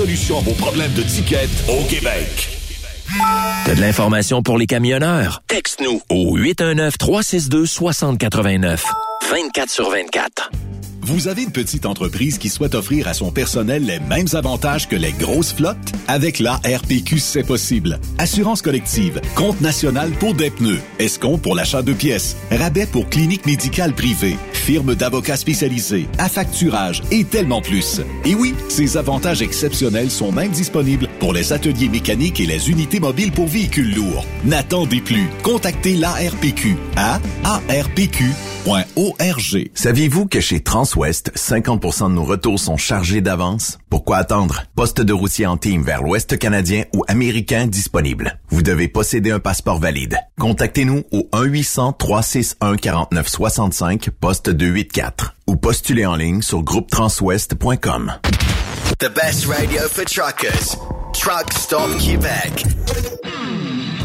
solution à vos problèmes de ticket au Québec. T'as de l'information pour les camionneurs? Texte-nous au 819-362-6089. 24 sur 24. Vous avez une petite entreprise qui souhaite offrir à son personnel les mêmes avantages que les grosses flottes? Avec la RPQ, c'est possible. Assurance collective, compte national pour des pneus, escompte pour l'achat de pièces, rabais pour clinique médicale privée, firme d'avocats spécialisés, affacturage et tellement plus. Et oui, ces avantages exceptionnels sont même disponibles pour les ateliers mécaniques et les unités mobiles pour véhicules lourds. N'attendez plus. Contactez l'ARPQ à arpq.org. Saviez-vous que chez Transwest, 50% de nos retours sont chargés d'avance? Pourquoi attendre? Poste de routier en team vers l'Ouest canadien ou américain disponible. Vous devez posséder un passeport valide. Contactez-nous au 1-800-361-4965, poste 284 ou postulez en ligne sur groupetranswest.com. The best radio for truckers. Truck Stop Québec.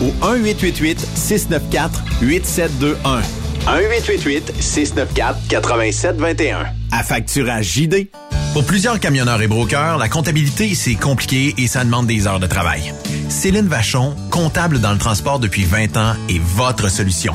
au 1-888-694-8721. 1-888-694-8721. À facturage JD. Pour plusieurs camionneurs et brokers, la comptabilité, c'est compliqué et ça demande des heures de travail. Céline Vachon, comptable dans le transport depuis 20 ans, est votre solution.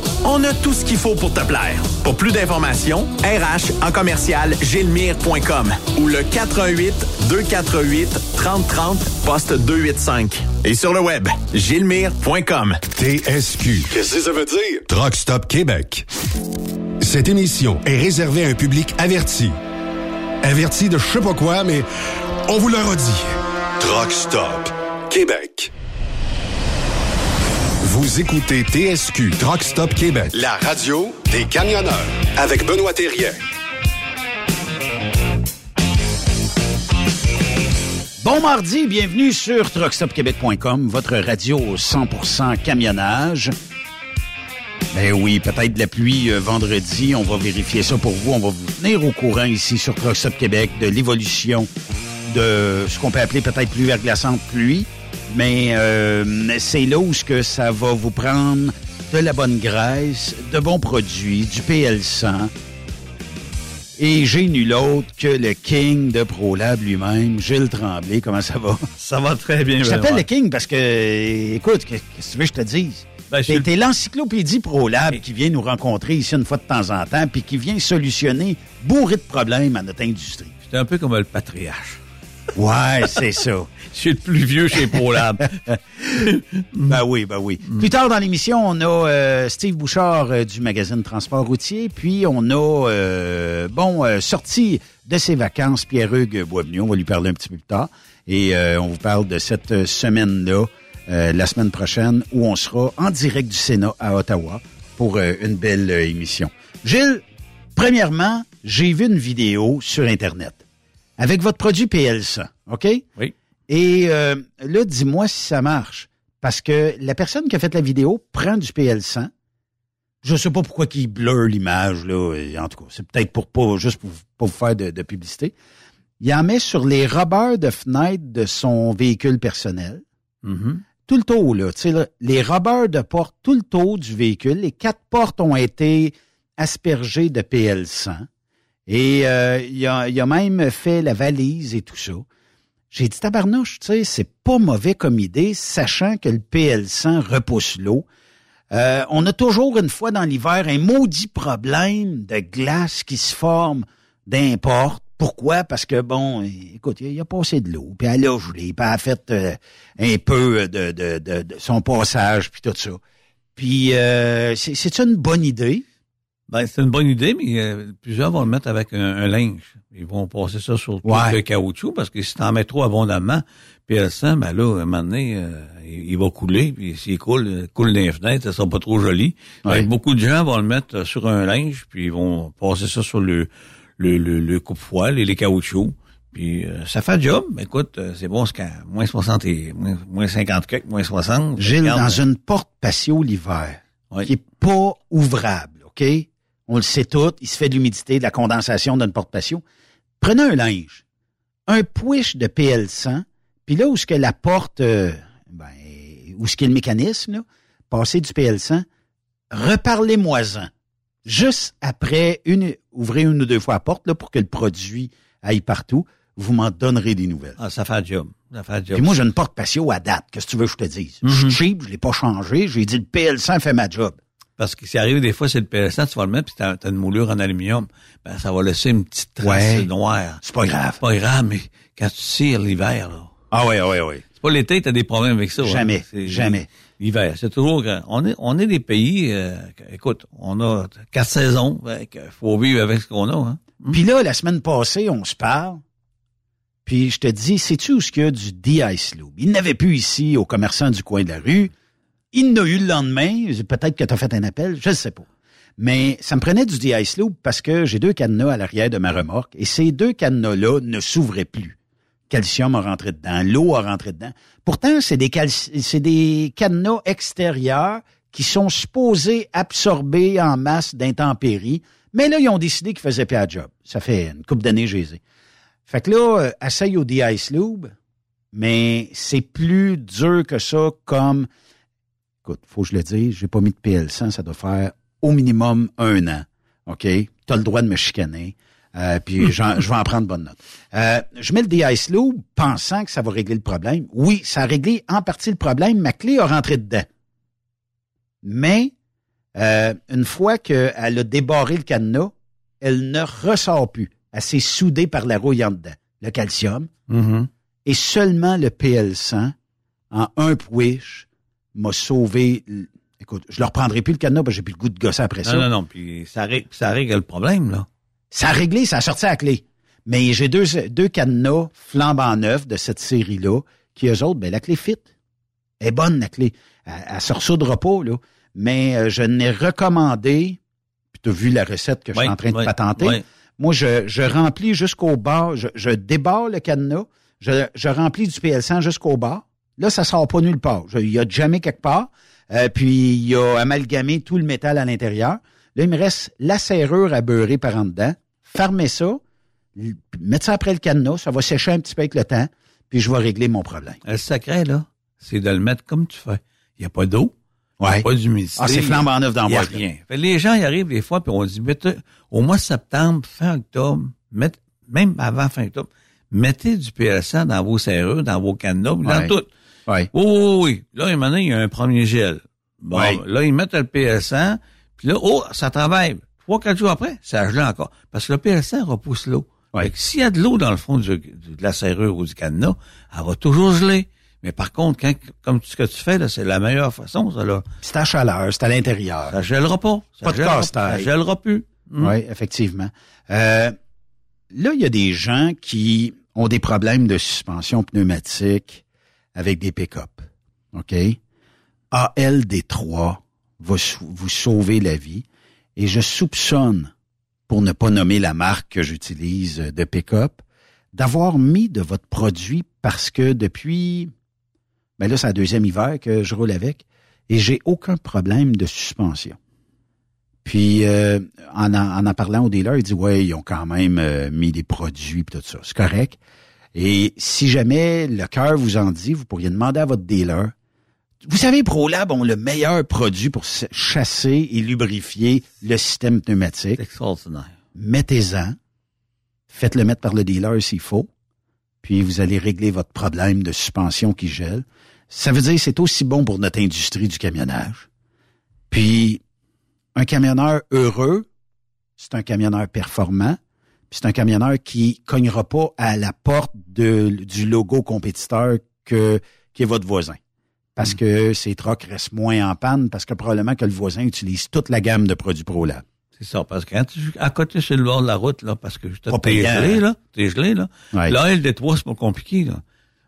On a tout ce qu'il faut pour te plaire. Pour plus d'informations, RH en commercial gilmire.com ou le 418 248 3030 poste 285. Et sur le web, gilmire.com. TSQ. Qu'est-ce que ça veut dire? Truck Stop Québec. Cette émission est réservée à un public averti. Averti de je sais pas quoi, mais on vous le redit. Truck Stop Québec. Vous écoutez TSQ Truck Stop Québec, la radio des camionneurs avec Benoît Thérien. Bon mardi, bienvenue sur truckstopquebec.com, votre radio 100% camionnage. Ben oui, peut-être de la pluie euh, vendredi, on va vérifier ça pour vous, on va vous tenir au courant ici sur Truckstop Québec de l'évolution de ce qu'on peut appeler peut-être plus verglaçante pluie, mais euh, c'est là où ce que ça va vous prendre de la bonne graisse, de bons produits, du PL100, et j'ai nul autre que le King de ProLab lui-même, Gilles Tremblay. Comment ça va? Ça va très bien. Je t'appelle le King parce que, écoute, qu'est-ce que tu veux que je te dise? Ben, T'es l'encyclopédie ProLab qui vient nous rencontrer ici une fois de temps en temps, puis qui vient solutionner bourré de problèmes à notre industrie. J'étais un peu comme le patriarche. Ouais, c'est ça. Je suis le plus vieux chez ProLab. ben oui, ben oui. Plus tard dans l'émission, on a euh, Steve Bouchard euh, du magazine Transport routier, puis on a, euh, bon, sorti de ses vacances, Pierre-Hugues Boisvenu. On va lui parler un petit peu plus tard. Et on vous parle de cette semaine-là, la semaine prochaine, où on sera en direct du Sénat à Ottawa pour une belle émission. Gilles, premièrement, j'ai vu une vidéo sur Internet avec votre produit PL100, OK? Oui. Et euh, là, dis-moi si ça marche. Parce que la personne qui a fait la vidéo prend du PL100. Je sais pas pourquoi il blur l'image, là. En tout cas, c'est peut-être pour pas, juste pour pas vous faire de, publicité. Il en met sur les robbers de fenêtre de son véhicule personnel. Mm-hmm. Tout le tour, là. Tu sais, les robbers de porte, tout le tour du véhicule. Les quatre portes ont été aspergées de PL100. Et euh, il, a, il a même fait la valise et tout ça. J'ai dit, tabarnouche, tu sais, c'est pas mauvais comme idée, sachant que le PL100 repousse l'eau. Euh, on a toujours une fois dans l'hiver un maudit problème de glace qui se forme d'importe. Pourquoi? Parce que, bon, écoute, il a, passé de l'eau, puis elle a gelé, puis elle a fait euh, un peu de, de, de, son passage, puis tout ça. Puis, euh, c'est une bonne idée? Ben, c'est une bonne idée, mais euh, plusieurs vont le mettre avec un, linge. Ils vont passer ça sur le caoutchouc parce que si t'en mets trop abondamment, puis elle sent, ben là, à un moment donné, euh, il, va couler, puis s'il coule, euh, coule dans les fenêtres, ça sera pas trop joli. beaucoup de gens vont le mettre sur un linge, puis ils vont passer ça sur le le, le, coupe-foile et les caoutchoucs. Puis ça fait job. Écoute, c'est bon, c'est qu'à moins 60 et moins, 50 quelques, moins 60. Gilles, dans une porte patio l'hiver, qui est pas ouvrable, OK? On le sait tout, il se fait de l'humidité, de la condensation d'une porte-patio. Prenez un linge, un push de PL100, puis là où ce que la porte, euh, ben, où ce qu'est le mécanisme, là, passer du PL100, reparlez-moi-en. Juste après, une, ouvrez une ou deux fois la porte là, pour que le produit aille partout. Vous m'en donnerez des nouvelles. Ah, ça fait un job. Ça fait job. Puis moi, j'ai une porte patio à date. Qu'est-ce que tu veux que je te dise? Je suis mm-hmm. cheap, je l'ai pas changé. J'ai dit le PL100 fait ma job. Parce que si arrive des fois, c'est le PSN, tu vas le mettre, puis t'as as une moulure en aluminium, ben ça va laisser une petite trace noire. C'est pas grave. C'est pas grave, mais quand tu tires l'hiver, là. Ah oui, ah oui, oui. C'est pas l'été, t'as des problèmes avec ça. Jamais, jamais. L'hiver, c'est toujours on est on est des pays euh, écoute, on a quatre saisons, il faut vivre avec ce qu'on a hein. Puis là la semaine passée, on se parle. Puis je te dis, sais-tu où ce qu'il y a du D-Ice Loop? Il n'avait plus ici aux commerçants du coin de la rue. Il n'a eu le lendemain. Peut-être que tu as fait un appel, je ne sais pas. Mais ça me prenait du D-Ice Loop parce que j'ai deux cadenas à l'arrière de ma remorque et ces deux cadenas-là ne s'ouvraient plus. Calcium a rentré dedans, l'eau a rentré dedans. Pourtant, c'est des, cadenas extérieurs qui sont supposés absorber en masse d'intempéries. Mais là, ils ont décidé qu'ils faisaient pas job. Ça fait une couple d'années, j'ai Fait que là, euh, essaye au D-Ice Loop, mais c'est plus dur que ça comme écoute, faut que je le dise, j'ai pas mis de PL100, ça doit faire au minimum un an. OK? Tu as le droit de me chicaner. Euh, puis hmm. je vais en prendre bonne note. Euh, je mets le D-Ice Loop pensant que ça va régler le problème. Oui, ça a réglé en partie le problème. Ma clé a rentré dedans. Mais euh, une fois qu'elle a débarré le cadenas, elle ne ressort plus. Elle s'est soudée par la rouille en dedans. Le calcium. Mm-hmm. Et seulement le PL100 en un push m'a sauvé. Écoute, je leur prendrai plus le cadenas parce que j'ai plus le goût de gosser après ça. Non, non, non. Puis ça, règle, ça règle le problème, là. Ça a réglé, ça a sorti à la clé. Mais j'ai deux, deux cadenas flambant neufs de cette série-là qui, eux autres, ben, la clé fit. est bonne, la clé. Elle, elle se ressoudra pas, là. Mais euh, je n'ai recommandé, puis tu as vu la recette que je suis en train de patenter. Moi, je, je remplis jusqu'au bas, je, je débarre le cadenas, je, je remplis du PL100 jusqu'au bas. Là, ça sort pas nulle part. Il y a jamais quelque part. Euh, puis, il a amalgamé tout le métal à l'intérieur. Là, il me reste la serrure à beurrer par en dedans. Fermer ça, mettre ça après le cadenas, ça va sécher un petit peu avec le temps, puis je vais régler mon problème. Le secret, là, c'est de le mettre comme tu fais. Il n'y a pas d'eau. Il n'y Ouais. a pas d'humidité. Ah, c'est flambant neuf dans Il n'y a rien. Fait les gens, ils arrivent des fois, puis on dit, mettez, au mois de septembre, fin octobre, mettez- même avant fin octobre, mettez du PLC dans vos serrures, dans vos cadenas, dans tout. Ouais. Oui, oui, oui. Là, maintenant, il y a un premier gel. Bon, là, ils mettent le PL100, puis là, oh, ça travaille. Trois, quatre jours après, ça gelé encore. Parce que le PL100 repousse l'eau. Que s'il y a de l'eau dans le fond du- de la serrure ou du cadenas, elle va toujours geler. Mais par contre, quand, comme ce que tu fais, là, c'est la meilleure façon, ça, là. C'est à chaleur, c'est à l'intérieur. Ça gèlera pas. Ça Pas de gèlera-. Ça gèlera plus. Hmm. Oui, effectivement. Euh, là, il y a des gens qui ont des problèmes de suspension pneumatique avec des pick-up. OK? ALD3 va vous sauver la vie. Et je soupçonne, pour ne pas nommer la marque que j'utilise de pick-up, d'avoir mis de votre produit parce que depuis, ben là, c'est le deuxième hiver que je roule avec et j'ai aucun problème de suspension. Puis, euh, en, en, en parlant au dealer, il dit, ouais, ils ont quand même euh, mis des produits pis tout ça. C'est correct. Et si jamais le cœur vous en dit, vous pourriez demander à votre dealer. Vous savez, ProLab ont le meilleur produit pour chasser et lubrifier le système pneumatique. C'est extraordinaire. Mettez-en. Faites-le mettre par le dealer s'il faut. Puis vous allez régler votre problème de suspension qui gèle. Ça veut dire que c'est aussi bon pour notre industrie du camionnage. Puis un camionneur heureux, c'est un camionneur performant, c'est un camionneur qui cognera pas à la porte de, du logo compétiteur que, qui est votre voisin. Parce que ses trucks restent moins en panne, parce que probablement que le voisin utilise toute la gamme de produits ProLab. C'est ça, parce que quand tu, à côté sur le bord de la route, là, parce que t'es payant, gelé, là, t'es gelé, là. Ouais. Là, LD3, c'est pas compliqué, là.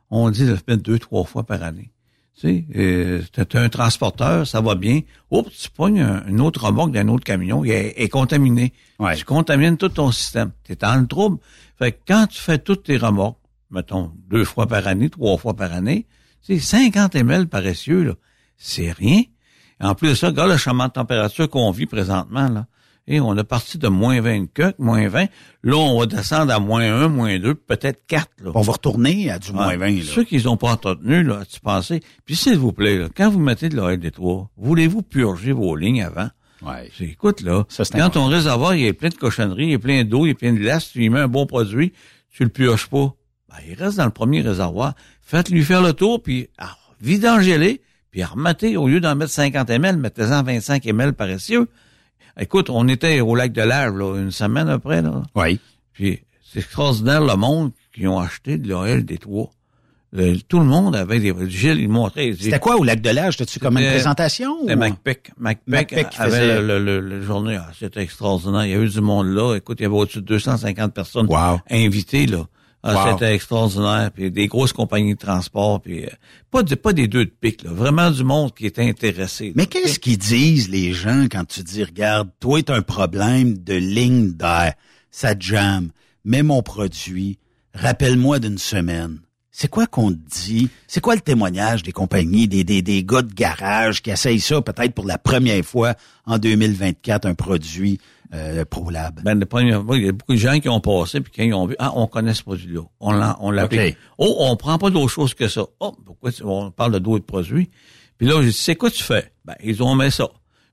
On dit de le mettre deux, trois fois par année. Tu sais, euh, t'es un transporteur, ça va bien. Oups, tu pognes un, une autre remorque d'un autre camion, il est, est contaminé. Ouais. Tu contamines tout ton système. T'es dans le trouble. Fait que quand tu fais toutes tes remorques, mettons, deux fois par année, trois fois par année, c'est 50 ml par essieu, là. C'est rien. En plus de ça, regarde le changement de température qu'on vit présentement, là. Et on est parti de moins 20 que, moins 20. Là, on va descendre à moins 1, moins 2, peut-être 4, là. On va retourner à du moins Ouais. 20. Là. Ceux qui n'ont pas entretenu, là, tu pensais. Puis s'il vous plaît, là, quand vous mettez de l'oil des toits, voulez-vous purger vos lignes avant? Ouais. Écoute, là, Ça, quand ton réservoir il est plein de cochonneries, il est plein d'eau, il est plein de glace, tu lui mets un bon produit, tu le purges pas. Ben, il reste dans le premier réservoir. Faites-lui faire le tour, puis ah, vidangez-les, puis remettez, au lieu d'en mettre 50 ml, mettez-en 25 ml par essieu. Écoute, on était au lac de l'Arve, là, une semaine après, là. Oui. Puis c'est extraordinaire le monde qui ont acheté de l'OL des toits. Le- tout le monde avait des Gilles, il montrait. C'était quoi au lac de l'âge? T'as-tu comme une présentation? C'était ou- MacPick qui avait faisait- le, le, le, le journée. Ah, c'était extraordinaire. Il y a eu du monde là. Écoute, il y avait au-dessus de 250 personnes Wow. invitées là. Ah, Wow. C'était extraordinaire. Puis des grosses compagnies de transport. Puis euh, pas, de, pas des deux de pique. Là. Vraiment du monde qui était intéressé. Mais qu'est-ce qu'ils disent, les gens, quand tu dis, regarde, toi, t'as un problème de ligne d'air, ça jamme, mets mon produit, rappelle-moi d'une semaine. C'est quoi qu'on te dit? C'est quoi le témoignage des compagnies, des, des, des gars de garage qui essayent ça peut-être pour la première fois en 2024, un produit euh, ProLab? Ben, la première fois, il y a beaucoup de gens qui ont passé puis qui ont vu, ah, on connaît ce produit-là. On l'a, on l'a. Oh, on prend pas d'autre chose que ça. Oh, pourquoi tu- on parle de d'autres produits? Puis là, j'ai dit, c'est quoi tu fais? Ben, ils ont mis ça.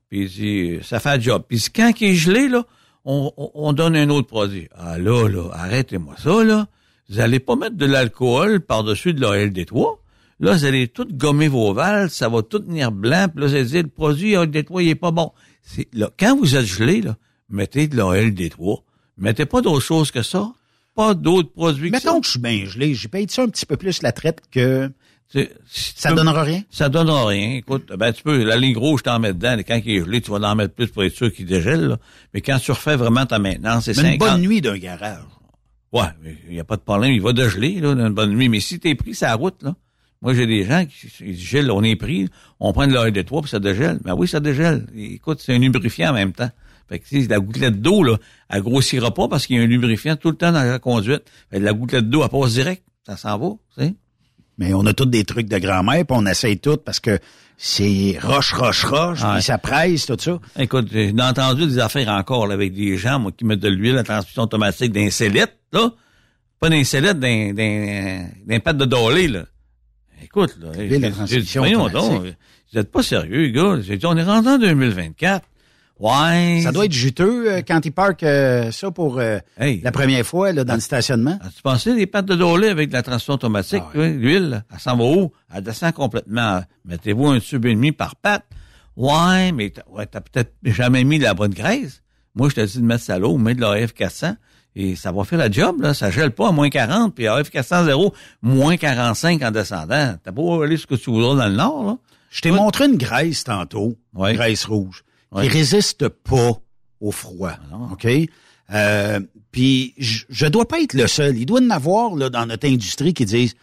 Puis dit, ça fait le job. Puis quand il est gelé, là, on, on, on donne un autre produit. Ah là, là, arrêtez-moi ça, là. Vous allez pas mettre de l'alcool par-dessus de des toits. Là, vous allez tout gommer vos valves, ça va tout tenir blanc, puis là, vous allez dire, le produit OL des toits, il est pas bon. C'est, là, quand vous êtes gelé, là, mettez de l'OL des toits. Mettez pas d'autre chose que ça. Pas d'autres produits que ça. Mettons que je suis bien gelé, j'ai payé ça un petit peu plus la traite que Tu- si tu ça peux- donnera rien? Ça donnera rien. Écoute, ben tu peux, la ligne rouge, t'en mets dedans, et quand il est gelé, tu vas en mettre plus pour être sûr qu'il dégèle, là. Mais quand tu refais vraiment ta maintenance, c'est Mais une 50. bonne nuit d'un garage. Ouais, il n'y a pas de problème, il va dégeler, là, une bonne nuit. Mais si t'es pris sa route, là, Moi, j'ai des gens qui disent, Gilles, on est pris, on prend de l'œil de toi, puis ça dégèle. Ben oui, ça dégèle. Écoute, c'est un lubrifiant en même temps. Fait que, la gouttelette d'eau, là, elle grossira pas parce qu'il y a un lubrifiant tout le temps dans la conduite. Fait la gouttelette d'eau, elle passe direct. Ça s'en va, tu sais. Mais on a tous des trucs de grand-mère, puis on essaye tout parce que c'est roche, roche, roche, puis ça presse, tout ça. Écoute, j'ai entendu des affaires encore là, avec des gens moi, qui mettent de l'huile à transmission automatique d'un là. Pas d'un sellette, d'un, pâte de dolé, là. Écoute, là. L'huile à transmission automatique. vous êtes pas sérieux, gars. J'ai dit, on est rentré en 2024. Ouais. Ça doit être juteux euh, quand ils parquent euh, ça pour euh, la première fois là, dans le stationnement. tu pensais les pattes de dolé avec la transmission automatique, ah l'huile, elle s'en va où? Elle descend complètement. Mettez-vous un tube et demi par patte. Ouais, mais t'as ouais, peut-être jamais mis la bonne graisse. Moi, je te dis de mettre ça l'eau, mettre de la F400 et ça va faire la job, là. Ça gèle pas à moins 40, puis à F400 0, moins 45 en descendant. T'as beau aller ce que tu voudras dans le nord, là. Je t'ai montré une graisse tantôt, une graisse rouge qui résiste pas au froid. Ah OK? Euh, puis je, je dois pas être le seul. Il doit y en avoir là, dans notre industrie qui disent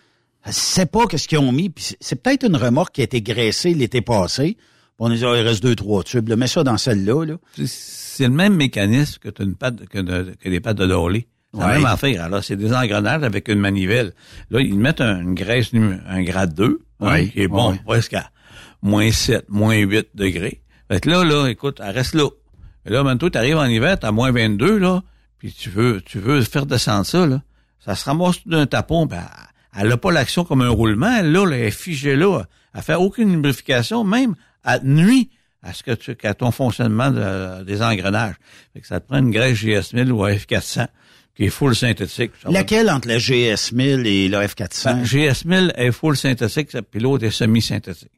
c'est pas qu'est-ce qu'ils ont mis. C'est peut-être une remorque qui a été graissée l'été passé. On dit, ah, il reste deux, trois tubes. Mets ça dans celle-là. Là. C'est le même mécanisme que, une pâte, que, de, que les pattes de Dolly. C'est la même affaire. Alors, c'est des engrenages avec une manivelle. Là, ils mettent une graisse, un grade 2, hein, qui est bon presque à moins 7, moins 8 degrés. Fait que là, là, écoute, elle reste là. Et là, maintenant, tu arrives en hiver, t'as moins 22, là, puis tu veux, tu veux faire descendre ça, là. Ça se ramasse d'un tapon, ben, elle n'a pas l'action comme un roulement, elle, là, elle est figée là. Elle fait aucune lubrification, même à nuit à ce que tu, qu'à ton fonctionnement des engrenages. Fait que ça te prend une graisse GS1000 ou F400 qui est full synthétique. Laquelle entre la GS1000 et la F400? Ben, GS1000 est full synthétique, puis l'autre est semi-synthétique.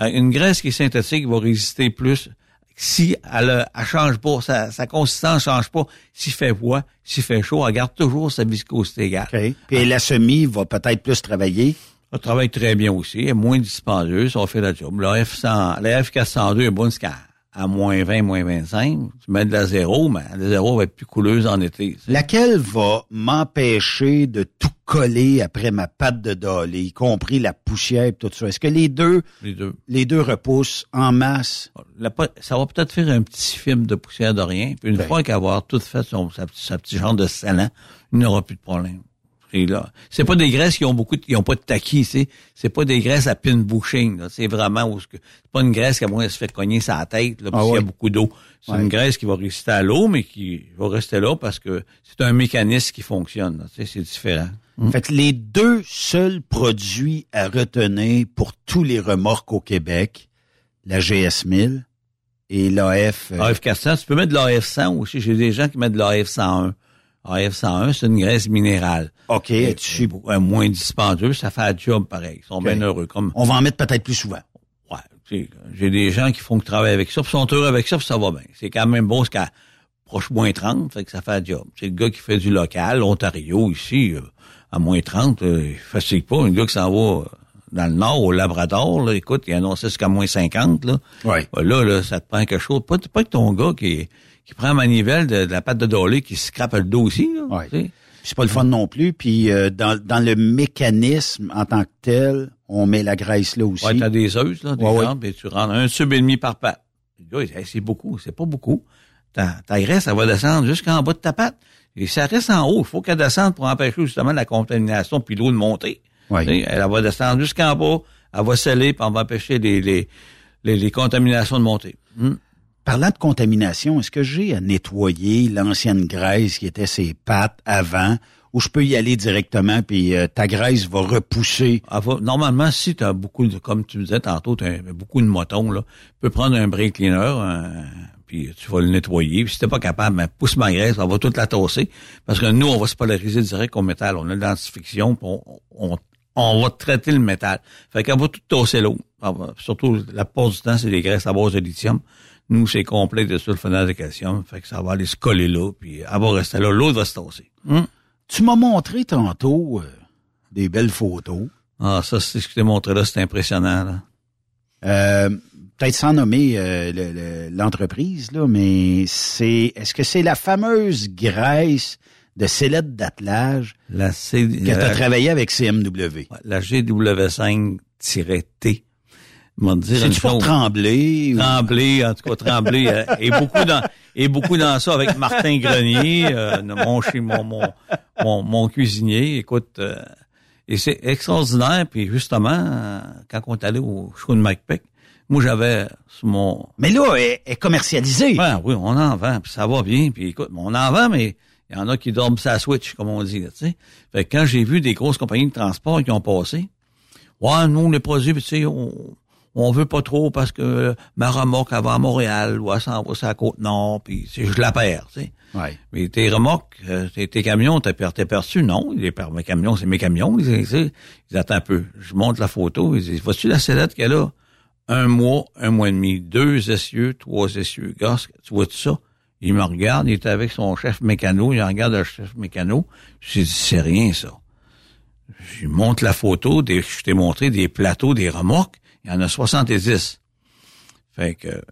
Euh, une graisse qui est synthétique va résister plus si elle, elle change pas, sa, sa consistance change pas, s'il fait froid, s'il fait chaud, elle garde toujours sa viscosité égale. Okay. Puis la semi va peut-être plus travailler. Elle travaille très bien aussi, elle est moins dispendieuse, on fait la job. La F100, la F402 est bonne jusqu'à à moins 20, moins 25. Tu mets de la zéro, mais la zéro va être plus couleuse en été. Laquelle va m'empêcher de tout coller après ma patte de dolly, y compris la poussière et tout ça? Est-ce que les deux, les deux, les deux repoussent en masse? ça va peut-être faire un petit film de poussière de rien. Puis une ben. fois qu'elle va avoir tout fait son, sa, genre de scellant, il n'y aura plus de problème là. C'est pas des graisses qui ont beaucoup, ils ont pas de taquis, c'est, c'est pas des graisses à pin bushing, C'est vraiment où c'est pas une graisse qui à moins se fait cogner sa tête, là, parce ah qu'il y a beaucoup d'eau. C'est une graisse qui va résister à l'eau, mais qui va rester là parce que c'est un mécanisme qui fonctionne, c'est différent. En Fait que les deux seuls produits à retenir pour tous les remorques au Québec, la GS1000 et l'AF... Euh... AF400, tu peux mettre de l'AF100 aussi. J'ai des gens qui mettent de l'AF101. AF101, c'est une graisse minérale. OK. Tu euh, moins dispendieux, ça fait un job pareil. Ils sont bien heureux. Comme... On va en mettre peut-être plus souvent. Ouais. J'ai des gens qui font que travailler avec ça, puis sont heureux avec ça, puis ça va bien. C'est quand même bon, ce qu'à proche moins 30, fait que ça fait un job. C'est le gars qui fait du local, Ontario, ici, euh, à moins 30, euh, il fatigue pas. Un gars qui s'en va euh, dans le nord, au Labrador, là, écoute, il a annoncé jusqu'à moins 50, là. Ouais. Là, là, ça te prend quelque chose. Pas, pas que ton gars qui, qui prend un manivelle de, la pâte de dolé qui se crape le dos aussi, là. Ouais. C'est pas le fun non plus. Puis euh, dans, dans le mécanisme en tant que tel, on met la graisse là aussi. Ouais, t'as des œufs, là, des ouais, et tu rentres un tube et demi par patte. c'est beaucoup, c'est pas beaucoup. Ta, ta graisse, elle va descendre jusqu'en bas de ta patte. Et ça reste en haut. Il faut qu'elle descende pour empêcher justement la contamination puis l'eau de monter. Ouais. Elle, va descendre jusqu'en bas, elle va sceller, puis on va empêcher les, les, les, contaminations de monter. Hmm. Parlant de contamination, est-ce que j'ai à nettoyer l'ancienne graisse qui était ses pattes avant ou je peux y aller directement puis euh, ta graisse va repousser? normalement, si tu as beaucoup de, comme tu disais tantôt, beaucoup de motons, là, tu peux prendre un brake cleaner, puis tu vas le nettoyer. Puis si t'es pas capable, ben, pousse ma graisse, on va toute la tosser. Parce que nous, on va se polariser direct au métal. On a l'identification, on, on, on va traiter le métal. Fait qu'on va tout tosser l'eau. Surtout, la plupart du temps, c'est des graisses à base de lithium. Nous, c'est complet de sulfonate de calcium. Fait que ça va aller se coller là, puis elle va rester là. L'autre va se tasser. Hum. Tu m'as montré tantôt euh, des belles photos. Ah, ça, c'est ce que tu t'ai montré là, c'est impressionnant. Là. Euh, Peut-être sans nommer euh, l'entreprise, là, mais c'est est-ce que c'est la fameuse graisse de sellette d'attelage que tu as travaillé avec CMW? La GW5 C'est pour trembler. Trembler, en tout cas, trembler. euh, et beaucoup dans, et beaucoup dans ça avec Martin Grenier, euh, mon, mon, mon, mon, mon cuisinier. Écoute, euh, et c'est extraordinaire. Puis justement, euh, quand on est allé au show de Mike Peck, moi j'avais mon. Mais là, elle est commercialisée. Ben oui, on en vend, puis ça va bien. Puis écoute, on en vend, mais il y en a qui dorment sa switch, comme on dit. Là, tu sais. Fait que quand j'ai vu des grosses compagnies de transport qui ont passé, ouais, nous les produits, tu sais, on on veut pas trop parce que ma remorque elle va à Montréal ou elle s'en va sur la côte nord, puis je la perds, tu sais. Ouais. Mais tes remorques, euh, tes, tes camions, t'as per- t'es perçu? Non, les mes camions, c'est mes camions. Ils, ils, ils attendent un peu. Je montre la photo, ils disent, vois-tu la sellette qu'elle a? Un mois, un mois et demi, deux essieux, trois essieux. Gars, tu vois tout ça? Il me regarde, il est avec son chef mécano, il regarde le chef mécano. J'ai dit, c'est rien, ça. Je lui montre la photo, des, je t'ai montré des plateaux, des remorques. Il y en a 70. Fait que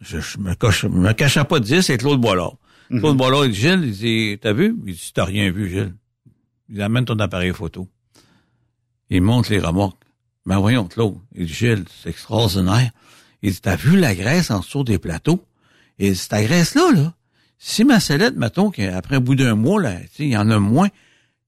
je, je me, coche, me cachais pas de 10, c'est Claude Boilard. Claude Boilard, il dit, Gilles, il dit, t'as vu? Il dit, t'as rien vu, Gilles. Il amène ton appareil photo. Il montre les remorques. Ben voyons, Claude. Il dit, Gilles, c'est extraordinaire. Il dit, t'as vu la graisse en dessous des plateaux? Il dit, cette graisse-là, là, si ma sellette, mettons qu'après un bout d'un mois, là, tu sais, il y en a moins,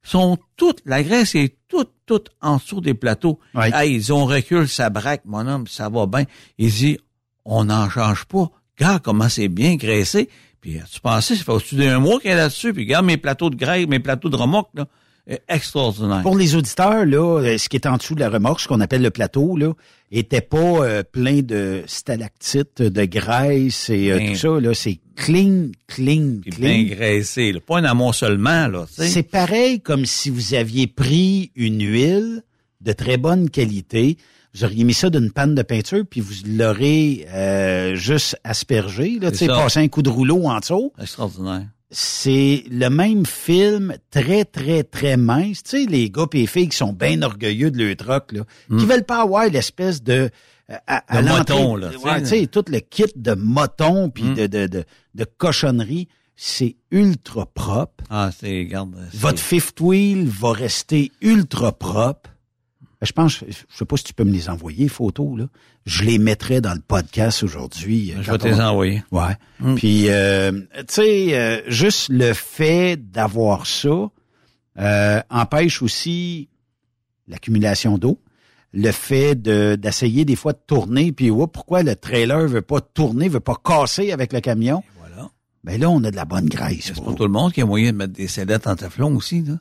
sont toutes, la graisse est toute, toute en dessous des plateaux. Ouais. Hey, ils ont recul, ça braque, mon homme, ça va bien. Il dit, on n'en change pas. Regarde comment c'est bien graissé. Puis, tu pensais, ça fait au-dessus d'un mois qu'elle est là-dessus. Puis, regarde mes plateaux de graisse, mes plateaux de remorque, là. Extraordinaire. Pour les auditeurs, là, euh, ce qui est en dessous de la remorque, ce qu'on appelle le plateau, là, était pas euh, plein de stalactites, de graisse et euh, Ben, tout ça. Là, c'est clean, clean, clean. bien graissé, là. Pas un amoncellement, là. C'est pareil comme si vous aviez pris une huile de très bonne qualité, vous auriez mis ça d'une panne de peinture, puis vous l'aurez euh, juste aspergé, là, passé un coup de rouleau en dessous. Extraordinaire. C'est le même film très, très, très mince. Tu sais, les gars et les filles qui sont bien orgueilleux de leur truck, là, qui veulent pas avoir l'espèce de... euh, À, l'entrée- moton, là, tu sais. Ouais, tu sais, tout le kit de moton puis de, de, de, de cochonnerie, c'est ultra propre. Ah, c'est- Votre fifth wheel va rester ultra propre. Je pense, je sais pas si tu peux me les envoyer, photos, là. Je les mettrai dans le podcast aujourd'hui. euh, Je vais te les envoyer. Ouais. Mm. Puis, euh, tu sais, euh, juste le fait d'avoir ça euh, empêche aussi l'accumulation d'eau. Le fait de d'essayer des fois de tourner, puis ouais, pourquoi le trailer veut pas tourner, veut pas casser avec le camion? Voilà. Ben là, on a de la bonne graisse. C'est pour- pour tout le monde qui a moyen de mettre des sellettes en teflon aussi, là.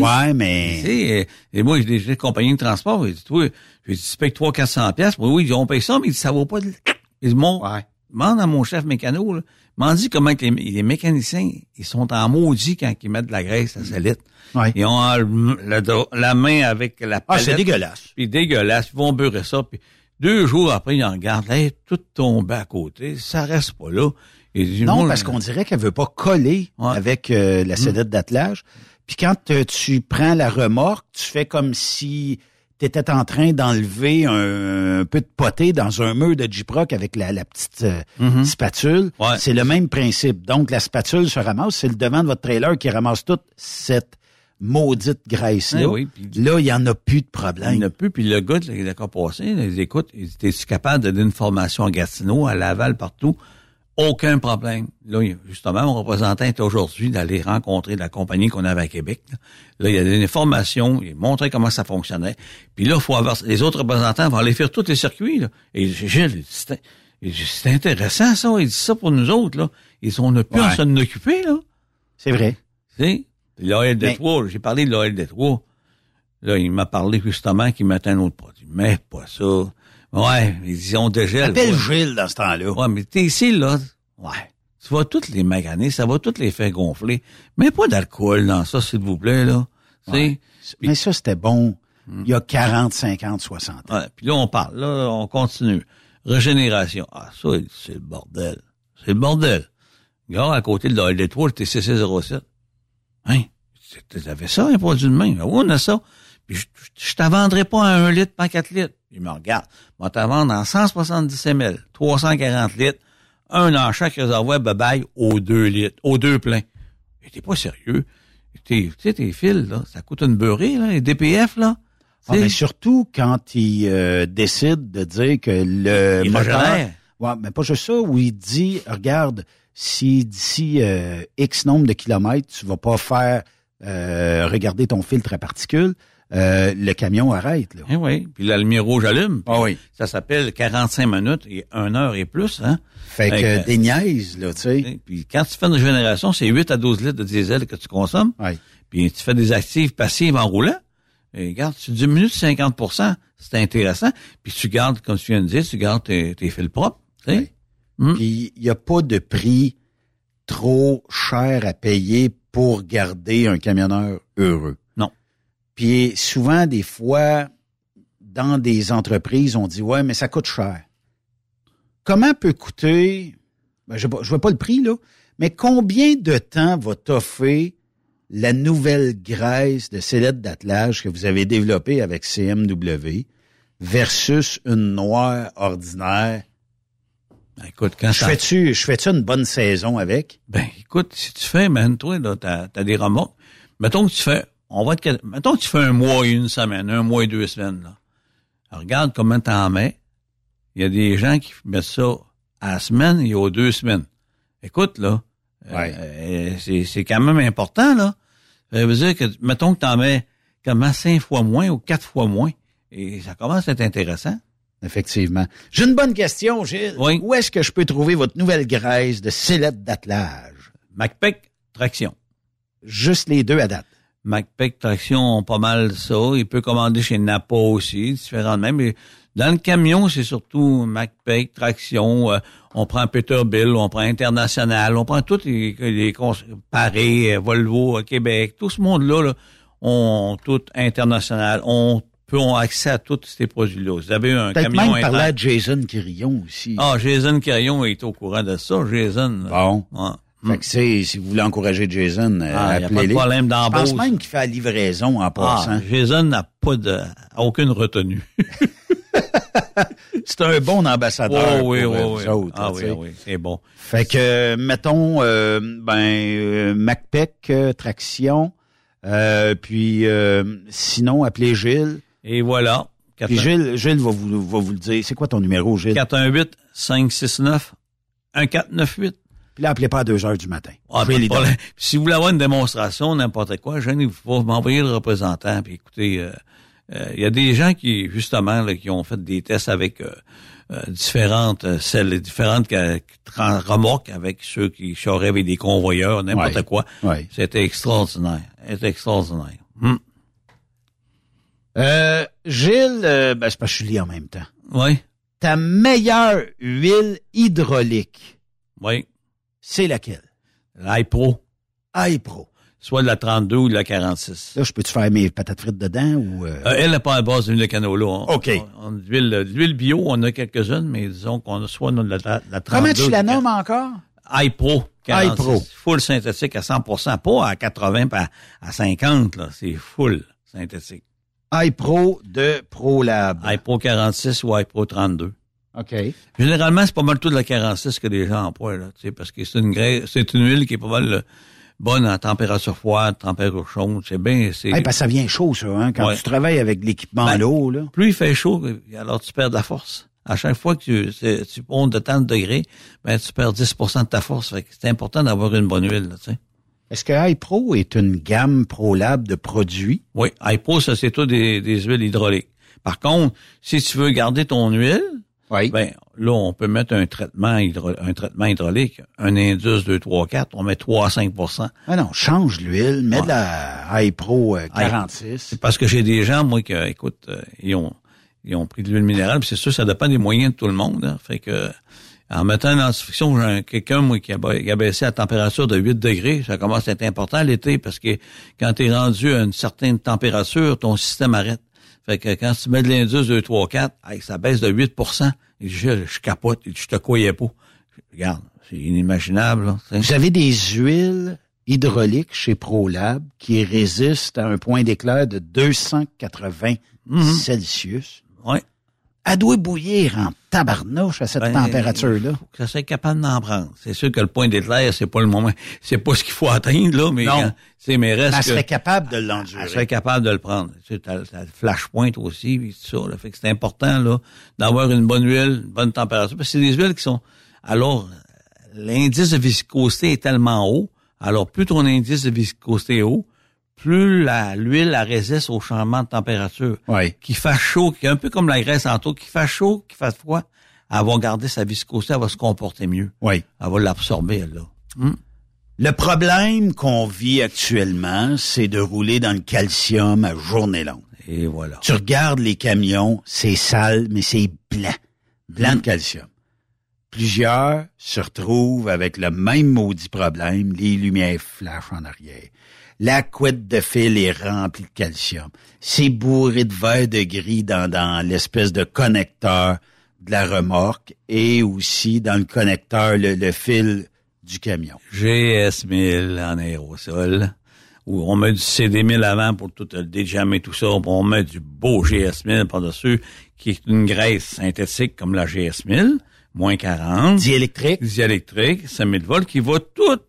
Ouais, Tu mais sais, euh, et moi, j'ai des, compagnies de transport, j'ai dit, toi, j'ai dit, tu payes 300 400 pièces. Oui, oui, on paye ça, mais ça vaut pas de... Il dit, mon, ouais. demande à mon chef mécano, là, m'en dit comment que les, les mécaniciens, ils sont en maudit quand ils mettent de la graisse à sellette. Ouais. Ils ont le- la, la main avec la Ah, palette. c'est dégueulasse. Puis dégueulasse, ils vont beurrer ça, puis deux jours après, ils en regardent, tout tombé à côté, ça reste pas là. Non, parce qu'on dirait qu'elle veut pas coller Ouais. avec euh, la sellette d'attelage. Puis quand tu prends la remorque, tu fais comme si tu étais en train d'enlever un, un peu de poté dans un mur de J-Proc avec la, la petite euh, Mhm. spatule. Ouais. C'est le même principe. Donc, la spatule se ramasse. C'est le devant de votre trailer qui ramasse toute cette maudite graisse-là. Eh oui, puis- Là, il y en a plus de Il problème. n'y en a plus. Puis le gars, il qu'à passer, là, il écoute, il t'es-tu capable de donner une formation à Gatineau, à Laval, partout? Aucun problème. Là, justement, mon représentant est aujourd'hui d'aller rencontrer la compagnie qu'on avait à Québec. Là, il a donné une formation, il a montré comment ça fonctionnait. Puis là, il faut avoir, les autres représentants vont aller faire tous les circuits. Là. Et Gilles, il dit, c'est intéressant ça. Il dit ça pour nous autres. Là. Ils on n'a plus Ouais. à s'en occuper. Là. C'est vrai. Tu sais, l'OL de Mais- Trois, j'ai parlé de l'OL de Trois. Là, il m'a parlé justement qu'il mettait un autre produit. Mais pas ça. Ouais, ils disent on dégèle. Appelle ouais. Gilles dans ce temps-là. Ouais, mais t'es ici, là. Ouais. Tu vas toutes les maganer, ça va toutes les faire gonfler. Mais pas d'alcool dans ça, s'il vous plaît, là. Ouais. Mais ça, c'était bon il y a 40, 50, 60 ans. Ouais, puis là, on parle, là, on continue. Régénération. Ah, ça, c'est le bordel. C'est le bordel. Regarde, à côté de de Trois, le TCC07. Hein? T'avais ça, un produit de main? Ah oui, on a ça. Je, je, je t'en vendrai pas à un litre, pas à quatre litres. Il me regarde. Moi, t'en vendre en 170 ml, 340 litres, un dans chaque réservoir babaille aux deux litres, aux deux pleins. T'es pas sérieux. Tu sais, tes fils, là, ça coûte une beurrée, là, les DPF, là. Ah, mais surtout quand il euh, décide de dire que le Il moteur... Ouais, mais pas juste ça, où il dit, regarde, si d'ici euh, X nombre de kilomètres, tu vas pas faire euh, regarder ton filtre à particules, euh, le camion arrête. Là. Eh oui, puis la lumière rouge allume. Ah oui. Ça s'appelle 45 minutes et 1 heure et plus. Hein? Fait que des niaises, là, tu sais. Puis quand tu fais une génération, c'est 8 à 12 litres de diesel que tu consommes. Ouais. Puis tu fais des actives passives en roulant. Et regarde, tu diminues de 50% c'est intéressant. Puis tu gardes, comme tu viens de dire, tu gardes tes, tes fils propres. tu sais. Ouais. Hmm. Puis il n'y a pas de prix trop cher à payer pour garder un camionneur heureux. Puis souvent, des fois, dans des entreprises, on dit Ouais, mais ça coûte cher. Comment peut coûter, ben, je ne vois pas le prix, là, mais combien de temps va t'offrir la nouvelle graisse de sellette d'attelage que vous avez développée avec CMW versus une noire ordinaire? Ben, écoute, quand Je fais-tu, je fais-tu une bonne saison avec? Ben, écoute, si tu fais, man, toi, là, t'as, t'as des remorques. Mettons que tu fais, on va te, mettons que tu fais un mois et une semaine, un mois et deux semaines, là. Alors, regarde comment t'en mets. Il y a des gens qui mettent ça à la semaine et aux deux semaines. Écoute, là, euh, Ouais. euh, c'est, c'est quand même important, là. Ça veut dire que, mettons que t'en mets comment cinq fois moins ou quatre fois moins. Et ça commence à être intéressant. Effectivement. J'ai une bonne question, Gilles. Oui. Où est-ce que je peux trouver votre nouvelle graisse de sellette d'attelage? MacPac, traction. Juste les deux à date. MacPac Traction ont pas mal ça. Il peut commander chez Napa aussi, différents de même. Mais dans le camion, c'est surtout MacPac Traction. euh, on prend Peterbilt, on prend International, on prend tous les, les Paris, Volvo, Québec, tout ce monde-là, là, ont tout international. On peut ont accès à tous ces produits-là. Vous avez un Peut-être camion même parler à Jason Quirillon aussi. Ah, Jason Carillon est au courant de ça, Jason. Bon. Ouais. Fait que c'est, si vous voulez encourager Jason, euh, Ah, y a pas de problème Je pense d'embauche. même qu'il fait la livraison en passant. Ah, Jason n'a pas de, aucune retenue. C'est un bon ambassadeur Oh, oui, pour oui, euh, oui. vous autres. Ah oui, oui, c'est bon. Fait que, mettons, euh, ben, MacPec, Traction, euh, puis euh, sinon, appelez Gilles. Et voilà. Puis Gilles, Gilles va vous, va vous le dire. C'est quoi ton numéro, Gilles? 418-569-1498. Puis là, appelez pas à 2 heures du matin. Ah, Vous pas si vous voulez avoir une démonstration, n'importe quoi, gênez-vous pas, m'envoyer le représentant. Puis écoutez, euh, euh, il y a des gens qui, justement, là, qui ont fait des tests avec euh, euh, différentes euh, celles, différentes remorques avec ceux qui charraient avec des convoyeurs, n'importe Ouais. quoi. Ouais. C'était extraordinaire. C'était extraordinaire. Hum. Euh, Gilles, euh, ben, c'est parce que je suis lié en même temps. Oui, Ta meilleure huile hydraulique, oui. C'est laquelle? L'iPro, iPro. soit de la 32 ou de la 46. Là, je peux-tu faire mes patates frites dedans ou... euh, Euh, elle n'est pas à base d'huile de canola. On- OK. On, on- de l'huile bio, on a quelques-unes, mais disons qu'on a soit de la, la, la 32. Comment tu la nommes encore? iPro. 46. iPro. Full synthétique à 100% pas à 80 pas à 50, là. C'est full synthétique. iPro de ProLab. iPro 46 ou iPro 32. OK. Généralement, c'est pas mal tout de la 46 que les gens emploient, là, tu sais, parce que c'est une graisse, c'est une huile qui est pas mal euh, bonne en température froide, température chaude. C'est bien, c'est, Hey, parce que ça vient chaud, ça, hein? Quand Ouais. tu travailles avec l'équipement à Ben, l'eau, là. plus il fait chaud, alors tu perds de la force. À chaque fois que tu, tu montes de tant de degrés, ben, tu perds 10% de ta force. Fait que c'est important d'avoir une bonne huile, là, tu sais. Est-ce que iPro est une gamme ProLab de produits? Oui, iPro, ça, c'est tout des, des huiles hydrauliques. Par contre, si tu veux garder ton huile, Oui. ben, là, on peut mettre un traitement, hydro- un traitement hydraulique, un Indus 2, 3, 4, on met 3 à 5 Ah non, change l'huile, mets de la iPro euh, Hey. 46. C'est parce que j'ai des gens, moi, qui, euh, écoute, euh, ils ont, ils ont pris de l'huile minérale, puis c'est sûr, ça dépend des moyens de tout le monde. hein. Fait que, en mettant une antifiction, quelqu'un, moi, qui a, qui a baissé la température de 8 degrés, ça commence à être important l'été, parce que quand tu es rendu à une certaine température, ton système arrête. Fait que quand tu mets de l'Indus 2, 3, 4, hey, ça baisse de 8 Et je, je capote, je te croyais pas. Regarde, c'est inimaginable. Là. Vous avez des huiles hydrauliques chez ProLab qui résistent à un point d'éclair de 280 Mhm. Celsius. Ouais. Elle doit bouillir en tabarnouche à cette Ben, température-là. ça soit capable d'en prendre. C'est sûr que le point d'éclair, c'est pas le moment, c'est pas ce qu'il faut atteindre, là, mais, quand- c'est, mais reste Elle serait capable de elle l'endurer. serait capable de le prendre. Tu sais, t'as le flashpoint aussi, puis tout ça. Là. Fait que c'est important là d'avoir une bonne huile, une bonne température. Parce que c'est des huiles qui sont. Alors, l'indice de viscosité est tellement haut. Alors, plus ton indice de viscosité est haut, plus la, l'huile résiste au changement de température. Oui. Qui fait chaud, qui est un peu comme la graisse en tout, qui fait chaud, qui fait froid, elle va garder sa viscosité, elle va se comporter mieux. Oui. Elle va l'absorber, là. Hum. Le problème qu'on vit actuellement, c'est de rouler dans le calcium à journée longue. Et voilà. Tu regardes les camions, c'est sale, mais c'est blanc. Blanc de calcium. Plusieurs se retrouvent avec le même maudit problème, les lumières flash en arrière. La couette de fil est remplie de calcium. C'est bourré de vert de gris dans, dans l'espèce de connecteur de la remorque et aussi dans le connecteur, le, le fil du camion. GS1000 en aérosol, où on met du CD1000 avant pour tout le déjammer tout ça, on met du beau GS1000 par-dessus, qui est une graisse synthétique comme la GS1000, moins 40. Diélectrique. Diélectrique, 5000 volts, qui va tout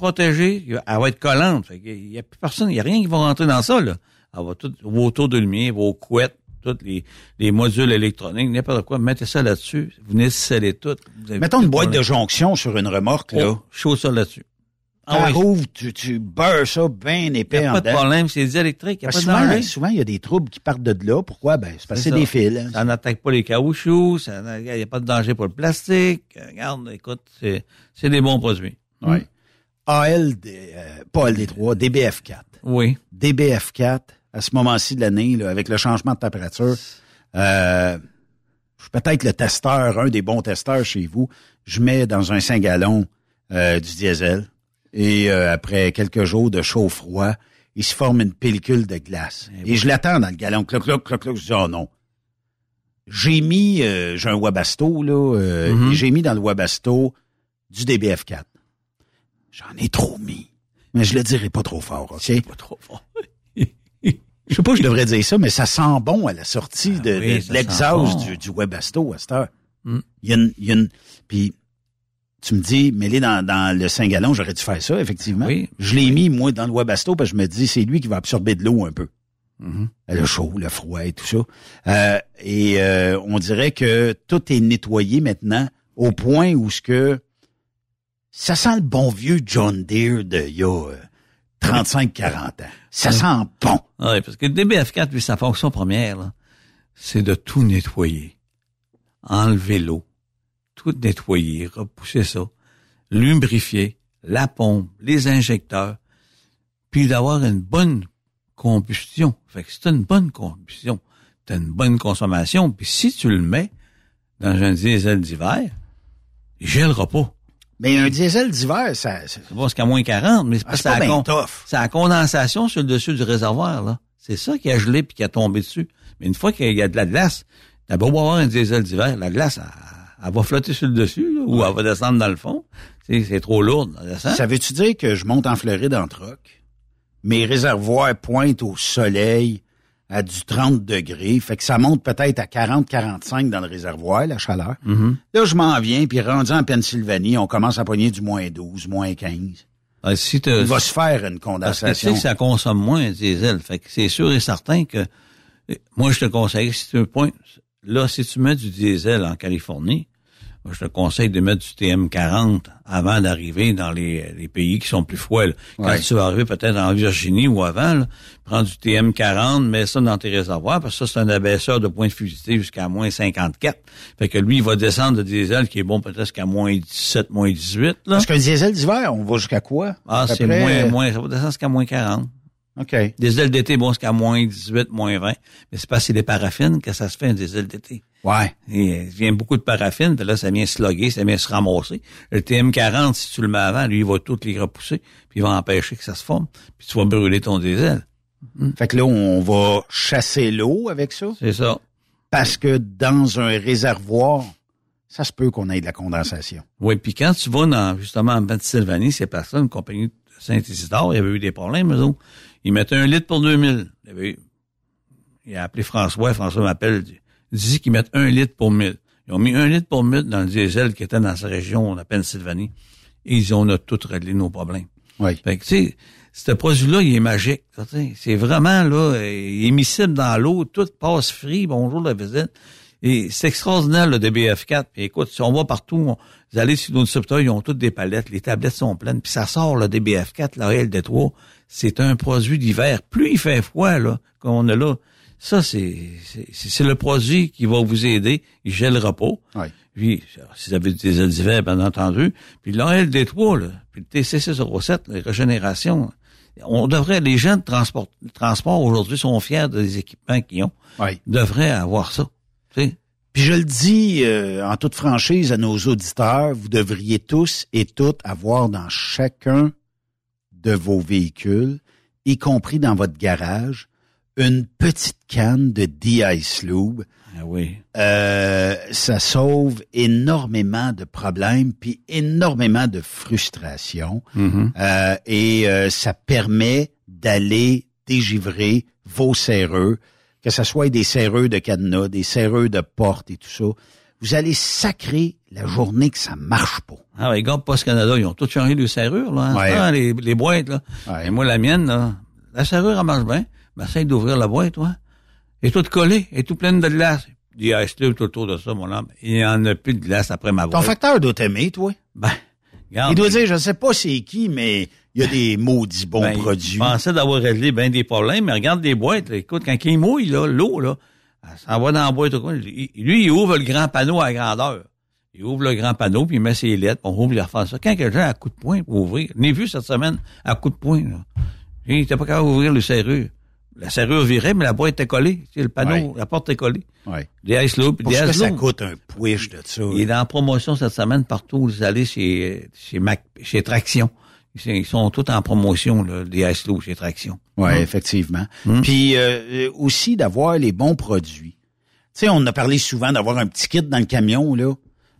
protéger, elle va être collante. Fait qu'il y a plus personne, il y a rien qui va rentrer dans ça, là. Elle va tout, vos tours de lumière, vos couettes, tous les, les modules électroniques, n'importe quoi, mettez ça là-dessus, vous venez sceller tout. Mettons une boîte de jonction sur une remorque, là. Oh, chaud ça là-dessus. Ah oui. rouvre, tu, tu beurres ça bien Il épais n'y a en pas de dedans. problème, c'est diélectrique, il n'y a Parce pas que de souvent, souvent, il y a des troubles qui partent de là. Pourquoi? Ben, c'est parce que c'est des fils. hein. Ça n'attaque pas les caoutchoucs, il n'y a pas de danger pour le plastique. Regarde, écoute, c'est, des bons produits. Ouais. AL, euh, pas LD3, DBF4. Oui. DBF4, à ce moment-ci de l'année, avec le changement de température, euh, je suis peut-être le testeur, un des bons testeurs chez vous. Je mets dans un 5 gallons euh, du diesel et euh, après quelques jours de chaud-froid, il se forme une pellicule de glace. Et, je l'attends dans le gallon. Cloc, cloc, cloc, cloc. Je dis, oh non. J'ai mis, j'ai un Wabasto, là, et j'ai mis dans le Wabasto du DBF4. J'en ai trop mis. Mais je le dirai pas trop fort, OK? Pas trop fort. Je sais pas, je devrais dire ça, mais ça sent bon à la sortie de, Ah oui, de- de l'exhaust bon. du, du Webasto à cette heure. Mm. Il y a une, il y a une- puis tu me dis, mêlé dans, dans le 5 gallons, j'aurais dû faire ça, effectivement. Oui. Je l'ai mis, moi, dans le Webasto, parce que je me dis, c'est lui qui va absorber de l'eau un peu. Mhm. Le chaud, le froid et tout ça. Euh, et euh, on dirait que tout est nettoyé maintenant au point où ce que ça sent le bon vieux John Deere de il y a euh, 35-40 ans. Ça sent bon. Oui, parce que le DBF4, lui, sa fonction première, c'est de tout nettoyer. Enlever l'eau, tout nettoyer, repousser ça, lubrifier, la pompe, les injecteurs, puis d'avoir une bonne combustion. Fait que c'est une bonne combustion. T'as une bonne consommation, puis si tu le mets dans un diesel d'hiver, il gèlera pas. Mais un diesel d'hiver, ça, ça- C'est pas jusqu'à moins 40, mais c'est Ah, pas la bien con- tough. c'est la condensation sur le dessus du réservoir, là. C'est ça qui a gelé puis qui a tombé dessus. Mais une fois qu'il y a de la glace, t'as beau avoir un diesel d'hiver, la glace, elle, elle va flotter sur le dessus, là, ou elle va descendre dans le fond. C'est, trop lourd, ça veut-tu dire que je monte en Floride en troc? Mes réservoirs pointent au soleil à du 30 degrés, fait que ça monte peut-être à 40-45 dans le réservoir, la chaleur. Mhm. Là, je m'en viens, puis rendu en Pennsylvanie, on commence à pogner du moins 12, moins 15. Ah, si Il va se faire une parce que tu sais condensation. que ça consomme moins un diesel. Fait que c'est sûr et certain que euh, moi je te conseille, si tu veux point, là, si tu mets du diesel en Californie, je te conseille de mettre du TM40 avant d'arriver dans les, les pays qui sont plus froids. là. Quand Ouais. tu vas arriver peut-être en Virginie ou avant, là, prends du TM40, mets ça dans tes réservoirs, parce que ça, c'est un abaisseur de point de fluidité jusqu'à moins 54. Fait que lui, il va descendre de diesel qui est bon peut-être jusqu'à moins 17, moins 18. Là. Parce qu'un diesel d'hiver, on va jusqu'à quoi? Ah, c'est moins, euh, moins, ça va descendre jusqu'à moins 40. OK. Diesel d'été, bon, jusqu'à moins 18, moins 20. Mais c'est que c'est des paraffines que ça se fait un diesel d'été. Ouais. Euh, il vient beaucoup de paraffine, puis là, ça vient se loguer, ça vient se ramasser. Le TM40, si tu le mets avant, lui, il va toutes les repousser, puis il va empêcher que ça se forme, puis tu vas brûler ton diesel. Fait que là, on va chasser l'eau avec ça? C'est ça. Parce que dans un réservoir, ça se peut qu'on ait de la condensation. Oui, puis quand tu vas dans, justement, en Pennsylvanie, ces personnes, une compagnie de Saint-Isidore, il y avait eu des problèmes, eux autres. Ils mettaient un litre pour 2000. Il, avait eu- il a appelé François, François m'appelle, dit, disent qu'ils mettent un litre pour mille. Ils ont mis un litre pour mille dans le diesel qui était dans sa région, la Pennsylvanie. Et ils ont tout réglé nos problèmes. Oui. Fait que, tu sais, ce produit-là, il est magique. C'est vraiment, là, il est miscible dans l'eau, tout passe free, bonjour la visite. Et c'est extraordinaire, le DBF4. Puis écoute, si on va partout, vous allez sur nos subtils, ils ont toutes des palettes, les tablettes sont pleines, puis ça sort, le DBF4, la LD3. C'est un produit d'hiver. Plus il fait froid, là, qu'on a là, ça, c'est, c'est, le produit qui va vous aider. Il gèlera pas. Oui. Puis, si vous avez des d'hiver, bien entendu. Puis l'ALD3, là, puis le TC607, la régénération, on devrait, les gens de transport, transport aujourd'hui sont fiers des équipements qu'ils ont. Oui. Devraient avoir ça. sais. Puis je le dis euh, en toute franchise à nos auditeurs, vous devriez tous et toutes avoir dans chacun de vos véhicules, y compris dans votre garage, une petite canne de D-Ice Lube. Ah oui. Euh, ça sauve énormément de problèmes puis énormément de frustration Mm-hmm. euh, et euh, ça permet d'aller dégivrer vos serreux, que ce soit des serreux de cadenas, des serreux de porte et tout ça. Vous allez sacrer la journée que ça marche pas. Ah oui, Gord Post Canada, ils ont tout changé de serrure, là. hein. Ouais. Ah, les, les boîtes, là. Ouais. Et moi, la mienne, là, la serrure, elle marche bien. Mais essaye d'ouvrir la boîte, toi. Elle est toute collée, elle est toute pleine de glace. Il y a tout autour de ça, mon homme. Il n'y en a plus de glace après ma Ton boîte. facteur doit t'aimer, toi. Ben, regarde. Il doit dire, je sais pas c'est qui, mais il y a des maudits bons ben, produits. Je pensais d'avoir réglé bien des problèmes, mais regarde les boîtes. Écoute, quand il mouille, là, l'eau, là, elle s'en va dans la boîte. Lui, il ouvre le grand panneau à grandeur. Il ouvre le grand panneau, puis il met ses lettres, on ouvre, il refait ça. Quand quelqu'un a à coup de poing pour ouvrir, je l'ai vu cette semaine, à coup de poing, là. Il était pas capable d'ouvrir le serrure. La serrure virait, mais la boîte était collée. Tu sais, le panneau, Ouais. la porte est collée. Ouais. Des ice loops, des ice ça coûte un push de ça. Il est en promotion cette semaine partout. Vous allez chez, chez Mac, chez Traction. Ils sont tous en promotion, là, des ice loops chez Traction. Oui, Hum. effectivement. Hum. Puis euh, euh, aussi d'avoir les bons produits. Tu sais, on a parlé souvent d'avoir un petit kit dans le camion, là.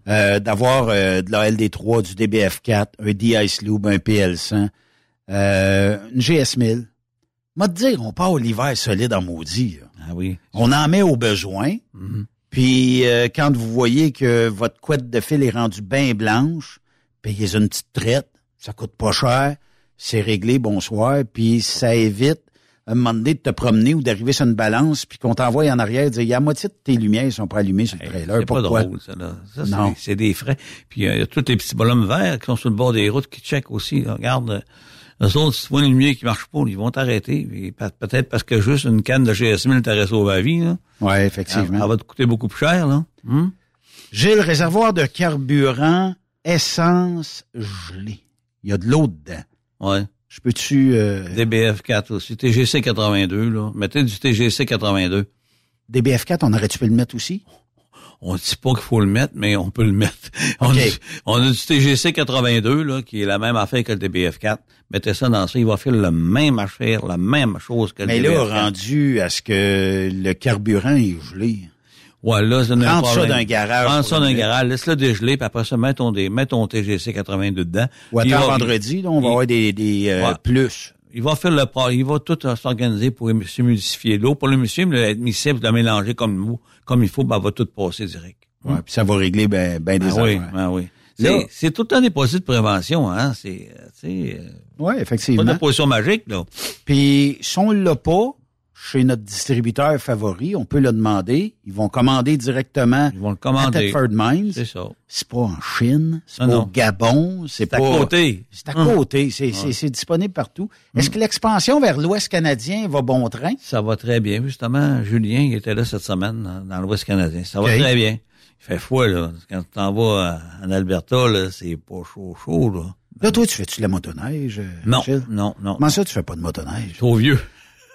Euh, d'avoir euh, de la LD3, du DBF4, un D-Ice Lube, un PL100, euh, une GS1000. Moi, te dire, on part l'hiver solide en maudit. là. Ah oui. On en met au besoin. Mhm. Puis euh, quand vous voyez que votre couette de fil est rendue bien blanche, payez une petite traite, ça coûte pas cher, c'est réglé, bonsoir, puis ça évite à un moment donné de te promener ou d'arriver sur une balance, puis qu'on t'envoie en arrière et dire, il y a moitié de tes lumières sont pas allumées sur le trailer. c'est pas drôle, ça, là. Ça, Non. c'est- des frais. Puis, euh, il y a tous les petits bonhommes verts qui sont sur le bord des routes qui checkent aussi. Regarde, euh, eux autres, si tu vois une lumière qui marche pas, ils vont t'arrêter. Peut-être parce que juste une canne de GS1000 t'aurait sauvé la vie, Ça, effectivement. ça va te coûter beaucoup plus cher, là. Hum? Gilles, réservoir de carburant, essence gelée. Il y a de l'eau dedans. Ouais. Je peux-tu... euh, DBF4 aussi. TGC 82, là. Mettez du TGC 82. DBF4, on aurait-tu pu le mettre aussi? On dit pas qu'il faut le mettre, mais on peut le mettre. On, a, on a du TGC 82, là, qui est la même affaire que le DBF4. Mettez ça dans ça, il va faire le même affaire, la même chose que le Mais DBF4. là, rendu à ce que le carburant est gelé. Ouais, là, c'est Rentre ça problème. dans un garage pour ça le dans un mettre. garage, laisse-le dégeler, puis après ça, mets ton, mets ton TGC 82 dedans. Ou attends vendredi, là, on va avoir des, des euh, Ouais. plus. Il va faire le pro- il va tout euh, s'organiser pour s'humidifier l'eau. Pour l'admissible de la mélanger comme comme il faut, ben, elle va tout passer direct. Ouais, puis ça va régler ben, ben des Ben oui, ben oui. C'est, tout un déposit de prévention, hein. C'est, euh, tu sais, euh, Oui, pas effectivement. de position magique, là. Puis si on l'a pas chez notre distributeur favori, on peut le demander. Ils vont commander directement Ils vont le à commander. Thetford Mines. C'est ça. C'est pas en Chine, c'est pas au Gabon, c'est pas... à côté. C'est à Hum. côté, c'est c'est- c'est disponible partout. Est-ce que l'expansion vers l'Ouest canadien va bon train? Ça va très bien. Justement, Julien, il était là cette semaine dans, dans l'Ouest canadien. Ça va très bien. Il fait froid, là. Quand tu t'en vas à- en Alberta, là, c'est pas chaud, chaud, là. Là, toi, tu fais-tu de la motoneige? euh, Non, non, non. Comment ça, tu fais pas de motoneige? Trop vieux.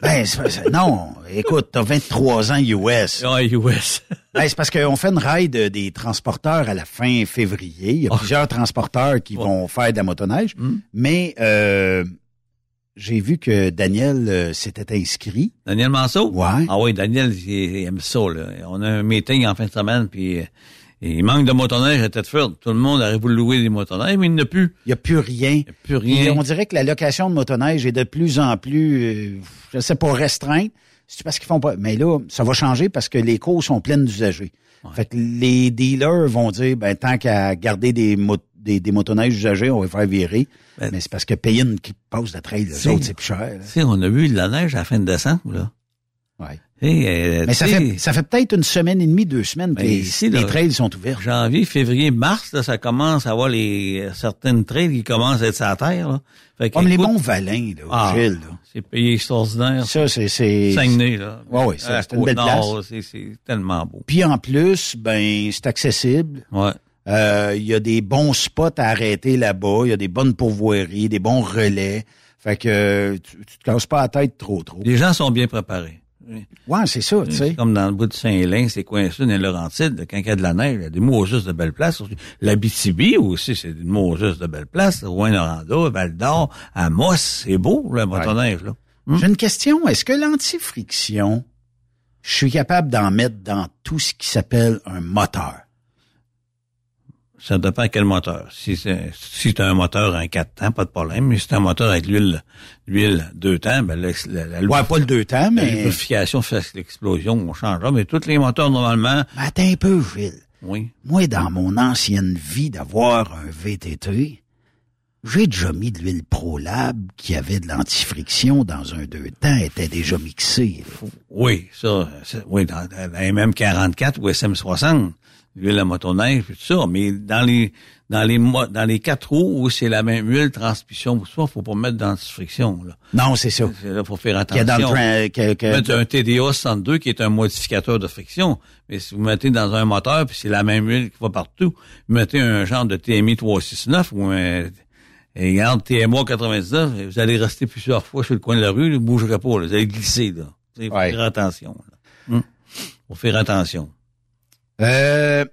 Ben, non. Écoute, t'as 23 ans US. Ah, US. Ben, c'est parce qu'on fait une ride des transporteurs à la fin février. Il y a Oh. plusieurs transporteurs qui vont faire de la motoneige. Hmm. Mais euh, j'ai vu que Daniel euh, s'était inscrit. Daniel Manceau? Ouais. Ah oui, Daniel, il, il aime ça, là. On a un meeting en fin de semaine, puis il manque de motoneige à Thetford. Tout le monde aurait voulu louer des motoneiges, mais il n'y a plus. Il n'y a plus rien. Il n'y a plus rien. on dirait que la location de motoneige est de plus en plus, euh, je sais pas, restreinte. C'est parce qu'ils font pas. Mais là, ça va changer parce que les cours sont pleines d'usagers. Fait que les dealers vont dire, ben, tant qu'à garder des, des, des motoneiges usagés, on va faire virer. Ben, mais c'est parce que payer une qui passe de trail, les autres, c'est plus cher. Tu on a vu de la neige à la fin de décembre, là. Ouais. Euh, mais ça fait, ça fait peut-être une semaine et demie, deux semaines que les, les, trails sont ouverts. Janvier, février, mars, là, ça commence à avoir les certaines trails qui commencent à être sur la terre. Là. Fait Comme les bons valins, là, ah, Gilles. Là. C'est payé extraordinaire. Ça, c'est... c'est Saguenay, là. Ouais, oui, c'est une belle place. C'est tellement beau. Puis en plus, ben, c'est accessible. Ouais. Euh, il y a des bons spots à arrêter là-bas. Il y a des bonnes pourvoiries, des bons relais. Fait que tu, tu te casses pas la tête trop, trop. Les gens sont bien préparés. Ouais, c'est ça, tu sais. Comme dans le bout de Saint-Hélène, c'est coincé dans les Laurentides, quand il y a de la neige, il y a des mots juste de belles places. La BTB aussi, c'est des mots juste de belles places. Rouen-Noranda, Val-d'Or, Amos, c'est beau, le motoneige, là. Hmm? J'ai une question. Est-ce que l'antifriction, je suis capable d'en mettre dans tout ce qui s'appelle un moteur? Ça dépend à quel moteur. Si c'est si un moteur un 4 temps, pas de problème. Mais si c'est un moteur avec l'huile l'huile 2 temps, ben la, la, ouais, pas le 2 temps, mais. La lubrification fait l'explosion, on changera. Mais tous les moteurs, normalement. Mais attends un peu, Gilles. Oui. Moi, dans mon ancienne vie d'avoir un VTT, j'ai déjà mis de l'huile ProLab qui avait de l'antifriction dans un deux temps, était déjà mixé. Oui, ça, oui, dans la MM44 ou SM60 l'huile à motoneige, tout ça, mais dans les dans les dans les quatre roues où c'est la même huile transmission, ça, faut pas mettre d'antifriction. Là. Non, c'est ça. Là, faut faire attention. Dans le que, un TDA 62 qui est un modificateur de friction, mais si vous mettez dans un moteur puis c'est la même huile qui va partout, vous mettez un genre de TMI 369 ou un et regarde, TMA 99, vous allez rester plusieurs fois sur le coin de la rue, vous ne bougerez pas, vous allez glisser. Là. Faut faire attention. Là. Hum. Faut faire attention. Euh,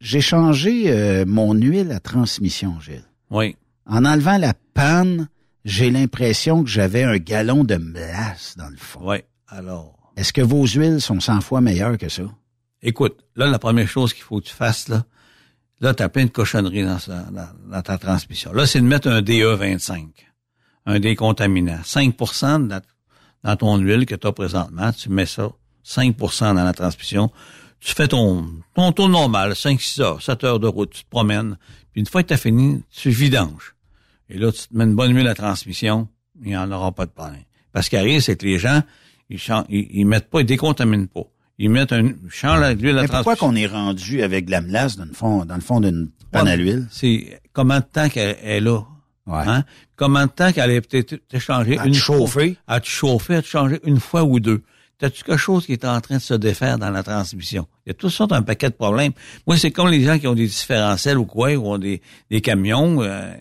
j'ai changé euh, mon huile à transmission, Gilles. Oui. En enlevant la panne, j'ai l'impression que j'avais un gallon de melasse dans le fond. Oui. Alors? Est-ce que vos huiles sont 100 fois meilleures que ça? Écoute, là, la première chose qu'il faut que tu fasses, là, là, t'as plein de cochonneries dans, dans, ta transmission. Là, c'est de mettre un DE25, un décontaminant. 5 dans, dans ton huile que tu as présentement, tu mets ça, 5% dans la transmission tu fais ton, ton tour normal, 5, 6 heures, 7 heures de route, tu te promènes, puis une fois que tu as fini, tu vidanges. Et là, tu te mets une bonne huile à transmission, il n'y en aura pas de problème. Parce qu'il arrive, c'est que les gens, ils, ils, mettent pas, ils décontaminent pas. Ils mettent un, champ l'huile à transmission. pourquoi qu'on est rendu avec de la melasse dans le fond, dans le fond d'une panne à l'huile? C'est combien de temps qu'elle est là? Ouais. Hein? Combien de temps qu'elle a peut-être changé une fois? À te chauffer, à te changer une fois ou deux. T'as-tu quelque chose qui est en train de se défaire dans la transmission? Il y a toutes sortes un paquet de problèmes. Moi, c'est comme les gens qui ont des différentiels ou quoi, ou ont des, des camions. Euh,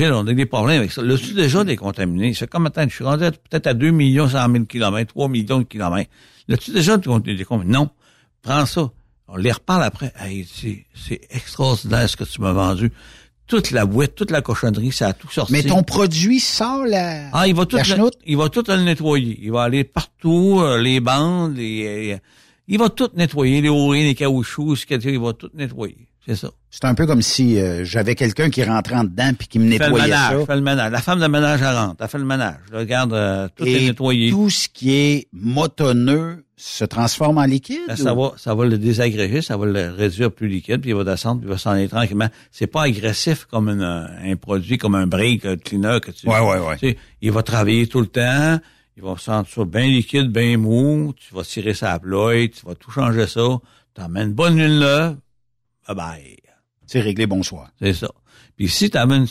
on a des problèmes avec ça. Le tu déjà décontaminé? C'est comme, attends, je suis rendu peut-être à 2 millions 100 000 kilomètres, 3 millions de kilomètres. Là-tu déjà décontaminé? Non. Prends ça. On les reparle après. Hey, c'est extraordinaire ce que tu m'as vendu toute la boîte, toute la cochonnerie, ça a tout sorti. Mais ton produit sort la Ah, il va tout le, il va tout le nettoyer. Il va aller partout, euh, les bandes, les, euh, il va tout nettoyer, les oreilles, les caoutchoucs, ce qu'il il va tout nettoyer. C'est ça. C'est un peu comme si euh, j'avais quelqu'un qui rentrait en dedans puis qui me nettoyait le ménage, ça. Fait le ménage. La femme de ménage, elle rentre. Elle fait le ménage. regarde, tout est nettoyé. tout ce qui est motonneux se transforme en liquide? Ben, ça va, ça va le désagréger, ça va le réduire plus liquide, puis il va descendre, puis il va s'en aller tranquillement. C'est pas agressif comme un produit, comme un break, un cleaner que tu. Ouais, ouais, ouais. Tu sais, il va travailler tout le temps. Il va sentir ça bien liquide, bien mou. Tu vas tirer sa ploie, tu vas tout changer ça. Une bonne huile là. Bye bye. C'est réglé, bonsoir. C'est ça. Puis si tu amènes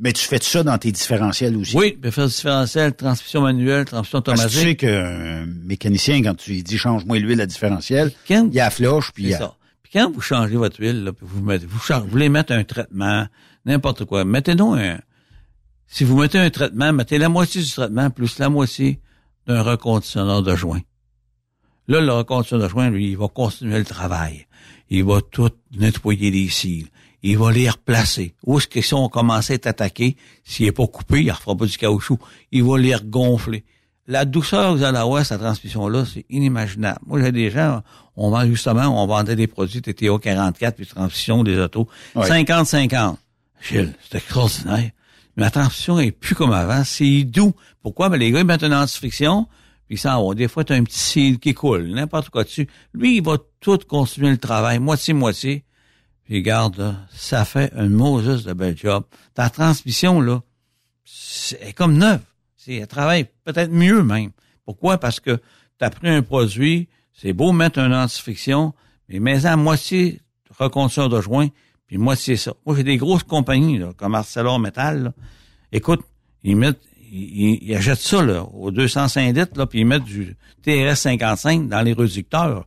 mais tu fais ça dans tes différentiels aussi? Oui, je faire différentiel, transmission manuelle, transmission automatique. Parce que tu sais qu'un mécanicien, quand tu lui dis change-moi l'huile à différentiel, il y a la floche, puis il y a... Ça. Puis quand vous changez votre huile, là, puis vous, mettez, vous, vous voulez mettre un traitement, n'importe quoi, mettez-nous un... Si vous mettez un traitement, mettez la moitié du traitement plus la moitié d'un reconditionneur de joint. Là, le reconditionneur de joint, lui, il va continuer le travail. Il va tout nettoyer les cils il va les replacer. Où est-ce qu'ils sont commencé à être attaqués? S'il n'est pas coupé, il ne refera pas du caoutchouc. Il va les regonfler. La douceur que vous allez avoir, cette transmission-là, c'est inimaginable. Moi, j'ai des gens, on vend justement, on vendait des produits TTO 44 puis transmission des autos. 50-50. Gilles, c'est extraordinaire. Mais la transmission est plus comme avant. C'est doux. Pourquoi? Ben, les gars, ils mettent une antifriction, puis ça va. Des fois, tu as un petit cil qui coule, n'importe quoi dessus. Lui, il va tout continuer le travail, moitié-moitié. Puis garde, ça fait un Moses de bel job. Ta transmission, là, c'est comme neuf. C'est, elle travaille peut-être mieux même. Pourquoi? Parce que tu as pris un produit, c'est beau mettre un antifiction, mais mets à moitié reconstruction de joint, puis moitié ça. Moi, j'ai des grosses compagnies, là, comme Arcelor Metal. Écoute, ils mettent, ils, achètent ça, là, au 205 litres, là, puis ils mettent du TRS 55 dans les réducteurs.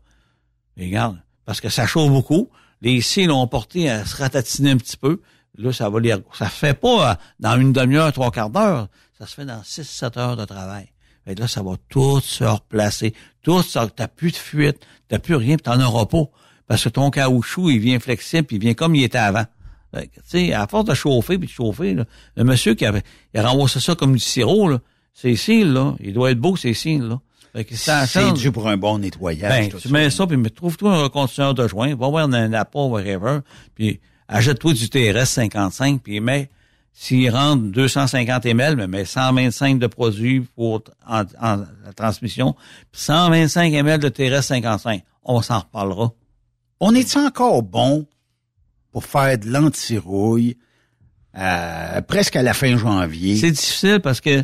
regarde, parce que ça chauffe beaucoup. Les cils ont porté à se ratatiner un petit peu. Là, ça va les, ça fait pas euh, dans une demi-heure, trois quarts d'heure. Ça se fait dans six, sept heures de travail. Et là, ça va tout se replacer. Tout ça, t'as plus de fuite, t'as plus rien, t'en auras pas. Parce que ton caoutchouc, il vient flexible, puis il vient comme il était avant. Tu sais, à force de chauffer puis de chauffer, là, le monsieur qui avait, il a renvoyé ça comme du sirop, là, c'est cils, là. Il doit être beau, ces cils, là. C'est dû pour un bon nettoyage. Ben, tu mets ça, puis trouve-toi un reconditionnaire de joint, va voir un apport, whatever, puis achète-toi du TRS 55, puis mets, s'il rentre 250 ml, mais mets 125 de produits pour en, la transmission, puis 125 ml de TRS 55. On s'en reparlera. On est encore bon pour faire de l'antirouille euh, presque à la fin janvier? C'est difficile parce que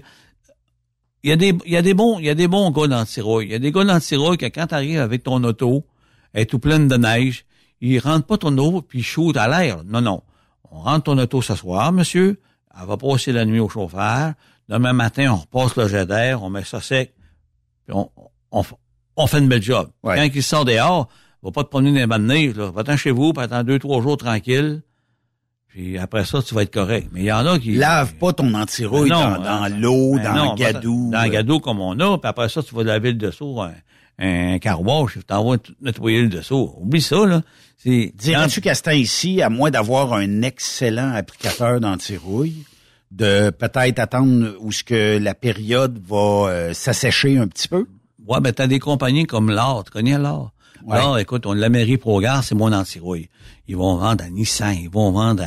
il y a des, il y a des bons, il y a des bons gars d'antirouille. Il y a des gars d'antirouille que quand tu arrives avec ton auto, elle est tout pleine de neige, ils rentrent pas ton auto puis ils shootent à l'air. Non, non. On rentre ton auto ce soir, monsieur. Elle va passer la nuit au chauffeur. Demain matin, on repasse le jet d'air, on met ça sec, puis on, on, fait une belle job. Quand il sort dehors, va pas te promener dans les de neige, là. Va-t'en chez vous, puis attends deux, trois jours tranquille. Puis après ça, tu vas être correct. Mais il y en a qui... Lave pas ton antirouille ben dans, dans l'eau, ben dans le gadou. Dans le gadou comme on a, puis après ça, tu vas laver le dessous, un, un carwash, tu t'envoies nettoyer le dessous. Oublie ça, là. Dirais-tu qu'à ce temps-ci, à moins d'avoir un excellent applicateur d'antirouille, de peut-être attendre où ce que la période va euh, s'assécher un petit peu? Ouais, ben t'as des compagnies comme l'art, tu connais l'art? Ouais. écoute, on la mairie Progard, c'est mon antirouille. Ils vont vendre à Nissan, ils vont vendre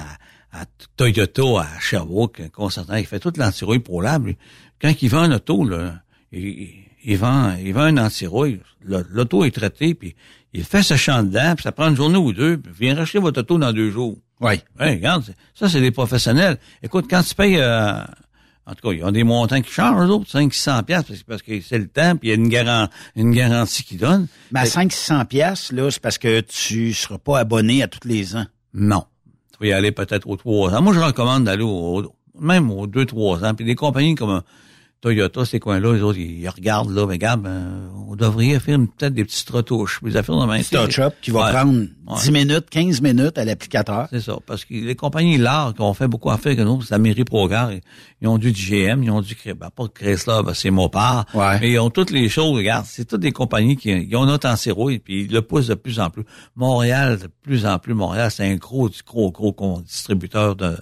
à, Toyota, à Sherbrooke, un concertant, il fait toute l'antirouille pour. Quand il vend un auto, là, il, il vend, il vend un antirouille. L'auto est traité, puis il fait ce champ dedans, puis ça prend une journée ou deux, puis vient racheter votre auto dans deux jours. Oui. Ouais, regarde, ça, c'est des professionnels. Écoute, quand tu payes euh, en tout cas, ils ont des montants qui changent, eux autres, 500 pièces parce que c'est le temps, puis il y a une, garantie, une garantie qu'ils donnent. Mais à 500 pièces là, c'est parce que tu seras pas abonné à tous les ans. Non. Tu vas y aller peut-être aux trois ans. Moi, je recommande d'aller au, même aux deux, trois ans. Puis des compagnies comme Toyota, ces coins-là, les autres, ils, regardent, là, mais regarde, ben, on devrait faire peut-être des petites retouches, des affaires main. Touch-up qui va prendre 10 minutes, 15 minutes à l'applicateur. C'est ça, parce que les compagnies larges qui ont fait beaucoup à faire que nous, c'est la mairie Progar, ils ont du GM, ils ont du, ben, pas Chrysler, ben, c'est Mopar, ouais. mais ils ont toutes les choses, regarde, c'est toutes des compagnies qui ils ont notre en et puis ils le poussent de plus en plus. Montréal, de plus en plus, Montréal, c'est un gros, gros, gros distributeur de,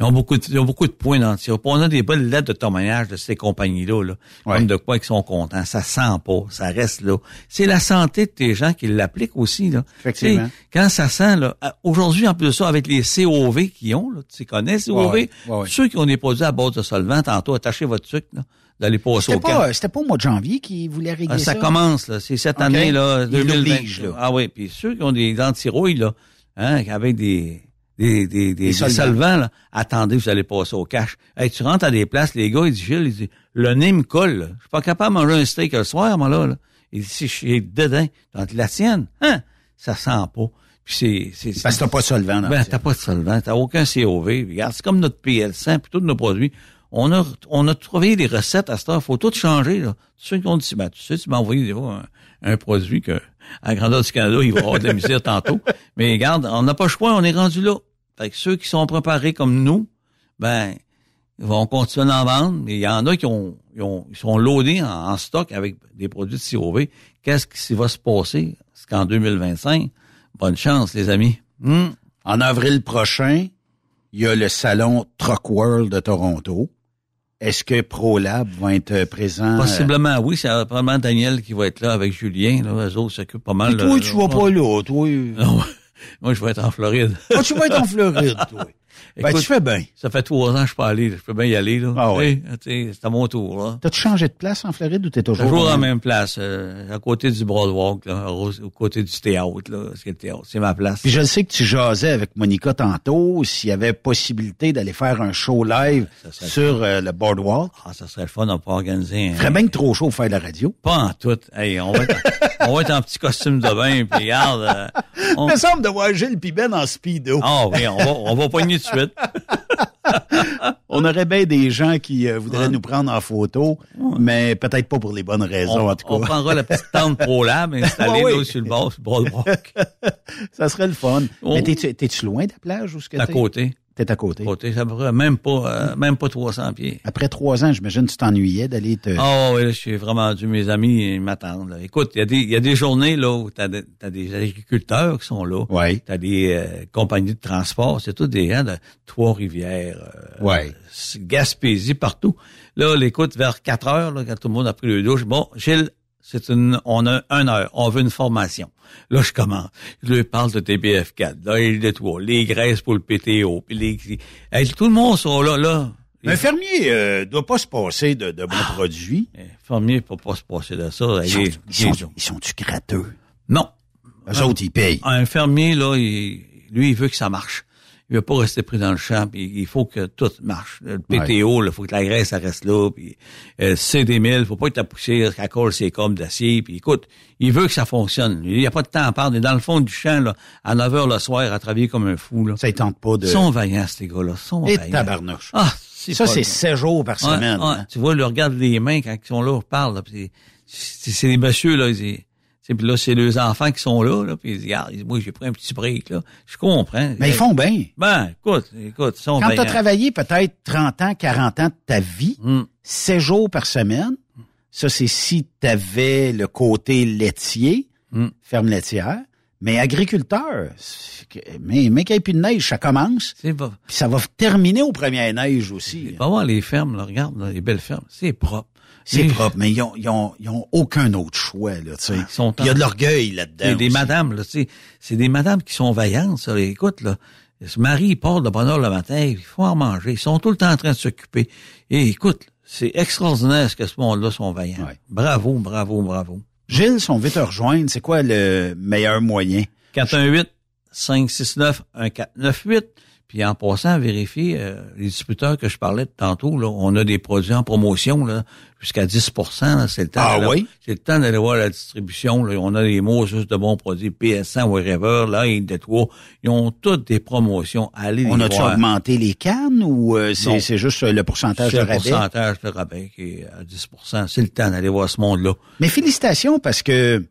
ils ont beaucoup de, ils ont beaucoup de points d'entier. On a des bonnes lettres de témoignage de ces compagnies-là, là, comme de quoi ils sont contents. Ça sent pas, ça reste là. C'est la santé de tes gens qui l'appliquent aussi. Là. Effectivement. quand ça sent, là, aujourd'hui, en plus de ça, avec les COV qu'ils ont, là, tu connais COV, ceux qui ont des produits à base de solvant, tantôt, attachez votre sucre, là d'aller passer au pas, C'était pas au mois de janvier qu'ils voulaient régler ah, ça? ça? commence, là. C'est cette année, là, 2020. Là. Ah oui, puis ceux qui ont des antirouilles, là, hein, avec des des, des, des, solvants, là. attendez, vous allez passer au cash. Hey, tu rentres à des places, les gars, ils disent, Gilles, ils disent, le nez me colle. Je suis pas capable de manger un steak le soir, moi, là. là. Il dit, si je suis dedans, dans la sienne, hein, ça sent pas. Puis c'est, c'est, Parce que t'as pas de solvant, Ben, t'as pas de solvant, t'as aucun COV. Regarde, c'est comme notre PL100, puis tous nos produits. On a, on a trouvé des recettes à ce temps. Faut tout changer, là. Ceux qui ont dit, ben, tu sais, tu m'as envoyé un, un produit que, à grandeur du Canada, il va avoir de la misère tantôt. Mais regarde, on n'a pas le choix, on est rendu là. Fait que ceux qui sont préparés comme nous, ben, ils vont continuer à en vendre. Mais il y en a qui ont, ils, sont loadés en, stock avec des produits de COV. Qu'est-ce qui va se passer? C'est qu'en 2025, bonne chance, les amis. Hmm? En avril prochain, il y a le salon Truck World de Toronto. Est-ce que ProLab va être présent? Possiblement, oui. C'est probablement Daniel qui va être là avec Julien. Là. Eux autres s'occupent pas mal. Mais toi, tu vas pas là, toi? moi, je vais être en Floride. Moi, tu vas être en Floride, toi. Ben, tu fais bien. Ça fait trois ans que je suis pas allé. Je peux bien y aller. Là. Ah oui. C'est à mon tour. Là. T'as-tu changé de place en Floride ou t'es toujours... Toujours à la même place, euh, à côté du Broadwalk, là, au, au côté du théâtre. Là, c'est le théâtre, c'est ma place. Puis je sais que tu jasais avec Monica tantôt s'il y avait possibilité d'aller faire un show live sur euh, le Boardwalk. Ah, ça serait le fun de pas organiser un... Ferait bien que trop chaud pour faire de la radio. Pas en tout. Hey, on, va être, on va être en petit costume de bain, puis regarde... Euh, on... Il me semble de voir Gilles Pibet en speedo. Ah oui, on va, on va pogner de suite. on aurait bien des gens qui euh, voudraient nous prendre en photo, mais peut-être pas pour les bonnes raisons, on, en tout cas. On prendra la petite tente ProLab installée Ouais, oui. là, sur le bord, sur le boardwalk. Ça serait le fun. On- Mais t'es-tu, loin de la plage ou ce que à côté. T'es à côté. côté. Ça même pas, euh, même pas 300 pieds. Après trois ans, j'imagine tu t'ennuyais d'aller te... Ah oui, je suis vraiment dû. Mes amis ils m'attendent. Écoute, il y, a des- il y a des journées là où t'as des, t'as des agriculteurs qui sont là. Ouais. T'as des euh, compagnies de transport. C'est tous des gens de Trois-Rivières, euh, Ouais. euh, Gaspésie, partout. Là, l'écoute, vers 4 heures, là, quand tout le monde a pris le douche, bon, Gilles, c'est une, on a une heure, on veut une formation. Là, je commence. Je lui parle de TBF4, là, il de toi, les graisses pour le PTO, puis les, Hey, tout le monde sont là, là. Un fermier euh, doit pas se passer de, de bons produits. Eh, Fermier, faut pas se passer de ça. Ils sont, ils sont, sont-tu gratteux? non. Eux autres, ils payent. Un fermier, là, il- lui, il veut que ça marche. Il veut pas rester pris dans le champ, puis il faut que tout marche. Le PTO, il faut que la graisse, ça reste là, puis euh, CD1000, faut pas que ta poussière, qu'elle colle ses cordes d'acier, puis écoute, il veut que ça fonctionne. Il n'y a pas de temps à perdre. Il est dans le fond du champ, là, à 9 heures le soir, à travailler comme un fou, là. Ça, ils tentent pas de... Ils sont vaillants, ces gars-là. Sont Et vaillants. tabarnouche. Ah, Ça, c'est bien. sept jours par semaine. hein. Tu vois, ils regardent les mains quand ils sont là, ils parlent. là, puis c'est c'est des messieurs, là. Ils, c'est- puis là, c'est les enfants qui sont là, là puis ils disent, regarde, moi, j'ai pris un petit break, là. Je comprends. Mais ils font bien. Ben, écoute, écoute, ils sont Quand tu as travaillé peut-être 30 ans, 40 ans de ta vie. 7 jours par semaine, ça c'est si tu avais le côté laitier, Hum. ferme laitière, mais agriculteur, mais, mais qu'il n'y ait plus de neige, ça commence, C'est pas, puis ça va terminer aux premières neiges aussi. va voir les fermes, là, regarde, là, les belles fermes. C'est propre. C'est propre, mais ils ont, ils, ont, ils ont aucun autre choix, là, tu sais. Puis Il y a de l'orgueil là-dedans. C'est des madames, là, tu sais. C'est des madames qui sont vaillantes, ça. Écoute, là. Ce mari, il part de bonne heure le matin, il faut en manger. Ils sont tout le temps en train de s'occuper. Et écoute, c'est extraordinaire ce que ce monde-là sont vaillants. Ouais. Bravo, bravo, bravo. Gilles, si on veut te rejoindre, c'est quoi le meilleur moyen? 418-569-1498. Puis en passant, vérifier euh, les distributeurs que je parlais de tantôt, là, on a des produits en promotion là, jusqu'à 10 là, C'est le temps Ah oui? C'est le temps d'aller voir la distribution. Là. On a des mots juste de bons produits, PS1, wherever, là, ils Détroit. Ils ont toutes des promotions. Allez On a-tu augmenté les cannes ou euh, c'est, juste euh, le pourcentage C'est de le rabais? pourcentage de rabais qui est à 10% C'est le temps d'aller voir ce monde-là. Mais félicitations parce que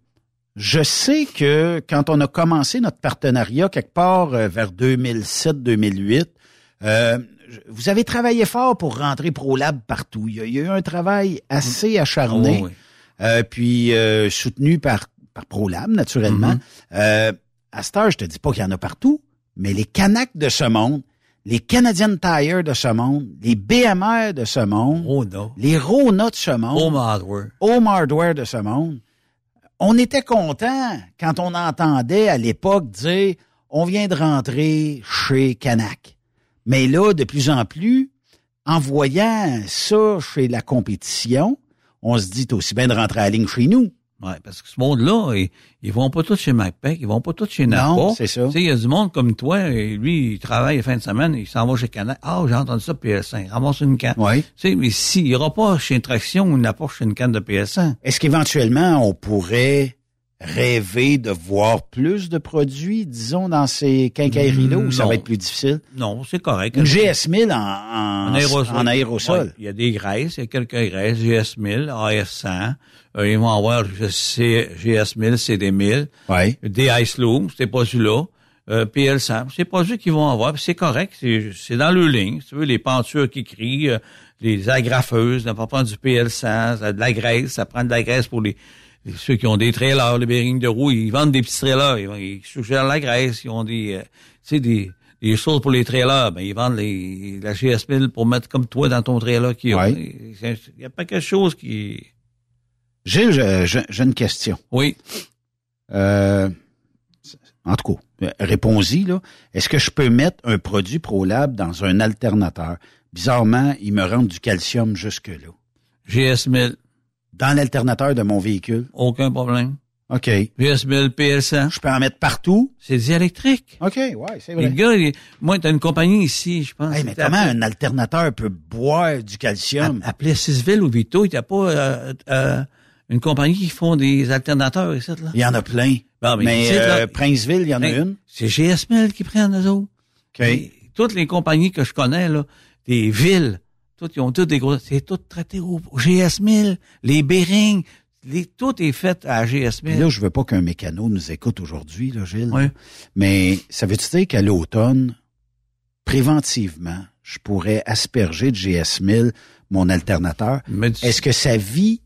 je sais que quand on a commencé notre partenariat quelque part euh, vers 2007-2008, euh, vous avez travaillé fort pour rentrer ProLab partout. Il y a, il y a eu un travail assez acharné, Oh, oui. euh, puis euh, soutenu par, par ProLab, naturellement. Euh, à cette heure, je te dis pas qu'il y en a partout, mais les Canacs de ce monde, les Canadian Tire de ce monde, les BMR de ce monde, Oh les Rona de ce monde, Home Hardware. Home Hardware de ce monde, on était content quand on entendait à l'époque dire on vient de rentrer chez Canac. Mais là, de plus en plus, en voyant ça chez la compétition, on se dit aussi bien de rentrer à la ligne chez nous. Ouais, parce que ce monde-là, ils, ils vont pas tous chez MacPac, ils vont pas tous chez Napa. Non, c'est ça. Tu sais, il y a du monde comme toi, et lui, il travaille la fin de semaine, il s'en va chez Canac. Ah, j'ai entendu ça, PS1, ramasse une canne. Oui. Tu sais, mais s'il y aura pas chez Traction ou Napa chez une canne de PS1, Est-ce qu'éventuellement, on pourrait rêver de voir plus de produits, disons, dans ces quincailleries-là, ou ça va être plus difficile? non, c'est correct. Une GS1000 en, en, En aérosol. en aérosol. Ouais, il y a des graisses, il y a quelques graisses, GS1000, AS100. Euh, ils vont avoir C- GS1000, CD1000. Oui. Des Ice Loom, c'est pas celui-là. Euh, PL100, c'est pas ceux qu'ils vont avoir, c'est correct, c'est, dans le ligne. Si tu veux, les pentures qui crient, euh, les agrafeuses, pas prendre du PL100, ça a de la graisse, ça prend de la graisse pour les- ceux qui ont des trailers, les bearings de roue, ils vendent des petits trailers, ils, ils suggèrent la graisse, ils ont des, euh, tu sais, des, des choses pour les trailers, ben ils vendent les, la GS1000 pour mettre comme toi dans ton trailer qui a. Ouais. Il y a pas quelque chose qui... Gilles, j'ai une question. Oui. Euh, en tout cas, Euh, Réponds-y, là. Est-ce que je peux mettre un produit ProLab dans un alternateur? Bizarrement, il me rentre du calcium jusque-là. GS 1000. Dans l'alternateur de mon véhicule? Aucun problème. OK. GS 1000, PL100. Je peux en mettre partout? C'est diélectrique. OK, ouais, c'est vrai. Le gars, il- moi, t'as une compagnie ici, je pense. Hey, mais comment un alternateur peut boire du calcium? Appelez Sisville ou Vito, il n'y a pas euh, euh, une compagnie qui font des alternateurs ici, là? Il y en a plein. Bon, mais mais ici, là- euh, Princeville, il y en a une. C'est GS 1000 qui prennent, eux autres. OK. Et Toutes les compagnies que je connais, là, des villes, toutes, ils ont toutes des gros, c'est tout traité au au GS 1000, les Bering, les, tout est fait à GS Puis 1000. là, je veux pas qu'un mécano nous écoute aujourd'hui, là, Gilles. Ouais. Mais ça veut dire qu'à l'automne, préventivement, je pourrais asperger de GS1000 mon alternateur? Est-ce que sa vie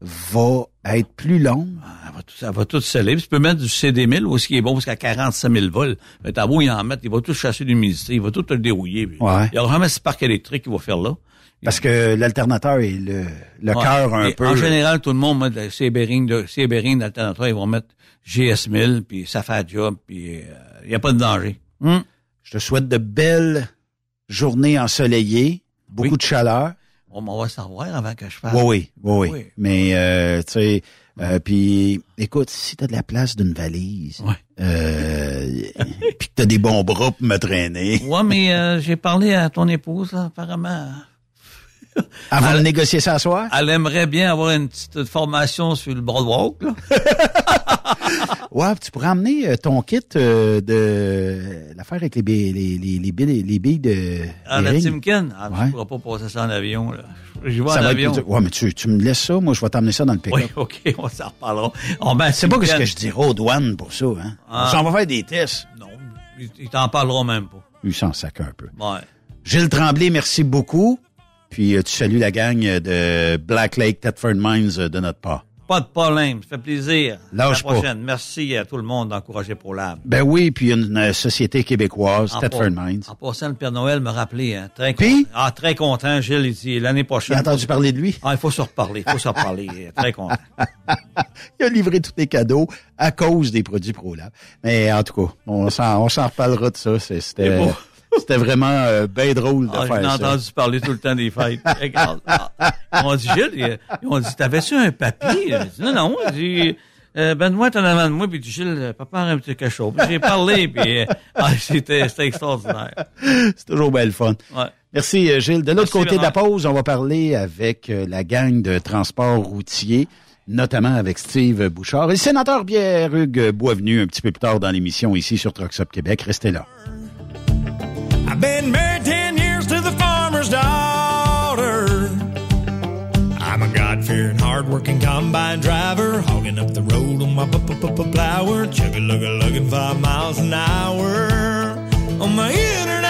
va être plus longue? Ça va tout, ça va tout sceller. Puis tu peux mettre du CD1000 aussi qui est bon parce qu'à 45 000 volts, mais t'as beau y en mettre, il va tout chasser l'humidité, il va tout te le dérouiller. Ouais. Il y aura jamais ce parc électrique qu'il va faire là. Parce que l'alternateur est le, le Ouais. cœur un Et peu. En général, tout le monde met ces bearings de bearings d'alternateur, ils vont mettre GS1000 puis ça fait job puis il n'y a pas de danger. Hum. Je te souhaite de belles journées ensoleillées, beaucoup Oui. de chaleur. On m'en va savoir avant que je fasse. Oui, oui, oui. Mais, euh, tu sais, euh, puis, écoute, si t'as de la place d'une valise, Ouais. euh, puis que t'as des bons bras pour me traîner, Ouais, mais euh, j'ai parlé à ton épouse, là, apparemment. Avant de négocier ça à soir, Elle aimerait bien avoir une petite formation sur le boardwalk, là. ouais, tu pourrais emmener euh, ton kit euh, de l'affaire avec les billes, les, les, les billes, les billes de des la. Timken? Ah, Ouais. Je pourrais pas passer ça en avion, là. Je vais Ça en va être avion. plus. Ouais, mais tu, tu me laisses ça, moi je vais t'emmener ça dans le pick-up. Oui, OK, on s'en reparlera. On ben, C'est pas ce que je dirais aux douanes pour ça, hein. Ah. On va faire des tests. Non, il, il t'en parlera même pas. Lui s'en sac un peu. Ouais. Gilles Tremblay, merci beaucoup. Puis euh, tu salues la gang euh, de Black Lake Thetford Mines euh, de notre part. Pas de problème, ça fait plaisir. Lâche à la pas. prochaine. Merci à tout le monde d'encourager ProLab. Ben oui, puis une euh, société québécoise, Thetford pas- Mines. En passant, le Père Noël me rappelait, hein, très Puis? content. Ah, très content, Gilles, il dit l'année J'ai prochaine. entendu parler de lui? Ah, il faut se reparler, il faut se reparler. très content. Il a livré tous les cadeaux à cause des produits ProLab. Mais en tout cas, on s'en, on s'en reparlera de ça. C'était. C'était vraiment euh, bien drôle de Ah, faire ça. entendu parler tout le temps des fêtes. Regarde. Ah, Ils m'ont dit, Gilles, ils m'ont dit, t'avais-tu un papier? J'ai dit, non, non. J'ai euh, ben, moi, t'en avant de moi, puis Gilles, euh, papa un petit quelque chose. J'ai parlé, puis euh, ah, c'était, c'était extraordinaire. C'est toujours bien le fun. Ouais. Merci, euh, Gilles. De l'autre côté de la pause, on va parler avec la gang de transport routier, notamment avec Steve Bouchard et le sénateur Pierre-Hugues Boisvenu un petit peu plus tard dans l'émission ici sur Trucks Up Québec. Restez là. I've been married 10 years to the farmer's daughter. I'm a God-fearing, hard-working combine driver, hogging up the road on my plower, chugga-lugga-lugging five miles an hour on my international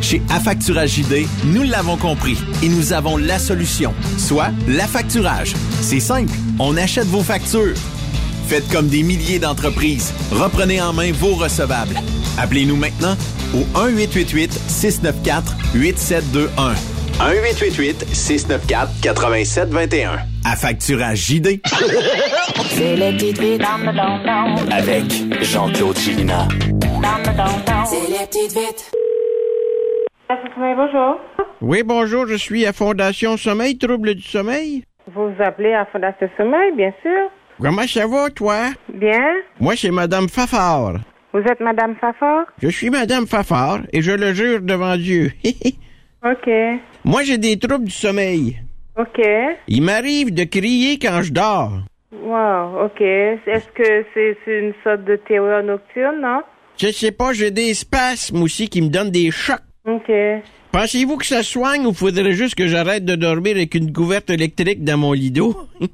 Chez Affacturage JD, nous l'avons compris et nous avons la solution, soit l'affacturage. C'est simple, on achète vos factures. Faites comme des milliers d'entreprises. Reprenez en main vos recevables. Appelez-nous maintenant au 1-888-694-8721. 1-888-694-8721. À facturage JD. C'est les petites vites dans le Avec Jean-Claude Chilina. C'est les petites vites. Bonjour. Oui, bonjour, je suis à Fondation Sommeil, Trouble du sommeil. Vous appelez à Fondation Sommeil, bien sûr. Comment ça va, toi? Bien. Moi, c'est Madame Fafard. Vous êtes Madame Fafard? Je suis Madame Fafard et je le jure devant Dieu. OK. Moi, j'ai des troubles du sommeil. OK. Il m'arrive de crier quand je dors. Wow, OK. Est-ce que c'est une sorte de terreur nocturne, non? Je sais pas, j'ai des spasmes aussi qui me donnent des chocs. OK. Pensez-vous que ça soigne ou faudrait juste que j'arrête de dormir avec une couverte électrique dans mon lido?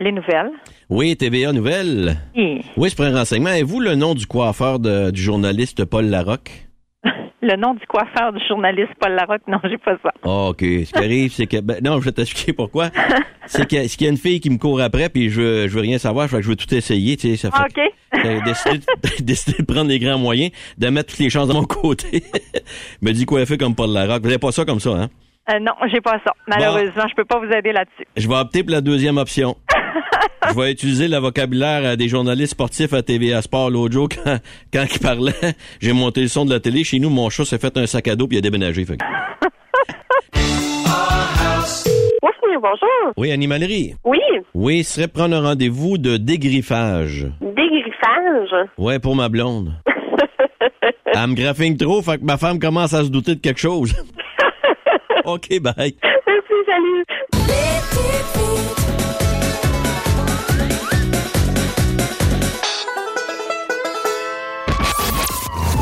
Les nouvelles. Oui, TVA Nouvelle. Oui. Oui, je prends un renseignement. Avez-vous le nom du coiffeur de- du journaliste Paul Larocque? Le nom du coiffeur du journaliste Paul Larocque, non, j'ai pas ça. Ah, OK. Ce qui arrive, c'est que... ben, non, je vais t'expliquer pourquoi. c'est que- qu'il y a une fille qui me court après, puis je veux, je veux rien savoir, fait que je veux tout essayer, tu sais. Ça fait Ah, OK. J'ai décidé, de- décidé de prendre les grands moyens, de mettre toutes les chances de mon côté. me dit coiffer comme Paul Larocque. Vous n'avez pas ça comme ça, hein? Euh, non, j'ai pas ça. Malheureusement, je peux pas vous aider là-dessus. Je vais opter pour la deuxième option. Je vais utiliser le vocabulaire euh, des journalistes sportifs à TVA Sport l'autre jour quand, quand ils parlaient. J'ai monté le son de la télé. Chez nous, mon chat s'est fait un sac à dos puis il a déménagé. Fait Oui, bonjour. Oui, animalerie. Oui, Oui, ce serait prendre un rendez-vous de dégriffage. dégriffage? Ouais, pour ma blonde. Elle me trop, fait que ma femme commence à se douter de quelque chose. OK, bye. Merci, salut.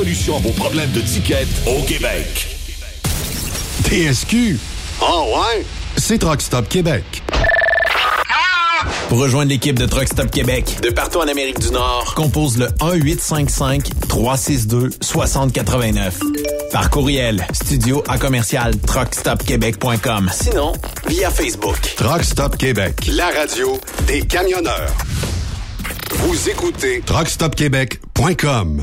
à vos problèmes de ticket au Québec. TSQ. Ah ouais? C'est Truck Stop Québec. Pour rejoindre l'équipe de Truck Stop Québec, de partout en Amérique du Nord, compose le 1-855-362-6089. Par courriel, studio à commercial truckstopquebec.com. Sinon, via Facebook. Truck Stop Québec. La radio des camionneurs. Vous écoutez TruckStopQuébec.com.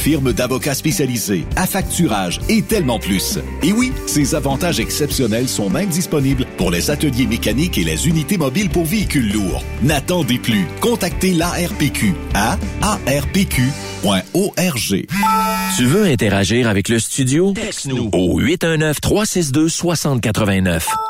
firme d'avocats spécialisés, affacturage et tellement plus. Et oui, ces avantages exceptionnels sont même disponibles pour les ateliers mécaniques et les unités mobiles pour véhicules lourds. N'attendez plus. Contactez l'ARPQ à arpq.org. Tu veux interagir avec le studio? Texte-nous au 819-362-6089.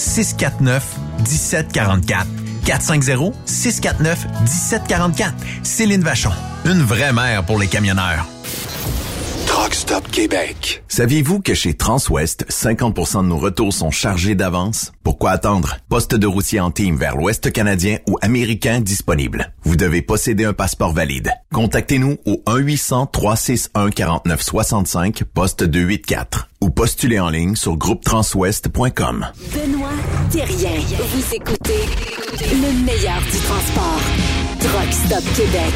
649 1744. 450 649 1744. Céline Vachon. Une vraie mère pour les camionneurs. Truck Stop Québec. Saviez-vous que chez Transwest, 50% de nos retours sont chargés d'avance? Pourquoi attendre? Poste de routier en team vers l'Ouest canadien ou américain disponible. Vous devez posséder un passeport valide. Contactez-nous au 1-800-361-4965, poste 284 ou postulez en ligne sur groupetranswest.com. Benoît Thérien. Vous écoutez le meilleur du transport. Truck Stop Québec.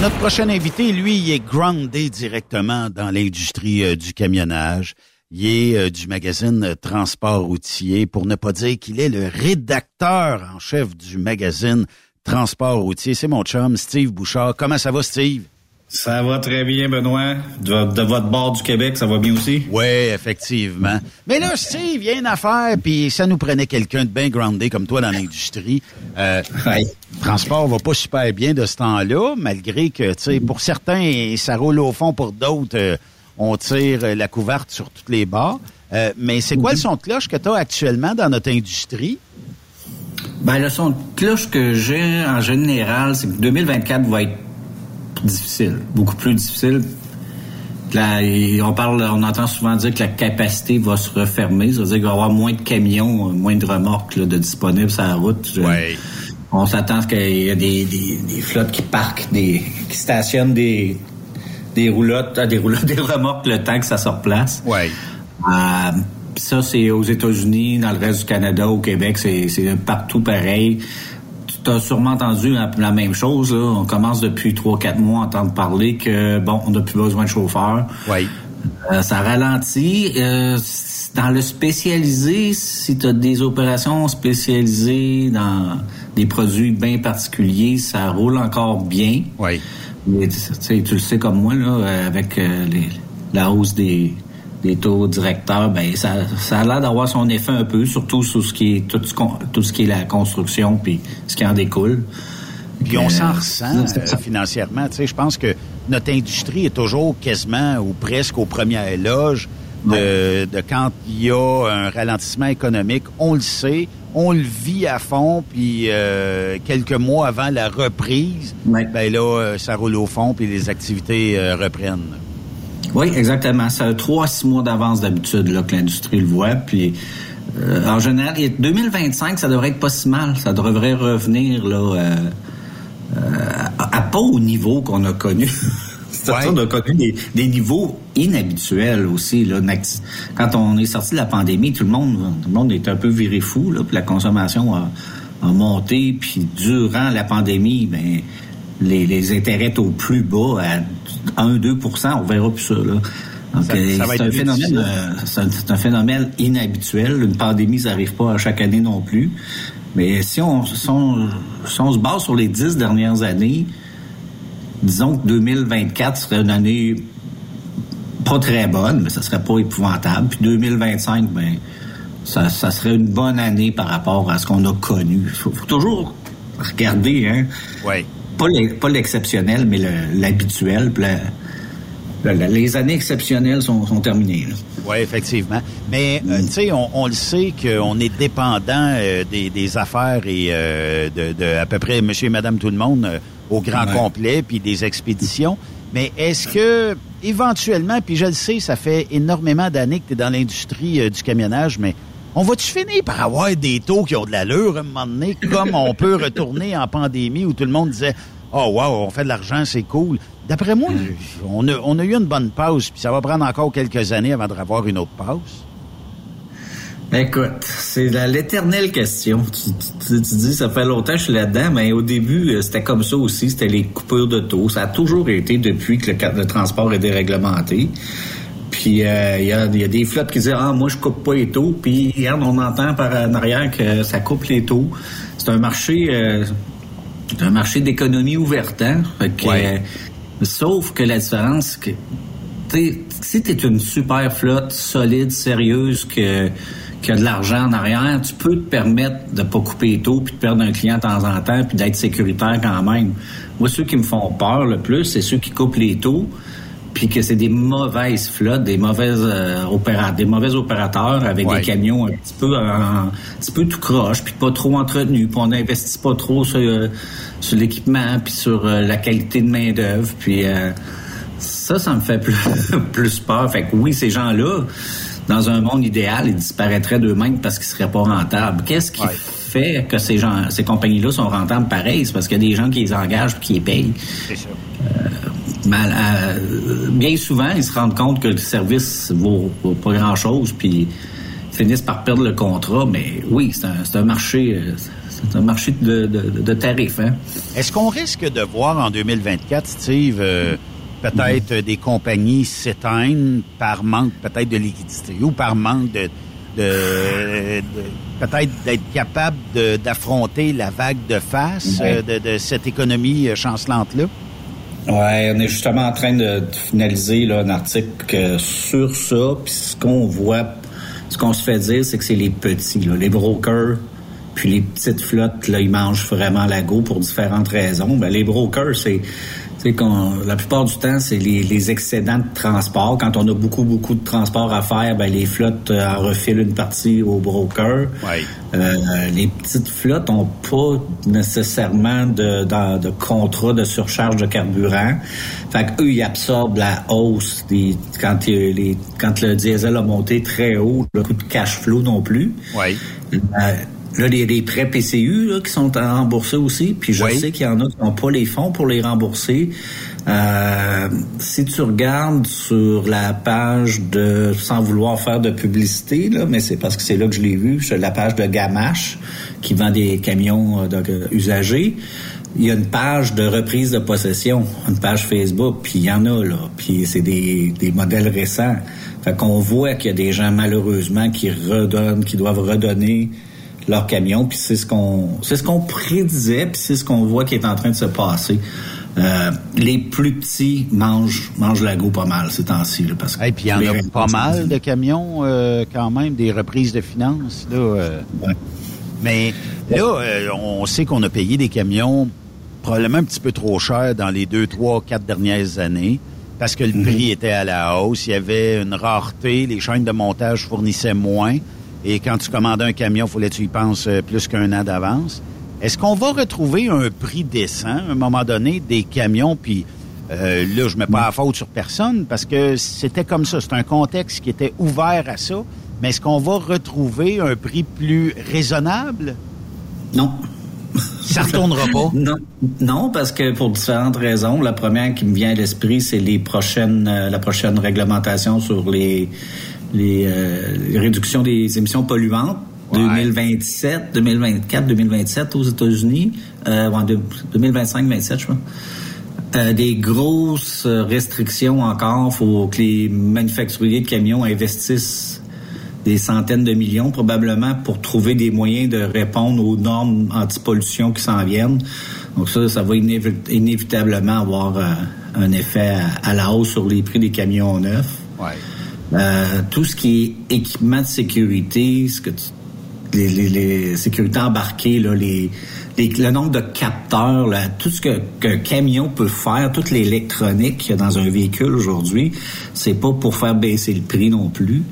Notre prochain invité, lui, il est groundé directement dans l'industrie euh, du camionnage. Il est euh, du magazine euh, Transport routier, pour ne pas dire qu'il est le rédacteur en chef du magazine Transport routier. C'est mon chum, Steve Bouchard. Comment ça va, Steve? Ça va très bien, Benoît. De, de votre bord du Québec, ça va bien aussi? Oui, effectivement. Mais là, Steve, il y a une affaire, puis ça nous prenait quelqu'un de bien groundé comme toi dans l'industrie. Euh, le transport va pas super bien de ce temps-là, malgré que, tu sais, pour certains, ça roule au fond, pour d'autres, euh, on tire euh, la couverte sur toutes les bords. Euh, mais c'est quoi le son de cloche que tu as actuellement dans notre industrie? Ben, le son de cloche que j'ai en général, c'est que 2024 va être difficile, beaucoup plus difficile. On parle, on entend souvent dire que la capacité va se refermer, ça veut dire qu'il va y avoir moins de camions, moins de remorques là, de disponibles sur la route. Ouais. On s'attend qu'il y a des, des, des, flottes qui parquent, des, qui stationnent des, des roulottes, des roulottes, des remorques le temps que ça se replace. Ouais. Euh, ça, c'est aux États-Unis, dans le reste du Canada, au Québec, c'est partout pareil. Tu as sûrement entendu la, la même chose. Là. On commence depuis 3-4 mois à entendre parler que, bon, on n'a plus besoin de chauffeurs. Oui. Euh, ça ralentit. Euh, dans le spécialisé, si tu as des opérations spécialisées dans des produits bien particuliers, ça roule encore bien. Oui. Mais, tu le sais comme moi, là, avec euh, les, la hausse des, des taux directeurs, ben ça, ça a l'air d'avoir son effet un peu, surtout sur ce qui est tout ce, tout ce qui est la construction puis ce qui en découle. Puis on s'en ressent euh, financièrement. Tu sais, je pense que notre industrie est toujours quasiment ou presque aux premières loges de, de quand il y a un ralentissement économique. On le sait, on le vit à fond, puis euh, quelques mois avant la reprise, ben là, euh, ça roule au fond, puis les activités euh, reprennent. Oui, exactement. Ça a trois, six mois d'avance d'habitude là, que l'industrie le voit. Puis euh, en général, 2025, ça devrait être pas si mal. Ça devrait revenir là, euh, euh, à, à, pas au niveau qu'on a connu. C'est-à-dire qu'on a connu des, des, niveaux inhabituels aussi. Là. Quand on est sorti de la pandémie, tout le monde, tout le monde est un peu viré fou. Là, puis la consommation a, a monté. Puis durant la pandémie, ben les, les intérêts au plus bas à 1-2% on verra plus ça. Là. Donc, c'est un phénomène, euh, c'est un, phénomène inhabituel. Une pandémie, ça n'arrive pas à chaque année non plus. Mais si on, si on, si on se base sur les dix dernières années, disons que 2024 serait une année pas très bonne, mais ça serait pas épouvantable. Puis 2025, ben, ça, ça serait une bonne année par rapport à ce qu'on a connu. Il faut, faut, toujours regarder, hein. Ouais pas l'exceptionnel, mais l'habituel. les années exceptionnelles sont, sont terminées. Oui, effectivement. Mais, euh, tu sais, on, on, le sait qu'on est dépendant euh, des, des, affaires et euh, de, de, à peu près monsieur et madame tout le monde au grand ouais. complet, puis des expéditions. Mais est-ce que, éventuellement, puis je le sais, ça fait énormément d'années que tu es dans l'industrie du camionnage, mais on va-tu finir par avoir des taux qui ont de l'allure à un moment donné, comme on peut retourner en pandémie où tout le monde disait Oh wow, on fait de l'argent, c'est cool. D'après moi, on a, on a eu une bonne pause, puis ça va prendre encore quelques années avant de revoir une autre pause. Écoute, c'est l'éternelle question. Tu, tu, tu, dis, ça fait longtemps que je suis là-dedans, mais au début, euh, c'était comme ça aussi, c'était les coupures de taux. Ça a toujours été depuis que le, le transport est déréglementé. Puis il euh, y, y, a des flottes qui disent Ah, moi je coupe pas les taux. Puis regarde, on entend par en arrière que ça coupe les taux. C'est un marché euh, c'est un marché d'économie ouverte, hein? Fait que, ouais. euh, sauf que la différence, que si tu es une super flotte solide, sérieuse, que qui a de l'argent en arrière, tu peux te permettre de pas couper les taux puis de perdre un client de temps en temps puis d'être sécuritaire quand même. Moi, ceux qui me font peur le plus, c'est ceux qui coupent les taux puis que c'est des mauvaises flottes, des mauvaises euh, opérateurs, des mauvais opérateurs avec ouais. des camions un petit peu un, un petit peu tout croche, puis pas trop entretenus, puis on n'investit pas trop sur, euh, sur l'équipement, puis sur euh, la qualité de main d'œuvre, puis euh, ça, ça me fait plus, plus peur. Fait que oui, ces gens-là, dans un monde idéal, ils disparaîtraient d'eux-mêmes parce qu'ils seraient pas rentables. Qu'est-ce qui ouais. fait que ces gens, ces compagnies-là sont rentables pareil? C'est parce qu'il y a des gens qui les engagent et qui les payent. C'est ça. Mal, euh, bien souvent, ils se rendent compte que le service vaut, vaut pas grand-chose, puis finissent par perdre le contrat. Mais oui, c'est un, un, marché, c'est un marché de, de, de tarifs. Hein. Est-ce qu'on risque de voir en 2024, Steve, euh, peut-être mmh. des compagnies s'éteignent par manque peut-être de liquidité ou par manque de, de, de peut-être d'être capable d'affronter la vague de face euh, de, cette économie chancelante-là? Ouais, on est justement en train de, de finaliser là, un article sur ça. Puis ce qu'on voit, ce qu'on se fait dire, c'est que c'est les petits, là, les brokers, puis les petites flottes, là, ils mangent vraiment la go pour différentes raisons. Ben, les brokers, c'est C'est qu'on, la plupart du temps, c'est les, les, excédents de transport. Quand on a beaucoup, beaucoup de transport à faire, ben, les flottes euh, en refilent une partie au broker. Ouais. Euh, les petites flottes ont pas nécessairement de, de, de contrat de surcharge de carburant. Fait qu'eux, ils absorbent la hausse des, quand, les, quand le diesel a monté très haut, le coût de cash flow non plus. Ouais. Euh, Là, les, les prêts PCU là, qui sont à rembourser aussi, puis je sais qu'il y en a qui n'ont pas les fonds pour les rembourser. Euh, si tu regardes sur la page de, sans vouloir faire de publicité, là, mais c'est parce que c'est là que je l'ai vu, sur la page de Gamache, qui vend des camions euh, de, usagers, il y a une page de reprise de possession, une page Facebook, puis il y en a, là, puis c'est des, des modèles récents. Fait qu'on voit qu'il y a des gens, malheureusement, qui redonnent, qui doivent redonner leur camion, puis c'est ce qu'on c'est ce qu'on prédisait, puis c'est ce qu'on voit qui est en train de se passer. Euh, les plus petits mangent mangent la go pas mal ces temps-ci là, parce que puis il y en a pas mal de camions euh, quand même des reprises de finances là. Euh. Ouais. Mais là on sait qu'on a payé des camions probablement un petit peu trop cher dans les deux, trois, quatre dernières années parce que le Mhm. prix était à la hausse, il y avait une rareté, les chaînes de montage fournissaient moins. Et quand tu commandais un camion, fallait que tu y penses euh, plus qu'un an d'avance. Est-ce qu'on va retrouver un prix décent? À un moment donné des camions? Puis euh, là, je mets pas la faute sur personne parce que c'était comme ça. C'est un contexte qui était ouvert à ça. Mais est-ce qu'on va retrouver un prix plus raisonnable? Non. Ça retournera pas? Non, non, parce que pour différentes raisons. La première qui me vient à l'esprit, c'est les prochaines, euh, la prochaine réglementation sur les les, euh, les réductions des émissions polluantes. 2027, 2024, 2027 aux États-Unis, euh, en 2025-27, je pense. Euh, des grosses restrictions encore. faut que les manufacturiers de camions investissent des centaines de millions probablement pour trouver des moyens de répondre aux normes anti-pollution qui s'en viennent. Donc ça, ça va inévi- inévitablement avoir euh, un effet à, à la hausse sur les prix des camions neufs. Ouais. Euh, tout ce qui est équipement de sécurité, ce que tu- les, les, les sécurités embarquées, là, les, les- le nombre de capteurs, là, tout ce que qu'un camion peut faire, toute l'électronique qu'il y a dans un véhicule aujourd'hui, c'est pas pour faire baisser le prix non plus.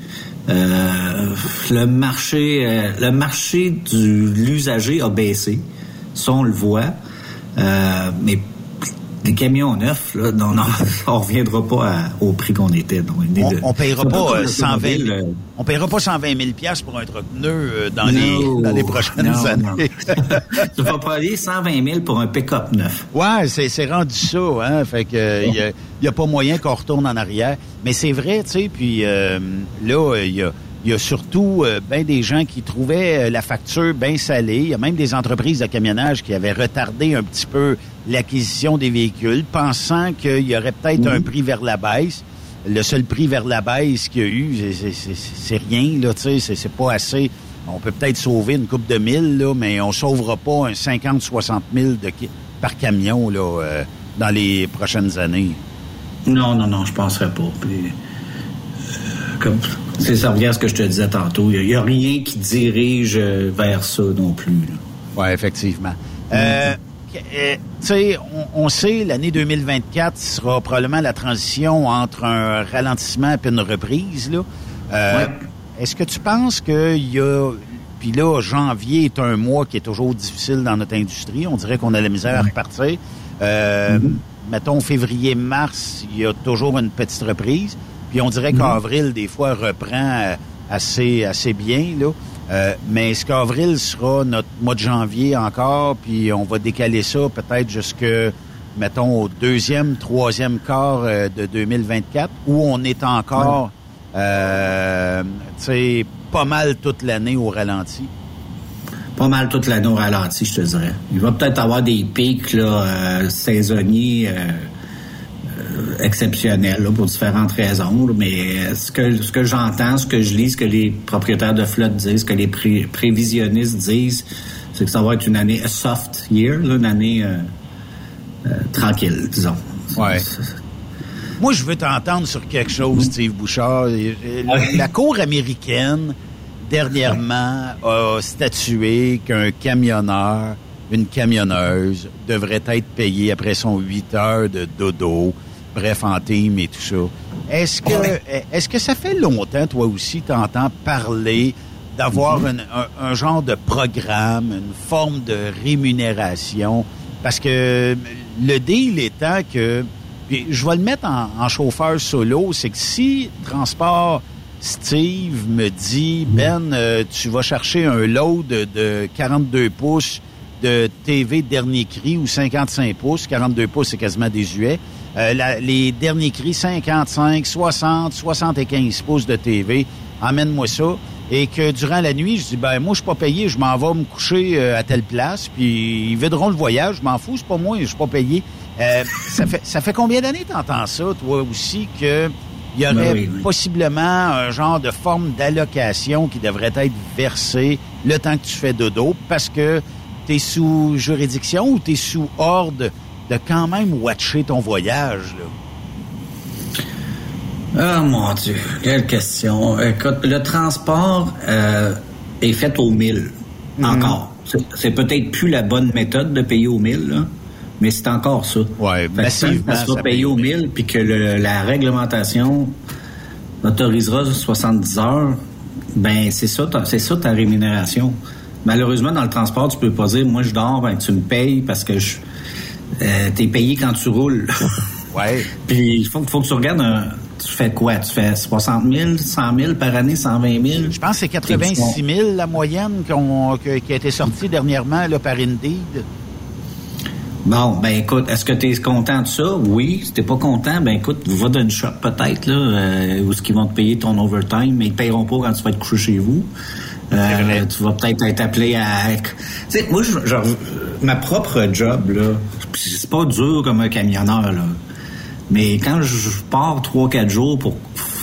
Euh, le marché, euh, le marché du l'usager a baissé, ça on le voit, Euh, mais les camions neufs, là, non, non, on reviendra pas à- au prix qu'on était. non. On, on payera pas comme euh, le 120 automobile, 000, euh, on payera pas 120 000 piastres pour un truck neuf euh, dans, les, dans les prochaines non, années. tu vas payer 120 000 pour un pick-up neuf. Ouais, c'est, c'est rendu ça, hein. Fait que euh, il y, a, y a pas moyen qu'on retourne en arrière. Mais c'est vrai, tu sais. Puis euh, là, il y a, y a surtout euh, ben des gens qui trouvaient euh, la facture bien salée. Il y a même des entreprises de camionnage qui avaient retardé un petit peu l'acquisition des véhicules, pensant qu'il y aurait peut-être un prix vers la baisse. Le seul prix vers la baisse qu'il y a eu, c'est, rien, là, tu sais. C'est, pas assez. On peut peut-être sauver une coupe de mille, là, mais on sauvera pas un 50-60 000 de, par camion là, euh, dans les prochaines années. Non, non, non, je penserais pas. Puis, euh, comme, c'est ça revient à ce que je te disais tantôt. Il n'y a, rien qui dirige euh, vers ça non plus. Oui, effectivement. Euh, euh, tu sais, on, on sait, l'année 2024 sera probablement la transition entre un ralentissement et une reprise. Là. Euh, Est-ce que tu penses qu'il y a... Puis là, janvier est un mois qui est toujours difficile dans notre industrie. On dirait qu'on a la misère à repartir. Euh, Mettons, février-mars, il y a toujours une petite reprise. Puis on dirait qu'avril, des fois, reprend assez, assez bien. Là. Euh, mais est-ce qu'avril sera notre mois de janvier encore, puis on va décaler ça peut-être jusque, mettons, au deuxième, troisième quart euh, de 2024, où on est encore, euh, tu sais, pas mal toute l'année au ralenti? Pas mal toute l'année au ralenti, je te dirais. Il va peut-être avoir des pics là, euh, saisonniers exceptionnels là, pour différentes raisons. là, mais ce que, ce que j'entends, ce que je lis, ce que les propriétaires de flotte disent, ce que les pré- prévisionnistes disent, c'est que ça va être une année soft year, là, une année euh, euh, tranquille, disons. Ouais. Moi, je veux t'entendre sur quelque chose, Steve Bouchard. La, la Cour américaine, dernièrement, a statué qu'un camionneur une camionneuse devrait être payée après son 8 heures de dodo, bref, en team et tout ça. Est-ce que, est-ce que ça fait longtemps, toi aussi, t'entends parler d'avoir Mhm. un, un- un genre de programme, une forme de rémunération? Parce que le deal étant que, puis je vais le mettre en, en chauffeur solo, c'est que si Transport Steve me dit, Ben, euh, tu vas chercher un load de, de 42 pouces de TV dernier cri ou 55 pouces, 42 pouces c'est quasiment désuet, euh, la- les derniers cris 55, 60, 75 pouces de TV, emmène-moi ça. Et que durant la nuit, je dis, ben moi, je suis pas payé, je m'en vais me coucher euh, à telle place, puis ils videront le voyage, je m'en fous, c'est pas moi, je suis pas payé. Euh, ça, fait, ça fait combien d'années t'entends ça, toi aussi, que il y aurait Ben oui, oui. possiblement un genre de forme d'allocation qui devrait être versée le temps que tu fais dodo, parce que tu es sous juridiction ou tu es sous ordre de quand même watcher ton voyage, là? Ah mon Dieu, quelle question. Écoute, le transport euh, est fait au mille. Mhm. Encore. C'est- peut-être plus la bonne méthode de payer au mille, là, mais c'est encore ça. Tant massivement, ça ça payé au mille, puis que le- la réglementation autorisera 70 heures, ben c'est ça, ta- c'est ça ta rémunération. Malheureusement, dans le transport, tu peux pas dire, moi je dors, ben tu me payes parce que je euh, t'es payé quand tu roules. Ouais. Puis il faut, faut que tu regardes, un- tu fais quoi? Tu fais 60 000, 100 000 par année, 120 000? Je pense que c'est 86 000 la moyenne que- qui a été sortie dernièrement là, par Indeed. Bon, ben écoute, est-ce que tu es content de ça? Oui. Si t'es pas content, ben écoute, va d'une shop peut-être, là, euh, où ce qu'ils vont te payer ton overtime, mais ils te paieront pas quand tu vas être couché chez vous. Euh, tu vas peut-être être appelé à... Tu sais, moi, je, je- ma propre job, là, c'est pas dur comme un camionneur, là. Mais quand je pars trois, quatre jours pour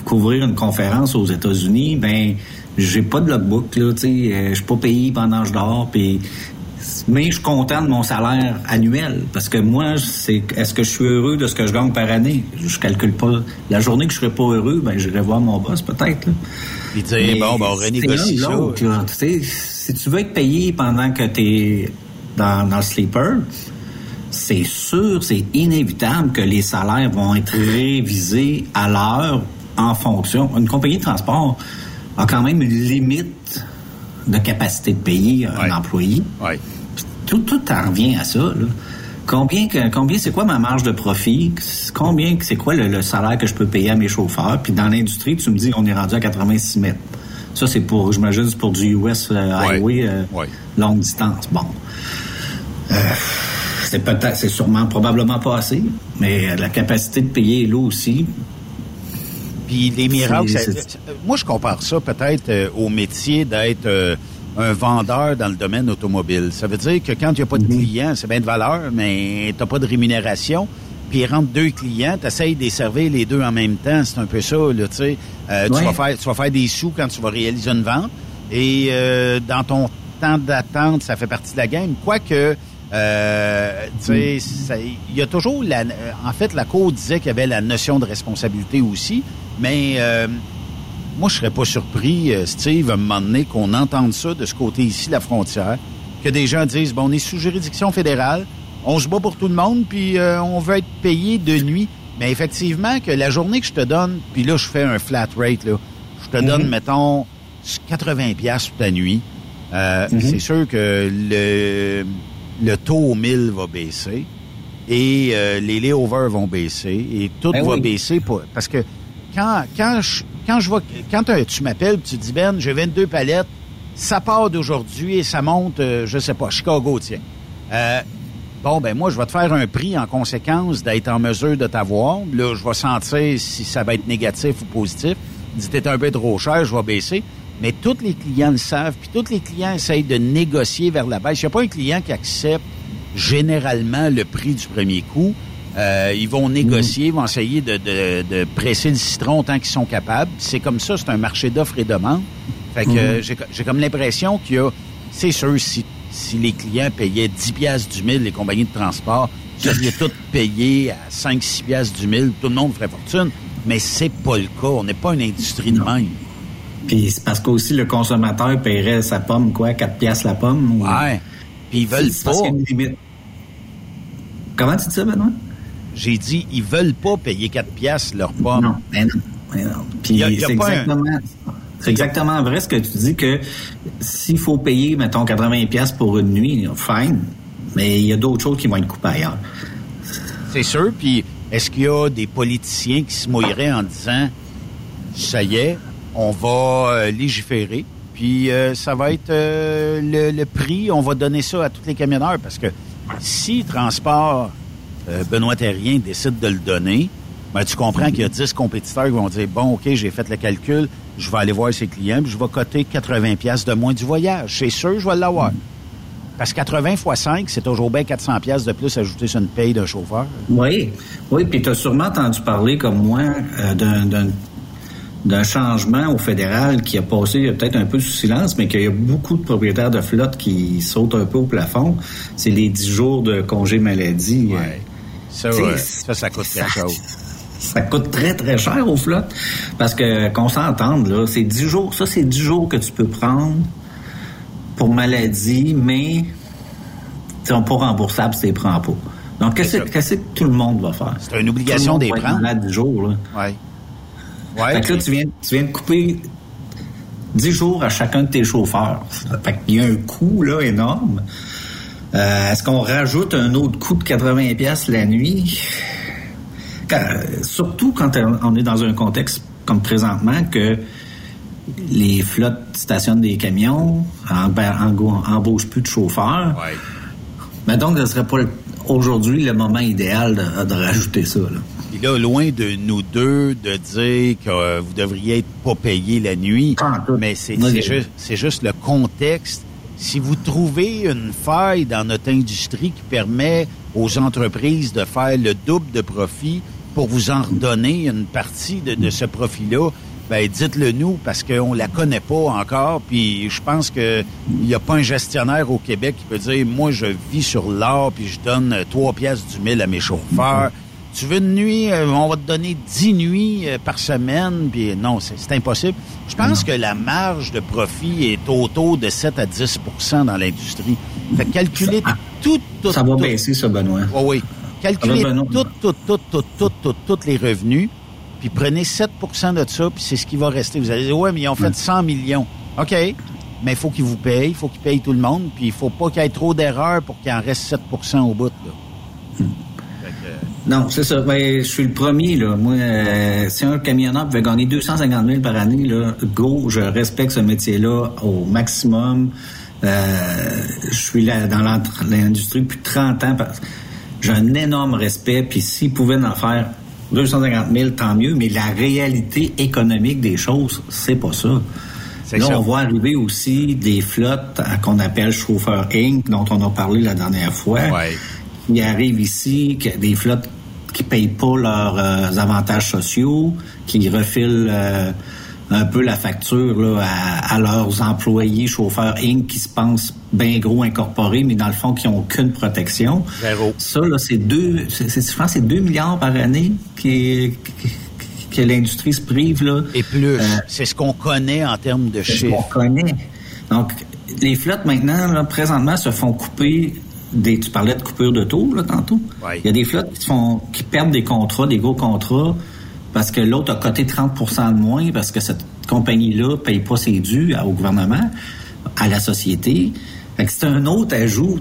couvrir une conférence aux États-Unis, ben j'ai pas de logbook, là, tu sais, euh, je suis pas payé pendant que je dors, puis mais je suis content de mon salaire annuel parce que moi, c'est est-ce que je suis heureux de ce que je gagne par année? Je calcule pas. La journée que je serais pas heureux, ben j'irai voir mon boss peut-être. Puis dire, Mais bon, ben, on renégocie ça. si tu veux être payé pendant que tu es dans, dans le sleeper, c'est sûr, c'est inévitable que les salaires vont être révisés à l'heure en fonction. Une compagnie de transport a quand même une limite de capacité de payer un employé. Tout, tout en revient à ça. là. Combien, que- combien c'est quoi ma marge de profit? Combien, c'est quoi le, le salaire que je peux payer à mes chauffeurs? Puis dans l'industrie, tu me dis qu'on est rendu à 86 mètres. Ça, c'est pour, j'imagine, c'est pour du US euh, Highway euh, longue distance. Bon. Euh, c'est peut-être, c'est sûrement, probablement pas assez, mais la capacité de payer est là aussi. Puis les miracles, ça- moi je compare ça peut-être euh, au métier d'être euh, un vendeur dans le domaine automobile. Ça veut dire que quand il n'y a pas de clients, c'est bien de valeur, mais tu n'as pas de rémunération. Puis il rentre deux clients, tu essayes de les servir les deux en même temps. C'est un peu ça, là, tu sais. Euh, tu, vas faire, tu vas faire des sous quand tu vas réaliser une vente. Et euh, dans ton temps d'attente, ça fait partie de la game. Quoique, euh, tu sais, ça- il y a toujours la... euh, En fait, la Cour disait qu'il y avait la notion de responsabilité aussi, mais euh, moi, je serais pas surpris, euh, Steve, à un moment donné, qu'on entende ça de ce côté ici, la frontière, que des gens disent, bon, on est sous juridiction fédérale, on se bat pour tout le monde, puis euh, on veut être payé de nuit. Mais effectivement, que la journée que je te donne, puis là, je fais un flat rate, là, je te donne, mettons, 80 pièces ta nuit, euh, c'est sûr que le, le taux au 1000 va baisser et euh, les layovers vont baisser et tout Ben va oui. baisser pour- parce que quand quand je quand je vois quand euh, tu m'appelles tu dis Ben j'ai 22 palettes ça part d'aujourd'hui et ça monte euh, je sais pas Chicago tiens. Euh, bon ben moi je vais te faire un prix en conséquence d'être en mesure de t'avoir. Là je vais sentir si ça va être négatif ou positif. Dis t'es un peu trop cher je vais baisser. Mais tous les clients le savent puis tous les clients essayent de négocier vers la baisse. Il n'y a pas un client qui accepte généralement le prix du premier coup. Euh, ils vont négocier, ils vont essayer de, de- de presser le citron tant qu'ils sont capables. C'est comme ça, c'est un marché d'offres et demandes. Fait que Mhm. euh, j'ai, comme l'impression qu'il y a, c'est sûr, si, si les clients payaient 10 piastres du mille, les compagnies de transport, si ils tout payé à 5-6 piastres du mille, tout le monde ferait fortune. Mais c'est pas le cas. On n'est pas une industrie de même. Puis c'est parce qu'aussi le consommateur paierait sa pomme, quoi, 4 piastres la pomme. ou- Ouais. Puis ils veulent parce pas. qu'il y a une limite. Comment tu dis ça, Benoît? J'ai dit, ils veulent pas payer 4 piastres leur pomme. Non, mais non. mais non. Puis c'est pas un- exactement, c'est exactement vrai ce que tu dis que s'il faut payer, mettons, 80$ piastres pour une nuit, fine. Mais il y a d'autres choses qui vont être coupées ailleurs. C'est sûr. Puis est-ce qu'il y a des politiciens qui se mouilleraient en disant, ça y est, on va euh, légiférer, puis euh, ça va être euh, le, le prix, on va donner ça à tous les camionneurs, parce que si Transport Benoît Terrien décide de le donner, ben, tu comprends qu'il y a 10 compétiteurs qui vont dire, bon, OK, j'ai fait le calcul, je vais aller voir ses clients, puis je vais coter 80 pièces de moins du voyage. C'est sûr, je vais l'avoir. Parce que 80 fois 5, c'est toujours bien 400 pièces de plus ajouté sur une paye d'un chauffeur. Oui, oui, puis tu as sûrement entendu parler, comme moi, euh, d'un- changement au fédéral qui a passé euh, peut-être un peu sous silence, mais qu'il y a beaucoup de propriétaires de flotte qui sautent un peu au plafond. C'est les 10 jours de congé maladie. euh, Ça, ouais, ça, ça coûte quelque chose. Ça coûte très, très cher aux flottes. Parce que, qu'on s'entende, là, c'est 10 jours. Ça, c'est 10 jours que tu peux prendre pour maladie, mais ils sont pas remboursables si tu les prends pas. Donc, qu'est-ce que tout le monde va faire? C'est une obligation des prendre. malade 10 jours, là. Ouais. fait que là, tu viens, tu viens de couper 10 jours à chacun de tes chauffeurs. Fait qu'il y a un coût, là, énorme. Euh, Est-ce qu'on rajoute un autre coût de 80 pièces la nuit? Quand- euh, surtout quand on est dans un contexte comme présentement que les flottes stationnent des camions, engo- embauchent plus de chauffeurs. Mais donc, ce serait pas aujourd'hui le moment idéal de, de rajouter ça. Là. Puis là, loin de nous deux de dire que euh, vous devriez être pas payé la nuit, mais juste, c'est juste le contexte. Si vous trouvez une faille dans notre industrie qui permet aux entreprises de faire le double de profit pour vous en redonner une partie de, ce profit-là, ben dites-le nous parce qu'on la connaît pas encore. Puis je pense que il y a pas un gestionnaire au Québec qui peut dire moi je vis sur l'or puis je donne trois pièces du mille à mes chauffeurs. Tu veux une nuit, euh, on va te donner dix nuits euh, par semaine, puis non, c'est impossible. Je pense que la marge de profit est autour de 7 à 10% dans l'industrie. Fait que calculer tout, tout, Ça va tout- baisser, ça, Benoît. oui, oui. Calculez Ah, non. tout, tout, tout, tout, tout, tout, tous les revenus, puis prenez 7% de ça, puis c'est ce qui va rester. Vous allez dire, ouais, mais ils ont fait 100 millions. OK, mais il faut qu'ils vous payent, il faut qu'ils payent tout le monde, puis il faut pas qu'il y ait trop d'erreurs pour qu'il en reste 7% au bout. Là. Non, c'est ça. Ben, je suis le premier, là. Moi, euh, si un camionneur pouvait gagner 250 000 par année, là, go, je respecte ce métier-là au maximum. Euh, je suis là dans l'industrie depuis 30 ans. parce- J'ai un énorme respect. Puis s'ils pouvaient en faire 250 000, tant mieux. Mais la réalité économique des choses, c'est pas ça. Là, on voit arriver aussi des flottes qu'on appelle chauffeurs Inc., dont on a parlé la dernière fois. Il arrive ici que des flottes qui payent pas leurs euh, avantages sociaux, qui refilent euh, un peu la facture là, à, à leurs employés chauffeurs Inc. qui se pensent bien gros incorporés, mais dans le fond qui n'ont aucune protection. Zéro. Ça, là, c'est deux, c'est, c'est- je pense c'est 2 milliards par année qui, qui- que l'industrie se prive. Là. Et plus, c'est ce qu'on connaît en termes de C'est ce chiffres. qu'on connaît. Donc, les flottes maintenant, là, présentement, se font couper des. Tu parlais de coupure de taux là, tantôt. Il y a des flottes qui se font qui perdent des contrats, des gros contrats, parce que l'autre a coté 30% de moins parce que cette compagnie-là paye pas ses dus à- au gouvernement, à la société. Fait que c'est un autre ajout.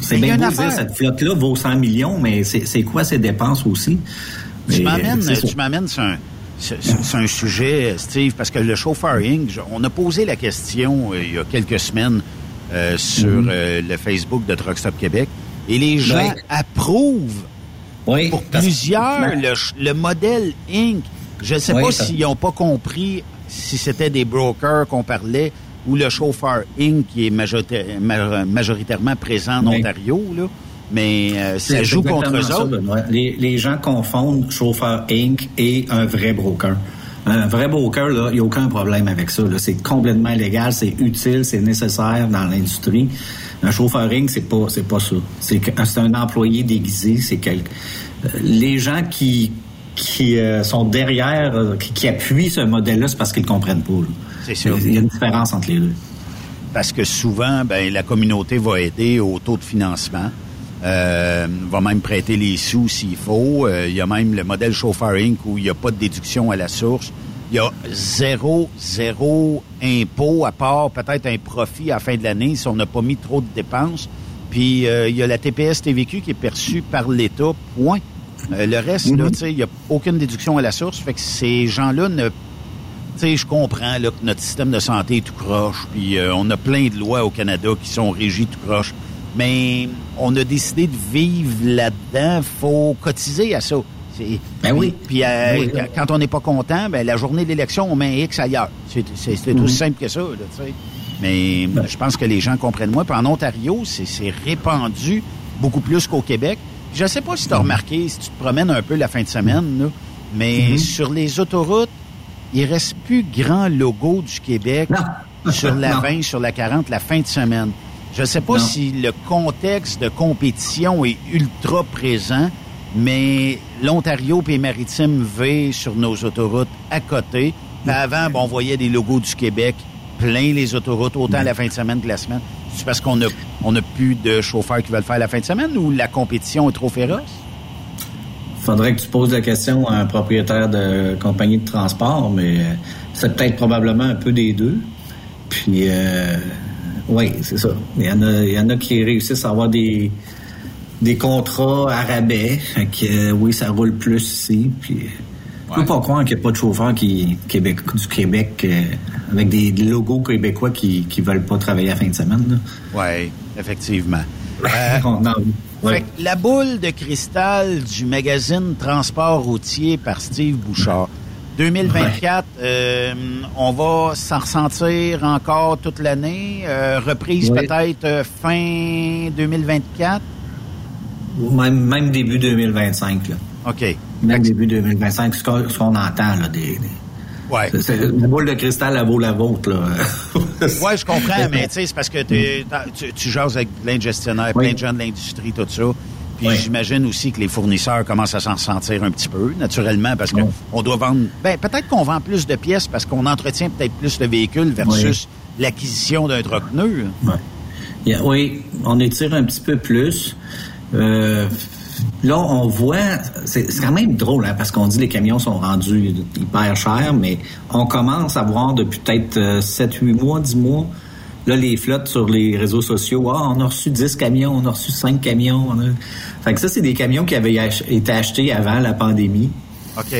C'est bien beau dire cette flotte-là vaut 100 millions, mais c'est c'est quoi ses dépenses aussi? Tu Mais, c'est tu m'amènes sur un, sur un sujet, Steve, parce que le chauffeur Inc., je- on a posé la question euh, il y a quelques semaines euh, sur Mhm. euh, le Facebook de Truck Stop Québec, et les gens approuvent Oui, pour plusieurs le, le modèle Inc. Je ne sais Oui, pas s'ils n'ont pas compris si c'était des brokers qu'on parlait ou le chauffeur Inc. qui est majorita- ma- majoritairement présent en. Ontario, là. mais euh, ça joue contre eux ça, autres. Les, les gens confondent chauffeur Inc. et un vrai broker. Un vrai broker, là, il n'y a aucun problème avec ça. C'est complètement légal, c'est utile, c'est nécessaire dans l'industrie. Un chauffeur Inc., c'est pas, c'est pas ça. C'est un employé déguisé. C'est quel... euh, les gens qui qui euh, sont derrière, euh, qui, qui appuient ce modèle-là, c'est parce qu'ils ne comprennent pas. C'est sûr. Il y a une différence entre les deux. parce que souvent, ben, la communauté va aider au taux de financement. Euh, va même prêter les sous s'il faut. Euh, il y a même le modèle Chauffeur Inc. où il n'y a pas de déduction à la source. Il y a zéro, zéro impôt, à part peut-être un profit à la fin de l'année si on n'a pas mis trop de dépenses. Puis euh, il y a la TPS TVQ qui est perçue par l'État, point. Le reste, sais, il n'y a aucune déduction à la source. Fait que ces gens-là ne tu sais, je comprends là, que notre système de santé est tout croche, puis euh, on a plein de lois au Canada qui sont régies tout croche. Mais on a décidé de vivre là-dedans. faut cotiser à ça. Ben oui. Puis euh, Oui. quand- on n'est pas content, ben la journée d'élection, on met un X ailleurs. C'est c'est- c'est Mhm. aussi simple que ça, là, tu sais. Mais je pense que les gens comprennent moins. Puis en Ontario, c'est répandu beaucoup plus qu'au Québec. Je sais pas si tu as remarqué, si tu te promènes un peu la fin de semaine, là, mais Mhm. sur les autoroutes, il reste plus grand logo du Québec sur la Non. 20, sur la 40, la fin de semaine. Je ne sais pas Non. si le contexte de compétition est ultra présent, mais l'Ontario et les Maritimes V sur nos autoroutes à côté. Puis avant, bon, on voyait des logos du Québec plein les autoroutes, autant la fin de semaine que la semaine. C'est parce qu'on a, on a plus de chauffeurs qui veulent faire la fin de semaine ou la compétition est trop féroce? faudrait que tu poses la question à un propriétaire de compagnie de transport, mais c'est peut-être probablement un peu des deux. Puis, euh, oui, c'est ça. Il y, en a, il y en a qui réussissent à avoir des, des contrats à rabais. Fait que, euh, oui, ça roule plus ici. Puis, je peux pas croire qu'il n'y a pas de chauffeurs qui, Québec, du Québec euh, avec des logos québécois qui qui veulent pas travailler la fin de semaine. Oui, effectivement. Euh, Non, ouais. Fait que la boule de cristal du magazine Transport routier par Steve Bouchard. 2024, euh, on va s'en ressentir encore toute l'année. Euh, reprise Oui. peut-être euh, fin 2024. Même, même début 2025. Là. OK. Même début 2025, ce qu'on ce qu'on entend. Là, des, des- Ouais. C'est- c'est- la boule de cristal, elle vaut la vôtre. Là. Ouais, je comprends, mais c'est parce que tu, tu jases avec plein de gestionnaires, plein de gens de l'industrie, tout ça. Puis j'imagine aussi que les fournisseurs commencent à s'en sentir un petit peu, naturellement, parce qu'on on doit vendre. Ben, peut-être qu'on vend plus de pièces parce qu'on entretient peut-être plus le véhicule versus l'acquisition d'un troc a- oui, on étire un petit peu plus. Euh, là, on voit, c'est quand même drôle, hein, parce qu'on dit les camions sont rendus hyper chers, mais on commence à voir depuis peut-être 7-8 mois, 10 mois, là, les flottes sur les réseaux sociaux. Ah, on a reçu 10 camions, on a reçu 5 camions. on a- Fait que ça, c'est des camions qui avaient ach- été achetés avant la pandémie OK.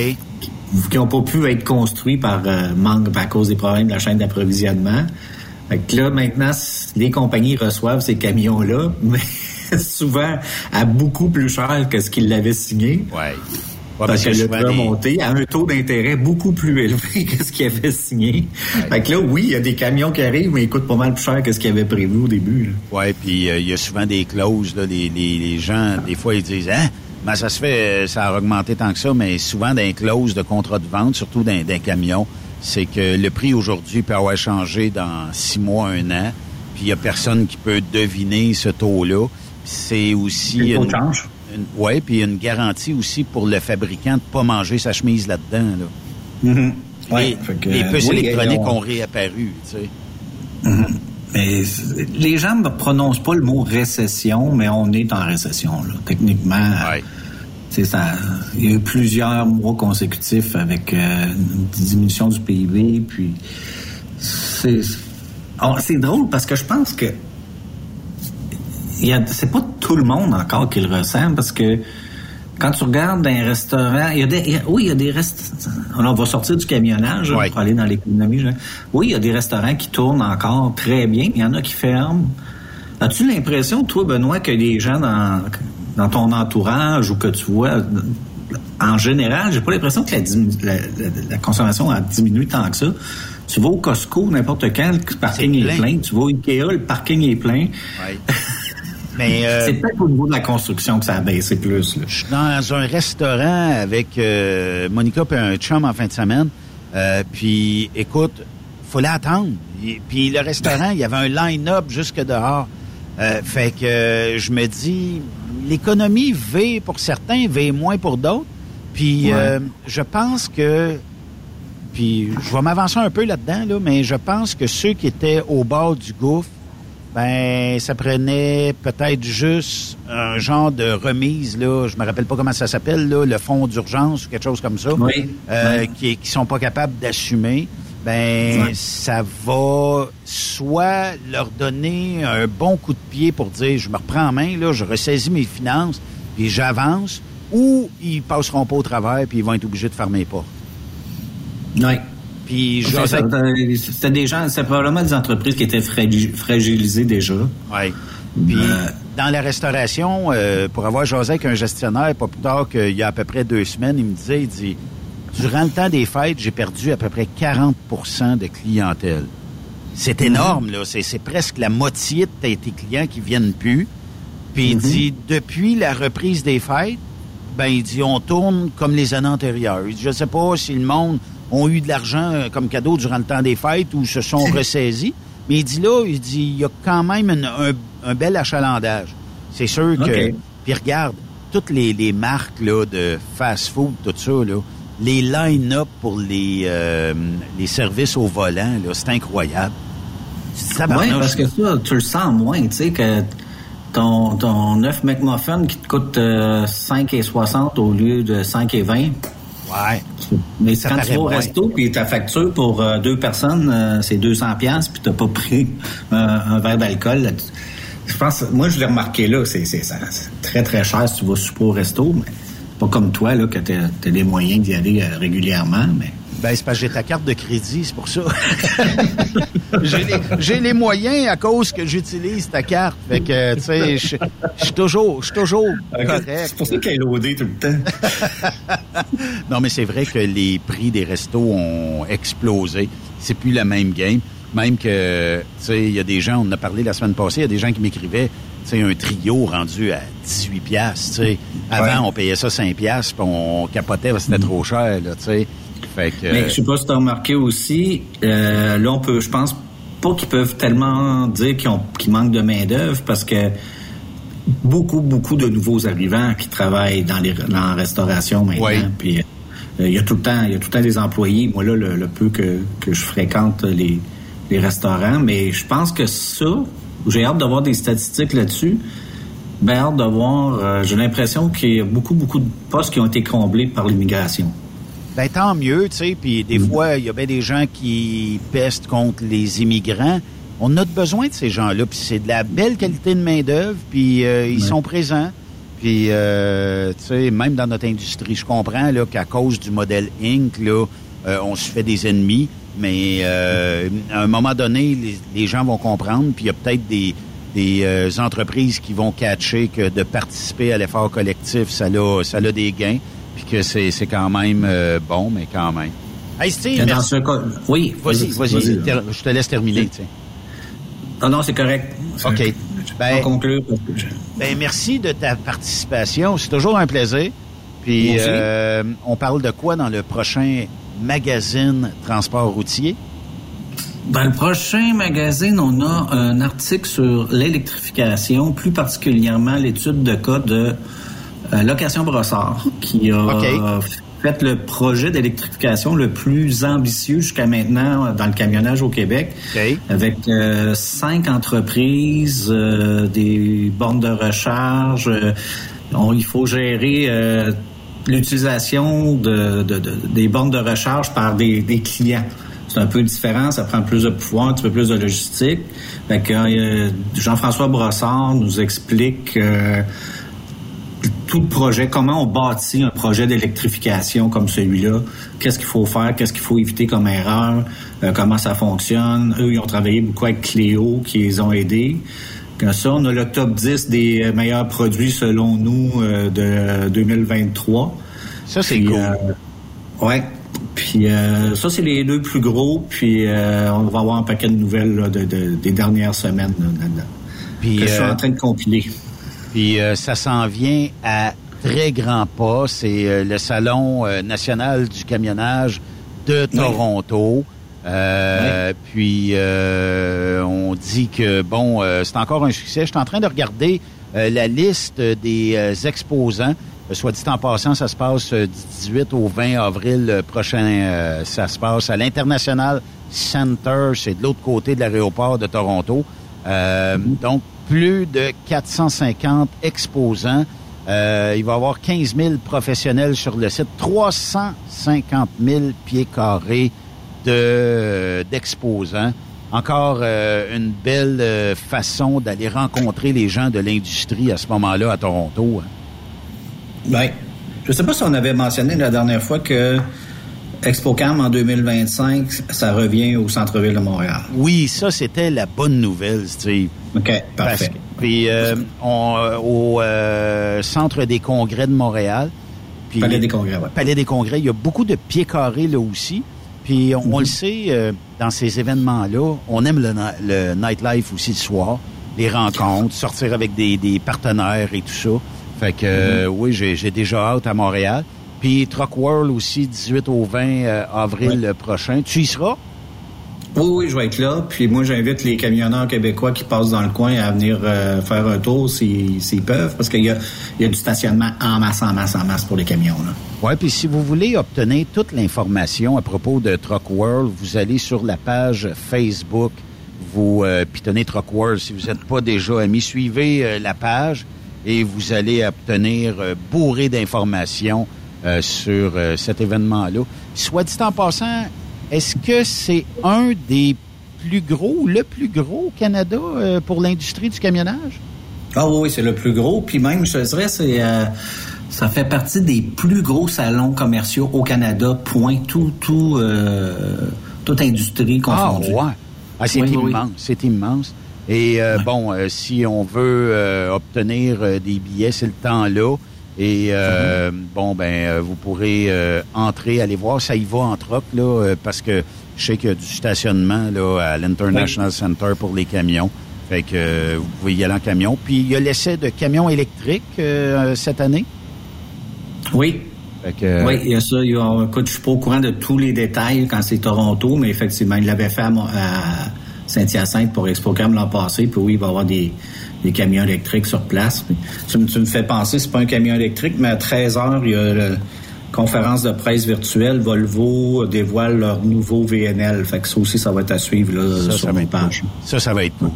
qui n'ont pas pu être construits par euh, manque à cause des problèmes de la chaîne d'approvisionnement. Fait que là, maintenant, les compagnies reçoivent ces camions-là, mais souvent à beaucoup plus cher que ce qu'ils l'avaient signé. Ouais. Parce parce que que le souvent prix a des- monté à un taux d'intérêt beaucoup plus élevé que ce qu'ils avaient signé. Fait que là, oui, il y a des camions qui arrivent, mais ils coûtent pas mal plus cher que ce qu'ils avaient prévu au début. Ouais, puis euh, il y a souvent des clauses, là, les, les, les gens, des fois, ils disent, hein, ben, ça se fait, euh, ça a augmenté tant que ça, mais souvent dans les clauses de contrat de vente, surtout dans des camions, c'est que le prix aujourd'hui peut avoir changé dans six mois, un an, puis il y a personne qui peut deviner ce taux-là. C'est aussi Le taux une, change. Une- ouais, puis une garantie aussi pour le fabricant de pas manger sa chemise là-dedans. Là. Ouais, les, fait que, les puces oui, électroniques on- ont réapparu, tu sais. Mhm. Mais les gens ne prononcent pas le mot récession, mais on est en récession. Là. Techniquement, c'est ça. Il y a eu plusieurs mois consécutifs avec euh, une diminution du PIB. Puis c'est drôle parce que je pense que c'est pas tout le monde encore qui le ressent parce que quand tu regardes un restaurant, il y a des, il y a- oui, il y a des restaurants. On va sortir du camionnage pour aller dans l'économie. je- Oui, il y a des restaurants qui tournent encore très bien. Il y en a qui ferment. As-tu l'impression, toi, Benoît, que les gens dans, dans ton entourage ou que tu vois, en général, j'ai pas l'impression que la, la- la- la consommation a diminué tant que ça. Tu vas au Costco, n'importe quand, le parking est plein. plein. Tu vas au Ikea, le parking est plein. Mais euh, C'est peut-être au niveau de la construction que ça a baissé plus. là. Je suis dans un restaurant avec euh, Monica et un chum en fin de semaine. Euh, puis, écoute, faut l'attendre. Et- Puis le restaurant, il y avait un line-up jusque dehors. Euh, fait que euh, je me dis, l'économie V pour certains, V moins pour d'autres. Puis Ouais. euh, je pense que puis je vais m'avancer un peu là-dedans, là, mais je pense que ceux qui étaient au bord du gouffre, ben, ça prenait peut-être juste un genre de remise, là, je me rappelle pas comment ça s'appelle, là, le fonds d'urgence ou quelque chose comme ça, euh, qui, qui sont pas capables d'assumer. Ben, ça va soit leur donner un bon coup de pied pour dire, je me reprends en main, là, je ressaisis mes finances, puis j'avance, ou ils passeront pas au travers, puis ils vont être obligés de fermer les portes. Oui. Puis je C'était des gens, c'est probablement des entreprises qui étaient fragilisées déjà. Oui. Puis dans la restauration, euh, pour avoir jasé avec un gestionnaire, pas plus tard qu'il y a à peu près deux semaines, il me disait, il dit, durant le temps des fêtes, j'ai perdu à peu près 40% de clientèle. C'est Mhm. énorme, là. C'est presque la moitié de tes, tes clients qui viennent plus. Puis il Mhm. dit, depuis la reprise des fêtes, ben il dit, on tourne comme les années antérieures. Il dit, je sais pas si le monde ont eu de l'argent euh, comme cadeau durant le temps des fêtes ou se sont ressaisis. Mais il dit là, il dit, il y a quand même une- un, un bel achalandage. C'est sûr que... Puis regarde, toutes les, les marques là, de fast-food, tout ça, là, les line-up pour les, euh, les services au volant, là, c'est incroyable. Oui, Tabarnouche. parce que ça, tu le sens moins, tu sais, que ton, ton œuf McMuffin qui te coûte euh, 5,60 au lieu de 5,20. Ouais. Mais Ça quand tu vas au resto, puis ta facture pour euh, deux personnes, euh, c'est 200 pièces puis t'as pas pris un, un verre d'alcool. Je pense, moi, je l'ai remarqué là, c'est très, très cher si tu vas super au resto, mais pas comme toi, là, que t'as as les moyens d'y aller euh, régulièrement, mais... Ben, c'est parce que j'ai ta carte de crédit, c'est pour ça. j'ai, les, j'ai les moyens à cause que j'utilise ta carte. Fait que, tu sais, je je suis toujours, je suis toujours correct. C'est pour ça qu'elle est loadée tout le temps. non, mais c'est vrai que les prix des restos ont explosé. C'est plus la même game. Même que, tu sais, il y a des gens, on en a parlé la semaine passée, il y a des gens qui m'écrivaient, tu sais, un trio rendu à 18 piastres, tu sais. Avant, Ouais. on payait ça 5 piastres, puis on capotait parce que c'était trop cher, là, tu sais. Fait que... Mais je sais pas si tu as remarqué aussi, euh, là, on peut, je pense pas qu'ils peuvent tellement dire qu'ils manquent de main-d'œuvre parce que beaucoup, beaucoup de nouveaux arrivants qui travaillent dans, les, dans la restauration maintenant. Puis, euh, il y a tout le temps, il y a tout le temps des employés. Moi, là, le, le peu que, que je fréquente les, les restaurants, mais je pense que ça, j'ai hâte d'avoir des statistiques là-dessus. Ben, hâte de voir, euh, j'ai l'impression qu'il y a beaucoup, beaucoup de postes qui ont été comblés par l'immigration. Ben tant mieux, tu sais. Puis des fois, il y a bien des gens qui pestent contre les immigrants. On a besoin de ces gens-là. Puis c'est de la belle qualité de main d'œuvre. Puis euh, ils sont présents. Puis euh, tu sais, même dans notre industrie, je comprends là qu'à cause du modèle Inc. là, euh, on se fait des ennemis. Mais euh, à un moment donné, les, les gens vont comprendre. Puis il y a peut-être des des euh, entreprises qui vont catcher que de participer à l'effort collectif, ça a, ça a des gains, puis que c'est, c'est quand même euh, bon, mais quand même. Hey Steve, Dans ce cas, oui, Vas-y, vas-y, je te laisse terminer. sais. Non, non, c'est correct. OK. Ben, conclure. ben, merci de ta participation. C'est toujours un plaisir. Puis, euh, on parle de quoi dans le prochain magazine Transport routier? Dans le prochain magazine, on a un article sur l'électrification, plus particulièrement l'étude de cas de Location Brossard, qui a fait le projet d'électrification le plus ambitieux jusqu'à maintenant dans le camionnage au Québec, avec euh, cinq entreprises, euh, des bornes de recharge. euh, on- il faut gérer euh, l'utilisation de, de- de- des bornes de recharge par des, des clients. C'est un peu différent, ça prend plus de pouvoir, un petit peu plus de logistique. Euh, Jean-François Brossard nous explique euh, tout le projet, comment on bâtit un projet d'électrification comme celui-là, qu'est-ce qu'il faut faire, qu'est-ce qu'il faut éviter comme erreur, euh, comment ça fonctionne? Eux, ils ont travaillé beaucoup avec Cléo, qui les ont aidés. Comme ça, on a le top 10 des meilleurs produits selon nous euh, de 2023. Ça, c'est cool. euh, ouais. Puis euh, ça, c'est les deux plus gros. Puis euh, on va avoir un paquet de nouvelles là, de, de- des dernières semaines là, là-dedans. Puis, que je suis en train de compiler. Puis euh, ça s'en vient à très grands pas. C'est euh, le Salon euh, national du camionnage de Toronto. Euh, Puis euh, on dit que bon, euh, c'est encore un succès. Je suis en train de regarder euh, la liste des exposants. Soit dit en passant, ça se passe du 18 au 20 avril prochain. Euh, ça se passe à l'International Center, c'est de l'autre côté de l'aéroport de Toronto. Euh, Donc, plus de 450 exposants. Euh, il va y avoir 15 000 professionnels sur le site, 350 000 pieds carrés de d'exposants. Encore euh, une belle euh, façon d'aller rencontrer les gens de l'industrie à ce moment-là à Toronto. hein. Ben, je sais pas si on avait mentionné la dernière fois que ExpoCam en 2025, ça revient au centre-ville de Montréal. Oui, ça, c'était la bonne nouvelle, Steve. OK, parfait. que- puis, euh, on, euh, au euh, Centre des congrès de Montréal. Puis, Palais des congrès, ouais. Palais des congrès. Il y a beaucoup de pieds carrés là aussi. Puis, on, on le sait, euh, dans ces événements-là, on aime le, le nightlife aussi le soir, les rencontres, sortir avec des, des partenaires et tout ça. Fait que, euh, oui, j'ai déjà hâte à Montréal. Puis, Truck World aussi, 18 au 20 euh, avril prochain. Tu y seras? Oui, oui, je vais être là. Puis moi, j'invite les camionneurs québécois qui passent dans le coin à venir euh, faire un tour s'ils s'ils peuvent, parce qu'il y a, y a du stationnement en masse, en masse, en masse pour les camions. Oui, puis si vous voulez obtenir toute l'information à propos de Truck World, vous allez sur la page Facebook, vous euh, pitonnez Truck World. Si vous n'êtes pas déjà amis, suivez euh, la page et vous allez obtenir bourré d'informations euh, sur euh, cet événement-là. Soit dit en passant, est-ce que c'est un des plus gros, le plus gros au Canada euh, pour l'industrie du camionnage? Ah oui, c'est le plus gros. Puis même, je dirais, c'est ça fait partie des plus gros salons commerciaux au Canada. Point. Tout, tout, toute industrie confondue. Ah, ouais. Ah, c'est Oui, immense, c'est immense. Et bon, si on veut obtenir des billets, c'est le temps là. Et euh, bon, ben, euh, vous pourrez euh, entrer, aller voir. Ça y va en troc, là, euh, parce que je sais qu'il y a du stationnement là, à l'International Center pour les camions. Fait que euh, vous pouvez y aller en camion. Puis il y a l'essai de camions électriques euh, cette année? Oui. Fait que, Oui, il y a ça. Il y a, écoute, je suis pas au courant de tous les détails quand c'est Toronto, mais effectivement, il l'avait fait à, à Saint-Hyacinthe pour ExpoCam l'an passé. Puis oui, il va y avoir des, des camions électriques sur place. Puis tu, me- tu me fais penser, c'est pas un camion électrique, mais à 13 heures, il y a la conférence de presse virtuelle. Volvo dévoile leur nouveau VNL. Fait que ça aussi, ça va être à suivre là, Ça, sur ça va être pages. Ça, ça va être cool.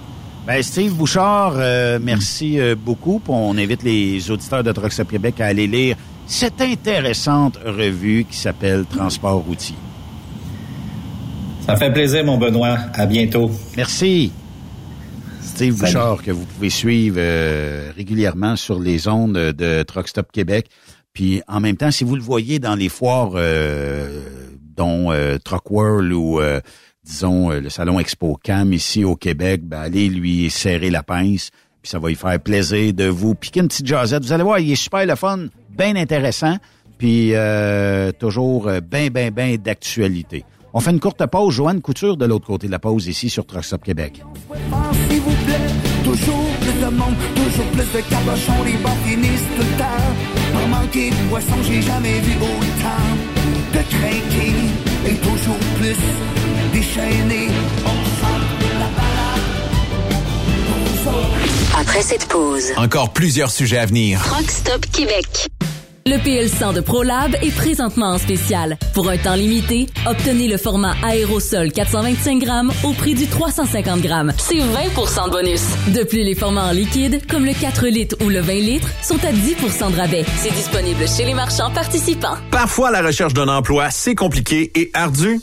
Ben, Steve Bouchard, euh, merci euh, beaucoup. On invite les auditeurs de Trucks Québec à aller lire cette intéressante revue qui s'appelle Transport routier. Ça fait plaisir, mon Benoît. À bientôt. Merci. Steve Salut. Bouchard, que vous pouvez suivre euh, régulièrement sur les ondes de Truck Stop Québec. Puis en même temps, si vous le voyez dans les foires, euh, dont euh, Truck World ou euh, disons euh, le salon Expo Cam ici au Québec, ben, allez lui serrer la pince. Puis ça va lui faire plaisir de vous piquer une petite jasette. Vous allez voir, il est super le fun, bien intéressant, puis euh, toujours bien, bien, bien d'actualité. On fait une courte pause. Joanne Couture de l'autre côté de la pause ici sur Truck Stop Québec. Plaît. Toujours plus de monde, toujours plus de cabochons, les bars finissent tout le temps. Par manquer de poisson, j'ai jamais vu autant de craquer et toujours plus déchaîné. On chante la balade. Après cette pause, Encore plusieurs sujets à venir. Truck Stop Québec. Le PL100 de ProLab est présentement en spécial. Pour un temps limité, obtenez le format aérosol 425 grammes au prix du 350 grammes. C'est 20% de bonus. De plus, les formats en liquide, comme le 4 litres ou le 20 litres, sont à 10% de rabais. C'est disponible chez les marchands participants. Parfois, la recherche d'un emploi, c'est compliqué et ardu.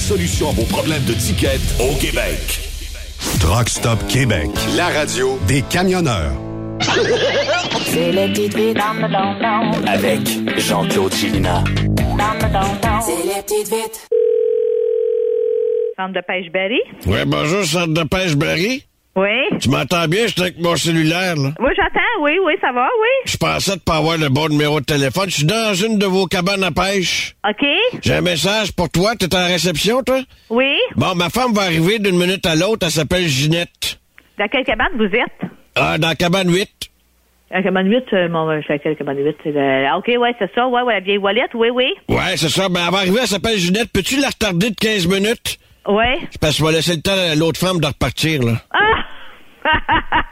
solution à vos problèmes de ticket au Québec. Truck Stop Québec, la radio des camionneurs. C'est le don-don. Avec Jean-Claude Chilina. C'est les petites vites. Centre de pêche Berry? Ouais, bonjour, centre de pêche Barry. Oui. Tu m'entends bien? J'étais avec mon cellulaire, là. Oui, j'entends. Oui, oui, ça va, oui. Je pensais de pas avoir le bon numéro de téléphone. Je suis dans une de vos cabanes à pêche. OK. J'ai un message pour toi. T'es en réception, toi? Oui. Bon, ma femme va arriver d'une minute à l'autre. Elle s'appelle Ginette. Dans quelle cabane vous êtes? Ah, dans la cabane 8. La cabane 8, euh, mon, je sais quelle cabane 8. c'est le- ah, OK, ouais, c'est ça. Ouais, ouais, la vieille Wallet, oui, oui. Ouais, c'est ça. Ben, elle va arriver. Elle s'appelle Ginette. Peux-tu la retarder de 15 minutes? Ouais. C'est parce que je vais laisser le temps à l'autre femme de repartir, là. Ah!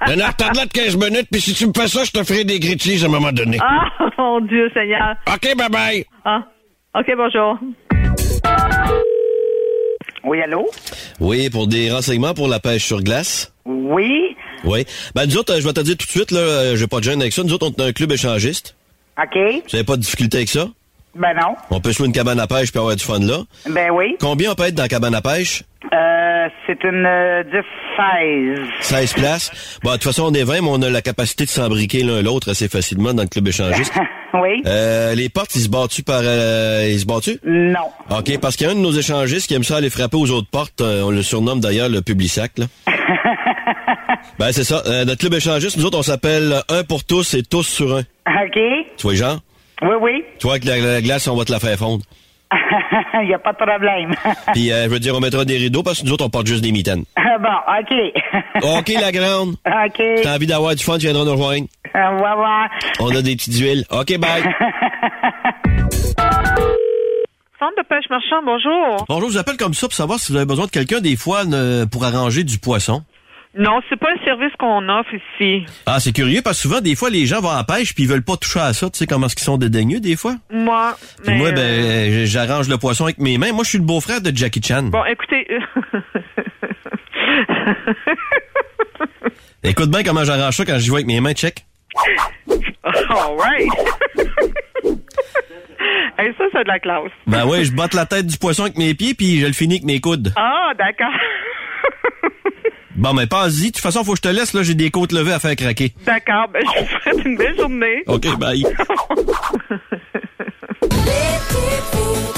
Elle a retardé de 15 minutes, puis si tu me fais ça, je te ferai des gritties à un moment donné. Ah, mon Dieu, Seigneur. OK, bye-bye. Ah, OK, bonjour. Oui, allô? Oui, pour des renseignements pour la pêche sur glace. Oui? Oui. Ben, nous autres, euh, je vais te dire tout de suite, là, euh, j'ai pas de gêne avec ça. Nous autres, on est un club échangiste. OK. Vous avez pas de difficulté avec ça? Ben non. On peut se louer une cabane à pêche puis avoir du fun là. Ben oui. Combien on peut être dans la cabane à pêche? Euh, c'est une euh, 10-16. 16 places. Bon, de toute façon, on est 20, mais on a la capacité de s'embriquer l'un l'autre assez facilement dans le club échangiste. oui. Euh, les portes, ils se battent par... Euh, ils se battent Non. OK, parce qu'il y a un de nos échangistes qui aime ça aller frapper aux autres portes. Euh, on le surnomme d'ailleurs le Publisac, là. ben, c'est ça. Euh, notre club échangiste, nous autres, on s'appelle Un pour tous et tous sur un. OK. Tu vois, Jean? Oui, oui. Tu vois, avec la, la glace, on va te la faire fondre. Il n'y a pas de problème. Puis, euh, je veux dire, on mettra des rideaux parce que nous autres, on porte juste des mitaines. bon, OK. OK, la grande. OK. T'as envie d'avoir du fun, tu viendras nous rejoindre. Au revoir. On a des petites huiles. OK, bye. Centre de pêche marchand, bonjour. Bonjour, je vous appelle comme ça pour savoir si vous avez besoin de quelqu'un des fois ne- pour arranger du poisson. Non, c'est pas un service qu'on offre ici. Ah, c'est curieux parce que souvent, des fois, les gens vont à la pêche puis ils veulent pas toucher à ça. Tu sais comment est-ce qu'ils sont dédaigneux des fois? Moi, Puis mais... moi, euh, ben, j'arrange le poisson avec mes mains. Moi, je suis le beau-frère de Jackie Chan. Bon, écoutez... Écoute bien comment j'arrange ça quand j'y vais avec mes mains, check. All right. hey, ça, c'est de la classe. Ben ouais, je botte la tête du poisson avec mes pieds puis je le finis avec mes coudes. Ah, d'accord. Bon, mais pas-y. De toute façon, faut que je te laisse. Là, j'ai des côtes levées à faire craquer. D'accord, ben, je vous souhaite une belle journée. OK, bye.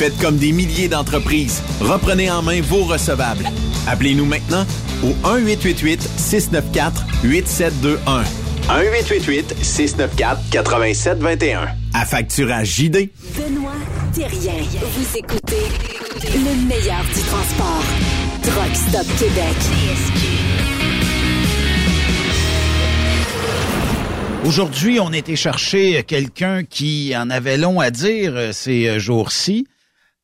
Faites comme des milliers d'entreprises. Reprenez en main vos recevables. Appelez-nous maintenant au 1-888-694-8721. 1-888-694-8721. Affacturage JD. Benoît Thérien. Vous écoutez le meilleur du transport. Truck Stop Québec. Aujourd'hui, on était chercher quelqu'un qui en avait long à dire euh, ces euh, jours-ci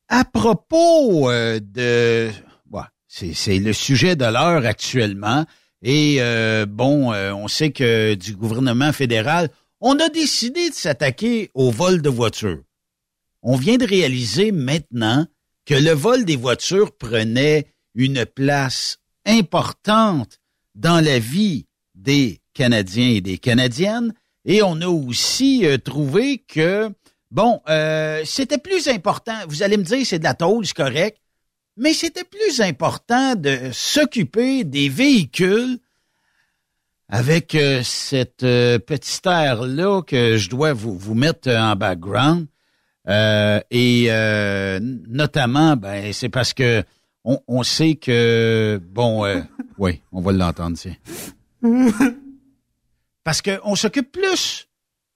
à propos euh, de... C'est le sujet de l'heure actuellement. Et bon, on sait que du gouvernement fédéral, on a décidé de s'attaquer au vol de voitures. On vient de réaliser maintenant que le vol des voitures prenait une place importante dans la vie des Canadiens et des Canadiennes. Et on a aussi euh, trouvé que, bon, euh, c'était plus important, vous allez me dire c'est de la tôle, c'est correct, mais c'était plus important de s'occuper des véhicules avec euh, cette petite air-là que je dois vous, vous mettre en background. et notamment, ben, c'est parce que on, on, sait que, bon, oui, on va l'entendre, tiens. Parce qu'on s'occupe plus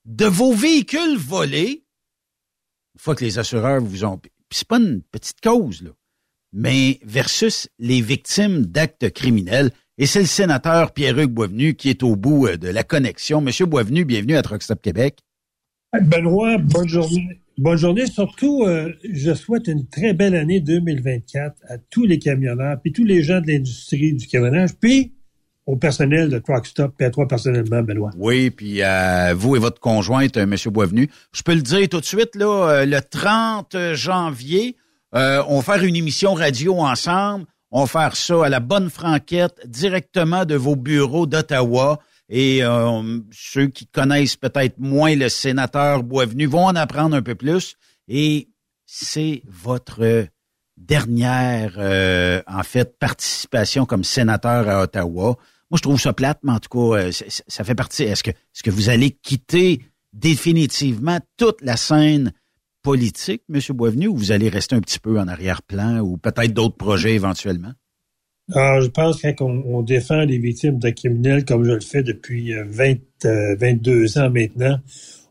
de vos véhicules volés, fois que les assureurs vous ont... c'est pas une petite cause, là, mais versus les victimes d'actes criminels. Et c'est le sénateur Pierre-Hugues Boisvenu qui est au bout euh, de la connexion. Monsieur Boisvenu, bienvenue à Truckstop Québec. Benoît, bonne journée. Bonne journée. Surtout, euh, je souhaite une très belle année 2024 à tous les camionneurs, puis tous les gens de l'industrie du camionnage, puis au personnel de Truck Stop et à personnellement, Benoît. Oui, puis à vous et votre conjointe, euh, M. Boisvenu. Je peux le dire tout de suite, là, euh, le 30 janvier, euh, on va faire une émission radio ensemble. On va faire ça à la bonne franquette, directement de vos bureaux d'Ottawa. Et ceux qui connaissent peut-être moins le sénateur Boisvenu vont en apprendre un peu plus. Et c'est votre dernière, en fait, participation comme sénateur à Ottawa. Moi, je trouve ça plate, mais en tout cas, euh, ça fait partie. Est-ce que, est-ce que vous allez quitter définitivement toute la scène politique, M. Boisvenu, ou vous allez rester un petit peu en arrière-plan, ou peut-être d'autres projets éventuellement? Alors, je pense quand on, défend les victimes de criminels, comme je le fais depuis 20, euh, 22 euh, ans maintenant,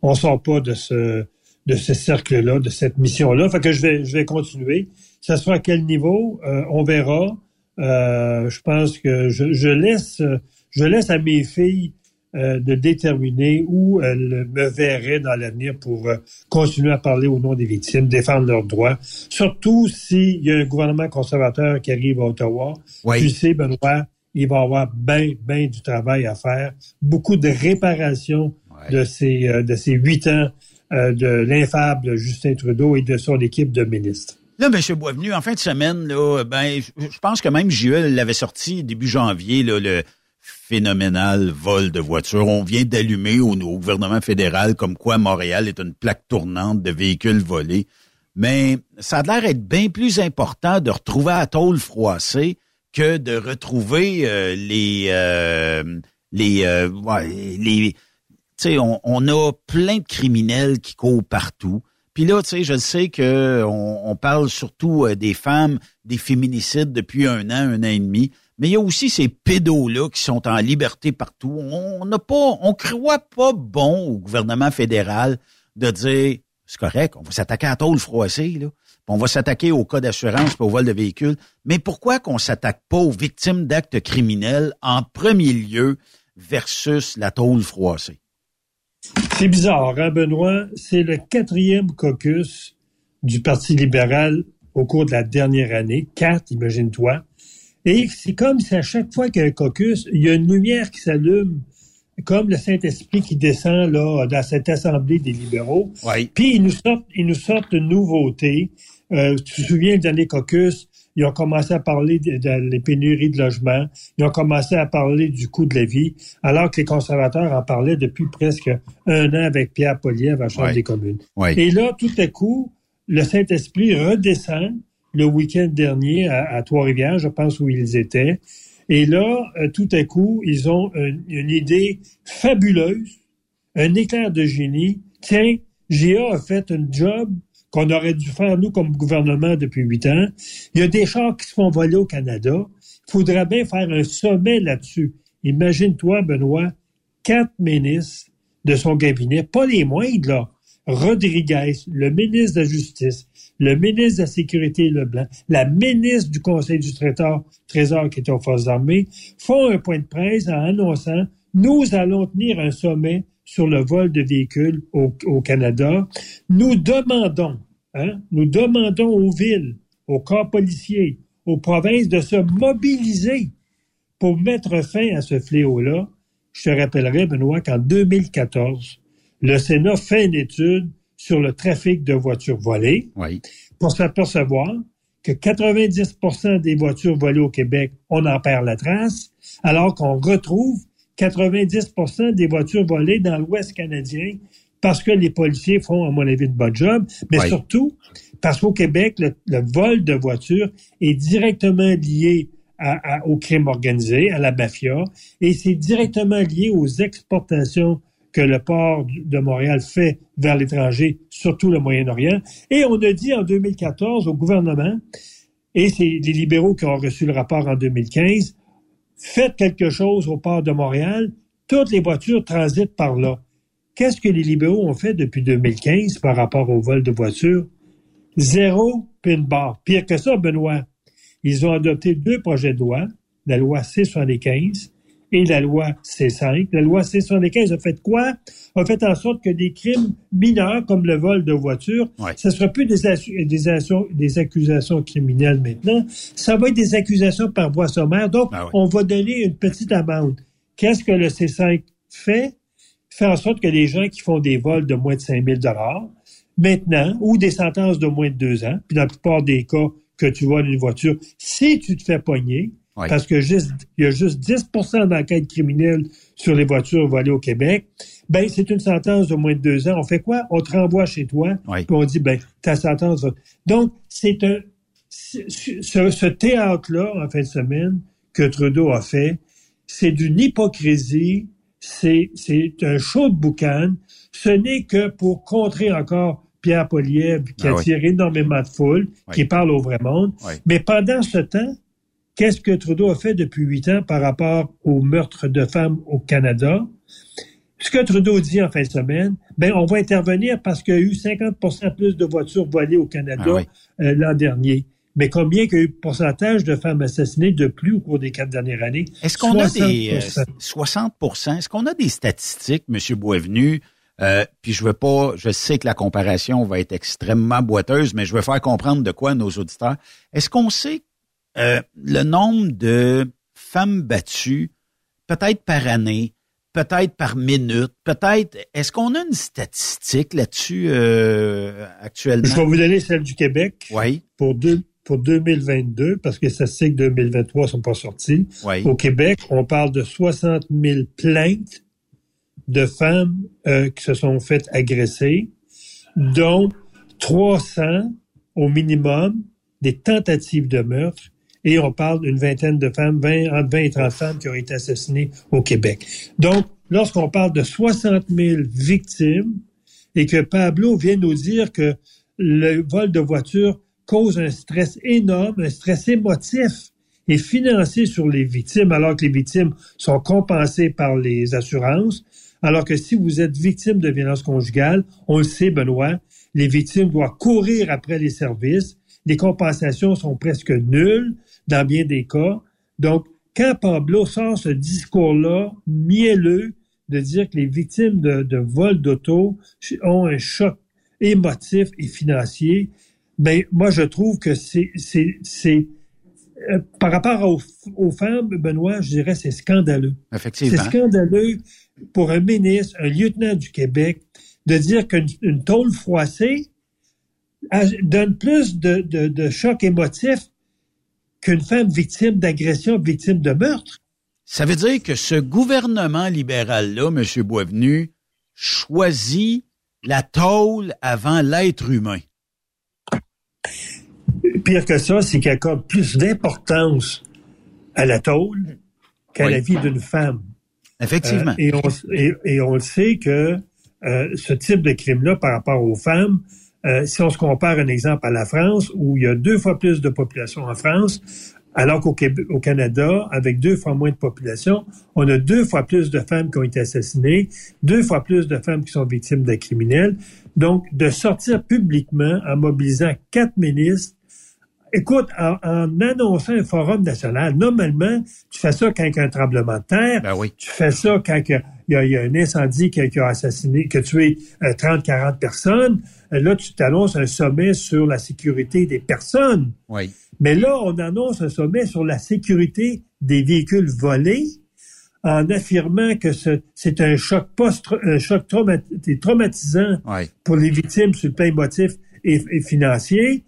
on sort pas de ce de ce cercle-là, de cette mission-là. Fait que je vais je vais continuer. Ça sera à quel niveau, on verra. Euh, je pense que je, je, laisse je laisse à mes filles euh, de déterminer où elles me verraient dans l'avenir pour euh, continuer à parler au nom des victimes, défendre leurs droits. Surtout s'il y a un gouvernement conservateur qui arrive à Ottawa. Tu sais, Benoît, il va avoir bien, bien du travail à faire. Beaucoup de réparation de ces de ces huit ans de l'infable Justin Trudeau et de son équipe de ministres. Là, M. Boisvenu, en fin de semaine, là, ben, je pense que même JE l'avait sorti début janvier, là, le phénoménal vol de voitures. On vient d'allumer au, gouvernement fédéral comme quoi Montréal est une plaque tournante de véhicules volés. Mais ça a l'air d'être bien plus important de retrouver à tôle froissée que de retrouver euh, les euh, les euh, les tu sais on, on, a plein de criminels qui courent partout puis là, tu sais, je sais que on, parle surtout euh, des femmes, des féminicides depuis un an, un an et demi. Mais il y a aussi ces pédos-là qui sont en liberté partout. On n'a pas, on croit pas bon au gouvernement fédéral de dire c'est correct, on va s'attaquer à tôle froissée, là. On va s'attaquer au cas d'assurance pour vol de véhicules. Mais pourquoi qu'on s'attaque pas aux victimes d'actes criminels en premier lieu versus la tôle froissée? C'est bizarre, hein, Benoît? C'est le quatrième caucus du Parti libéral au cours de la dernière année. Quatre, imagine-toi. Et c'est comme si à chaque fois qu'il y a un caucus, il y a une lumière qui s'allume, comme le Saint-Esprit qui descend là dans cette assemblée des libéraux. Puis ils nous sortent, ils nous sortent une nouveauté. Euh, tu te souviens du dernier caucus, ils ont commencé à parler des de, pénuries de logement, ils ont commencé à parler du coût de la vie, alors que les conservateurs en parlaient depuis presque un an avec Pierre Poliev à la Chambre des communes. Et là, tout à coup, le Saint-Esprit redescend le week-end dernier à, Trois-Rivières, je pense où ils étaient. Et là, euh, tout à coup, ils ont une, idée fabuleuse, un éclair de génie. Tiens, GA a fait un job qu'on aurait dû faire, nous, comme gouvernement, depuis huit ans. Il y a des chars qui se font voler au Canada. Il faudrait bien faire un sommet là-dessus. Imagine-toi, Benoît, quatre ministres de son cabinet, pas les moindres, là. Rodriguez, le ministre de la Justice, le ministre de la Sécurité Leblanc, la ministre du Conseil du Trésor, Trésor qui est aux Forces armées, font un point de presse en annonçant nous allons tenir un sommet sur le vol de véhicules au, Canada. Nous demandons, hein, nous demandons aux villes, aux corps policiers, aux provinces de se mobiliser pour mettre fin à ce fléau-là. Je te rappellerai, Benoît, qu'en 2014, le Sénat fait une étude sur le trafic de voitures volées pour s'apercevoir que 90% des voitures volées au Québec, on en perd la trace, alors qu'on retrouve 90% des voitures volées dans l'Ouest canadien parce que les policiers font, à mon avis, de bon job, mais surtout parce qu'au Québec, le, vol de voitures est directement lié au crime organisé, à la mafia, et c'est directement lié aux exportations que le port de Montréal fait vers l'étranger, surtout le Moyen-Orient. Et on a dit en 2014 au gouvernement, et c'est les libéraux qui ont reçu le rapport en 2015, faites quelque chose au port de Montréal, toutes les voitures transitent par là. Qu'est-ce que les libéraux ont fait depuis 2015 par rapport au vol de voitures? Zéro pin bar. Pire que ça, Benoît. Ils ont adopté deux projets de loi, la loi C-75 et la loi C5. La loi C-75 a fait quoi? A fait en sorte que des crimes mineurs comme le vol de voiture, ce ne sera plus des, des, accusations criminelles maintenant, ça va être des accusations par voie sommaire. Donc, ben on va donner une petite amende. Qu'est-ce que le C5 fait? Fait en sorte que les gens qui font des vols de moins de 5 000 maintenant, ou des sentences de moins de deux ans, puis dans la plupart des cas que tu voles une voiture, si tu te fais pogner, parce qu'il y a juste 10% d'enquête criminelle sur les voitures volées au Québec. Ben, c'est une sentence de moins de deux ans. On fait quoi? On te renvoie chez toi, puis on dit, ben, ta sentence va... Donc, c'est un... Ce, théâtre-là, en fin de semaine, que Trudeau a fait, c'est d'une hypocrisie, c'est un show de boucan. Ce n'est que pour contrer encore Pierre Poliev, qui ah attire énormément de foule, qui parle au vrai monde. Mais pendant ce temps, Qu'est-ce que Trudeau a fait depuis huit ans par rapport au meurtre de femmes au Canada? Ce que Trudeau dit en fin de semaine, ben on va intervenir parce qu'il y a eu 50% plus de voitures volées au Canada ah euh, l'an dernier. Mais combien qu'il y a eu de pourcentage de femmes assassinées de plus au cours des quatre dernières années? Est-ce qu'on a des 60% euh, Est-ce qu'on a des statistiques, M. Boisvenu? Euh, puis je veux pas, je sais que la comparaison va être extrêmement boiteuse, mais je veux faire comprendre de quoi nos auditeurs. Est-ce qu'on sait euh, le nombre de femmes battues, peut-être par année, peut-être par minute, peut-être. Est-ce qu'on a une statistique là-dessus euh, actuellement? Je vais vous donner celle du Québec. Oui. Pour deux, pour 2022, parce que les statistiques 2023 sont pas sorties. Au Québec, on parle de 60 000 plaintes de femmes euh, qui se sont faites agresser, dont 300 au minimum des tentatives de meurtre et on parle d'une vingtaine de femmes, 20, entre 20 et 30 femmes qui ont été assassinées au Québec. Donc, lorsqu'on parle de 60 000 victimes et que Pablo vient nous dire que le vol de voiture cause un stress énorme, un stress émotif et financier sur les victimes, alors que les victimes sont compensées par les assurances, alors que si vous êtes victime de violence conjugale, on le sait, Benoît, les victimes doivent courir après les services, les compensations sont presque nulles, dans bien des cas. Donc, quand Pablo sort ce discours-là, mielleux, de dire que les victimes de, de vol d'auto ont un choc émotif et financier, ben moi je trouve que c'est c'est c'est euh, par rapport aux, aux, femmes, Benoît, je dirais c'est scandaleux. Effectivement. C'est scandaleux pour un ministre, un lieutenant du Québec, de dire qu'une tôle froissée donne plus de, de, de choc émotif qu'une femme victime d'agression, victime de meurtre. Ça veut dire que ce gouvernement libéral-là, M. Boisvenu, choisit la tôle avant l'être humain. Pire que ça, c'est qu'il accorde plus d'importance à la tôle qu'à la vie d'une femme. Effectivement. Euh, et, on, et, et, on, le sait que euh, ce type de crime-là par rapport aux femmes, euh, si on se compare un exemple à la France, où il y a deux fois plus de population en France, alors qu'au au Canada, avec deux fois moins de population, on a deux fois plus de femmes qui ont été assassinées, deux fois plus de femmes qui sont victimes de criminels. Donc, de sortir publiquement en mobilisant quatre ministres, écoute, en, annonçant un forum national, normalement, tu fais ça quand il y a un tremblement de terre, ben oui. tu fais ça quand il y a, il y a un incendie qui a, qui a, assassiné, qui a tué 30-40 personnes. Là, tu t'annonces un sommet sur la sécurité des personnes. Oui. Mais là, on annonce un sommet sur la sécurité des véhicules volés en affirmant que c'est un choc post un choc traumatisant pour les victimes sur le plan émotif et, financier.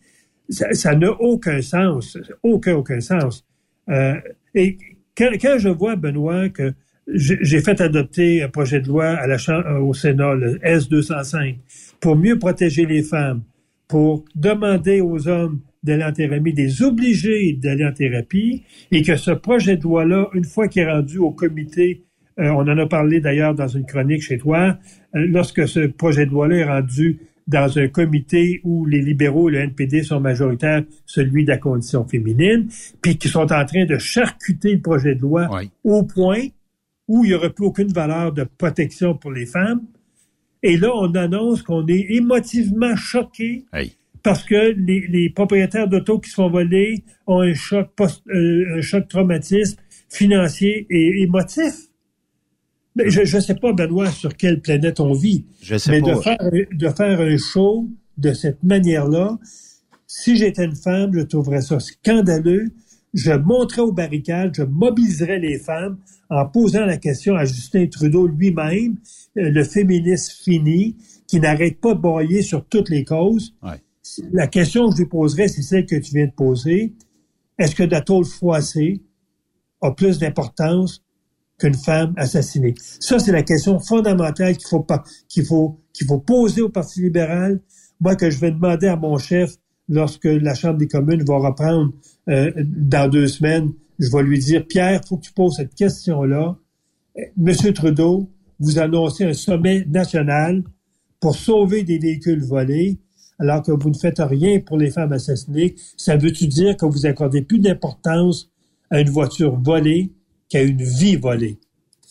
Ça n'a aucun sens. Aucun, aucun sens. Euh, et quand, quand, je vois, Benoît, que j'ai fait adopter un projet de loi à la Chambre, au Sénat, le S-205, pour mieux protéger les femmes, pour demander aux hommes d'aller en thérapie, des obligés d'aller en thérapie, et que ce projet de loi-là, une fois qu'il est rendu au comité, euh, on en a parlé d'ailleurs dans une chronique chez toi, euh, lorsque ce projet de loi-là est rendu dans un comité où les libéraux et le NPD sont majoritaires, celui de la condition féminine, puis qui sont en train de charcuter le projet de loi au point où il n'y aurait plus aucune valeur de protection pour les femmes. Et là, on annonce qu'on est émotivement choqué parce que les, les propriétaires d'auto qui se font voler ont un choc post, euh, un choc traumatisme financier et émotif. Mais je ne sais pas, Benoît, sur quelle planète on vit. Je sais mais pas. De, faire, de faire un show de cette manière-là, si j'étais une femme, je trouverais ça scandaleux. Je monterais aux barricades, je mobiliserais les femmes en posant la question à Justin Trudeau lui-même, euh, le féministe fini, qui n'arrête pas de broyer sur toutes les causes. Ouais la question que je lui poserais, c'est celle que tu viens de poser. Est-ce que la tôle froissée a plus d'importance qu'une femme assassinée? Ça, c'est la question fondamentale qu'il faut, faut, faut poser au Parti libéral. Moi, que je vais demander à mon chef lorsque la Chambre des communes va reprendre euh, dans deux semaines, je vais lui dire, Pierre, il faut que tu poses cette question-là. Monsieur Trudeau, vous annoncez un sommet national pour sauver des véhicules volés alors que vous ne faites rien pour les femmes assassinées, ça veut-tu dire que vous accordez plus d'importance à une voiture volée qu'à une vie volée?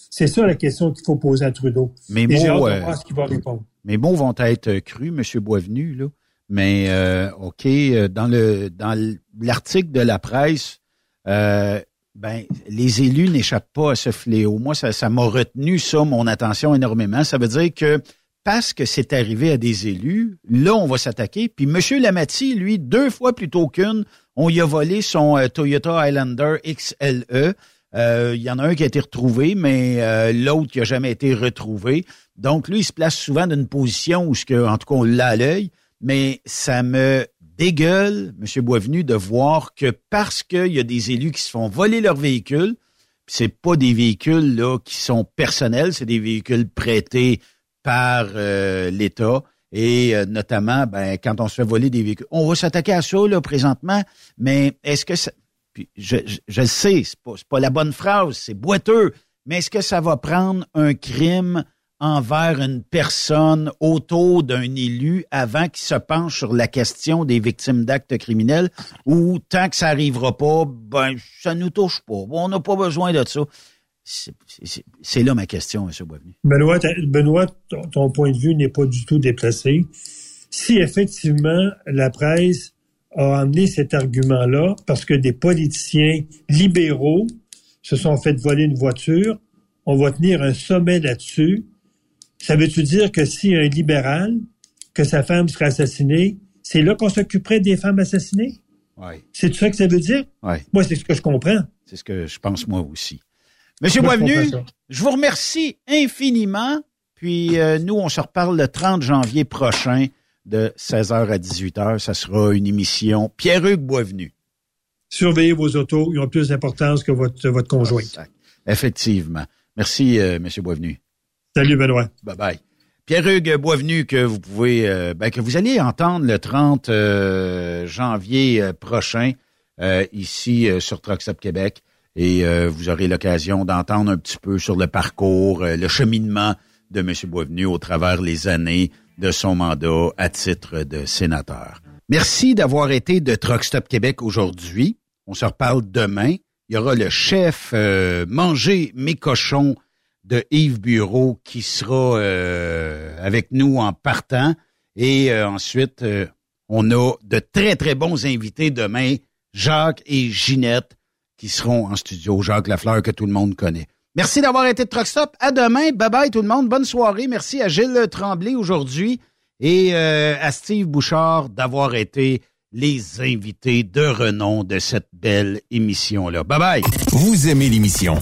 C'est ça la question qu'il faut poser à Trudeau. Mes Et j'ai hâte mots, de euh, voir ce qu'il va répondre. Mes mots vont être crus, M. Boisvenu, là. Mais euh, OK, euh, dans le dans l'article de la presse, euh, ben les élus n'échappent pas à ce fléau. Moi, ça, ça m'a retenu ça, mon attention énormément. Ça veut dire que parce que c'est arrivé à des élus, là, on va s'attaquer. Puis M. Lamatti, lui, deux fois plutôt qu'une, on y a volé son euh, Toyota Highlander XLE. Euh, Il y en a un qui a été retrouvé, mais euh, l'autre qui a jamais été retrouvé. Donc, lui, il se place souvent dans une position où, ce que, en tout cas, on l'a à l'œil. Mais ça me dégueule, M. Boisvenu, de voir que parce qu'il y a des élus qui se font voler leurs véhicules, c'est pas des véhicules là qui sont personnels, c'est des véhicules prêtés par euh, l'État et euh, notamment ben, quand on se fait voler des véhicules. On va s'attaquer à ça là présentement, mais est-ce que ça puis je, je, je le sais, c'est pas, pas la bonne phrase, c'est boiteux, mais est-ce que ça va prendre un crime envers une personne autour d'un élu avant qu'il se penche sur la question des victimes d'actes criminels? Ou tant que ça arrivera pas, ben ça nous touche pas. On n'a pas besoin de ça. C'est- là ma question, M. Boisvenu. Benoît, Benoît ton, ton point de vue n'est pas du tout déplacé. Si effectivement la presse a amené cet argument-là parce que des politiciens libéraux se sont fait voler une voiture, on va tenir un sommet là-dessus. Ça veut-tu dire que si un libéral, que sa femme serait assassinée, c'est là qu'on s'occuperait des femmes assassinées? C'est ça que ça veut dire? Oui. Moi, c'est ce que je comprends. C'est ce que je pense moi aussi. Monsieur Moi, Boisvenu, je vous remercie infiniment. Puis euh, nous, on se reparle le 30 janvier prochain de 16h à 18h. Ça sera une émission Pierre-Hugues Boisvenu. Surveillez vos autos, ils ont plus d'importance que votre, votre conjointe. Effectivement. Merci, euh, Monsieur Boisvenu. Salut, Benoît. Bye bye. Pierre-Hugues Boisvenu, que vous pouvez, euh, ben, que vous allez entendre le 30 euh, janvier prochain ici sur Stop Québec. Et vous aurez l'occasion d'entendre un petit peu sur le parcours, le cheminement de M. Boisvenu au travers les années de son mandat à titre de sénateur. Merci d'avoir été de Truck Stop Québec aujourd'hui. On se reparle demain. Il y aura le chef euh, Manger mes cochons de Yves Bureau qui sera euh, avec nous en partant. Et euh, ensuite, euh, on a de très, très bons invités demain, Jacques et Ginette, qui seront en studio. Jacques Lafleur, que tout le monde connaît. Merci d'avoir été de Truck Stop. À demain. Bye bye tout le monde. Bonne soirée. Merci à Gilles Tremblay aujourd'hui et euh, à Steve Bouchard d'avoir été les invités de renom de cette belle émission-là. Bye bye. Vous aimez l'émission?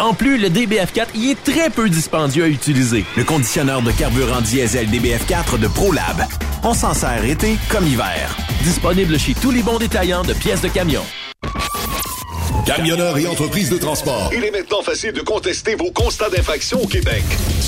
En plus, le DBF4 y est très peu dispendieux à utiliser. Le conditionneur de carburant diesel DBF4 de ProLab. On s'en sert été comme hiver. Disponible chez tous les bons détaillants de pièces de camion. Camionneurs et entreprises de transport. Il est maintenant facile de contester vos constats d'infraction au Québec.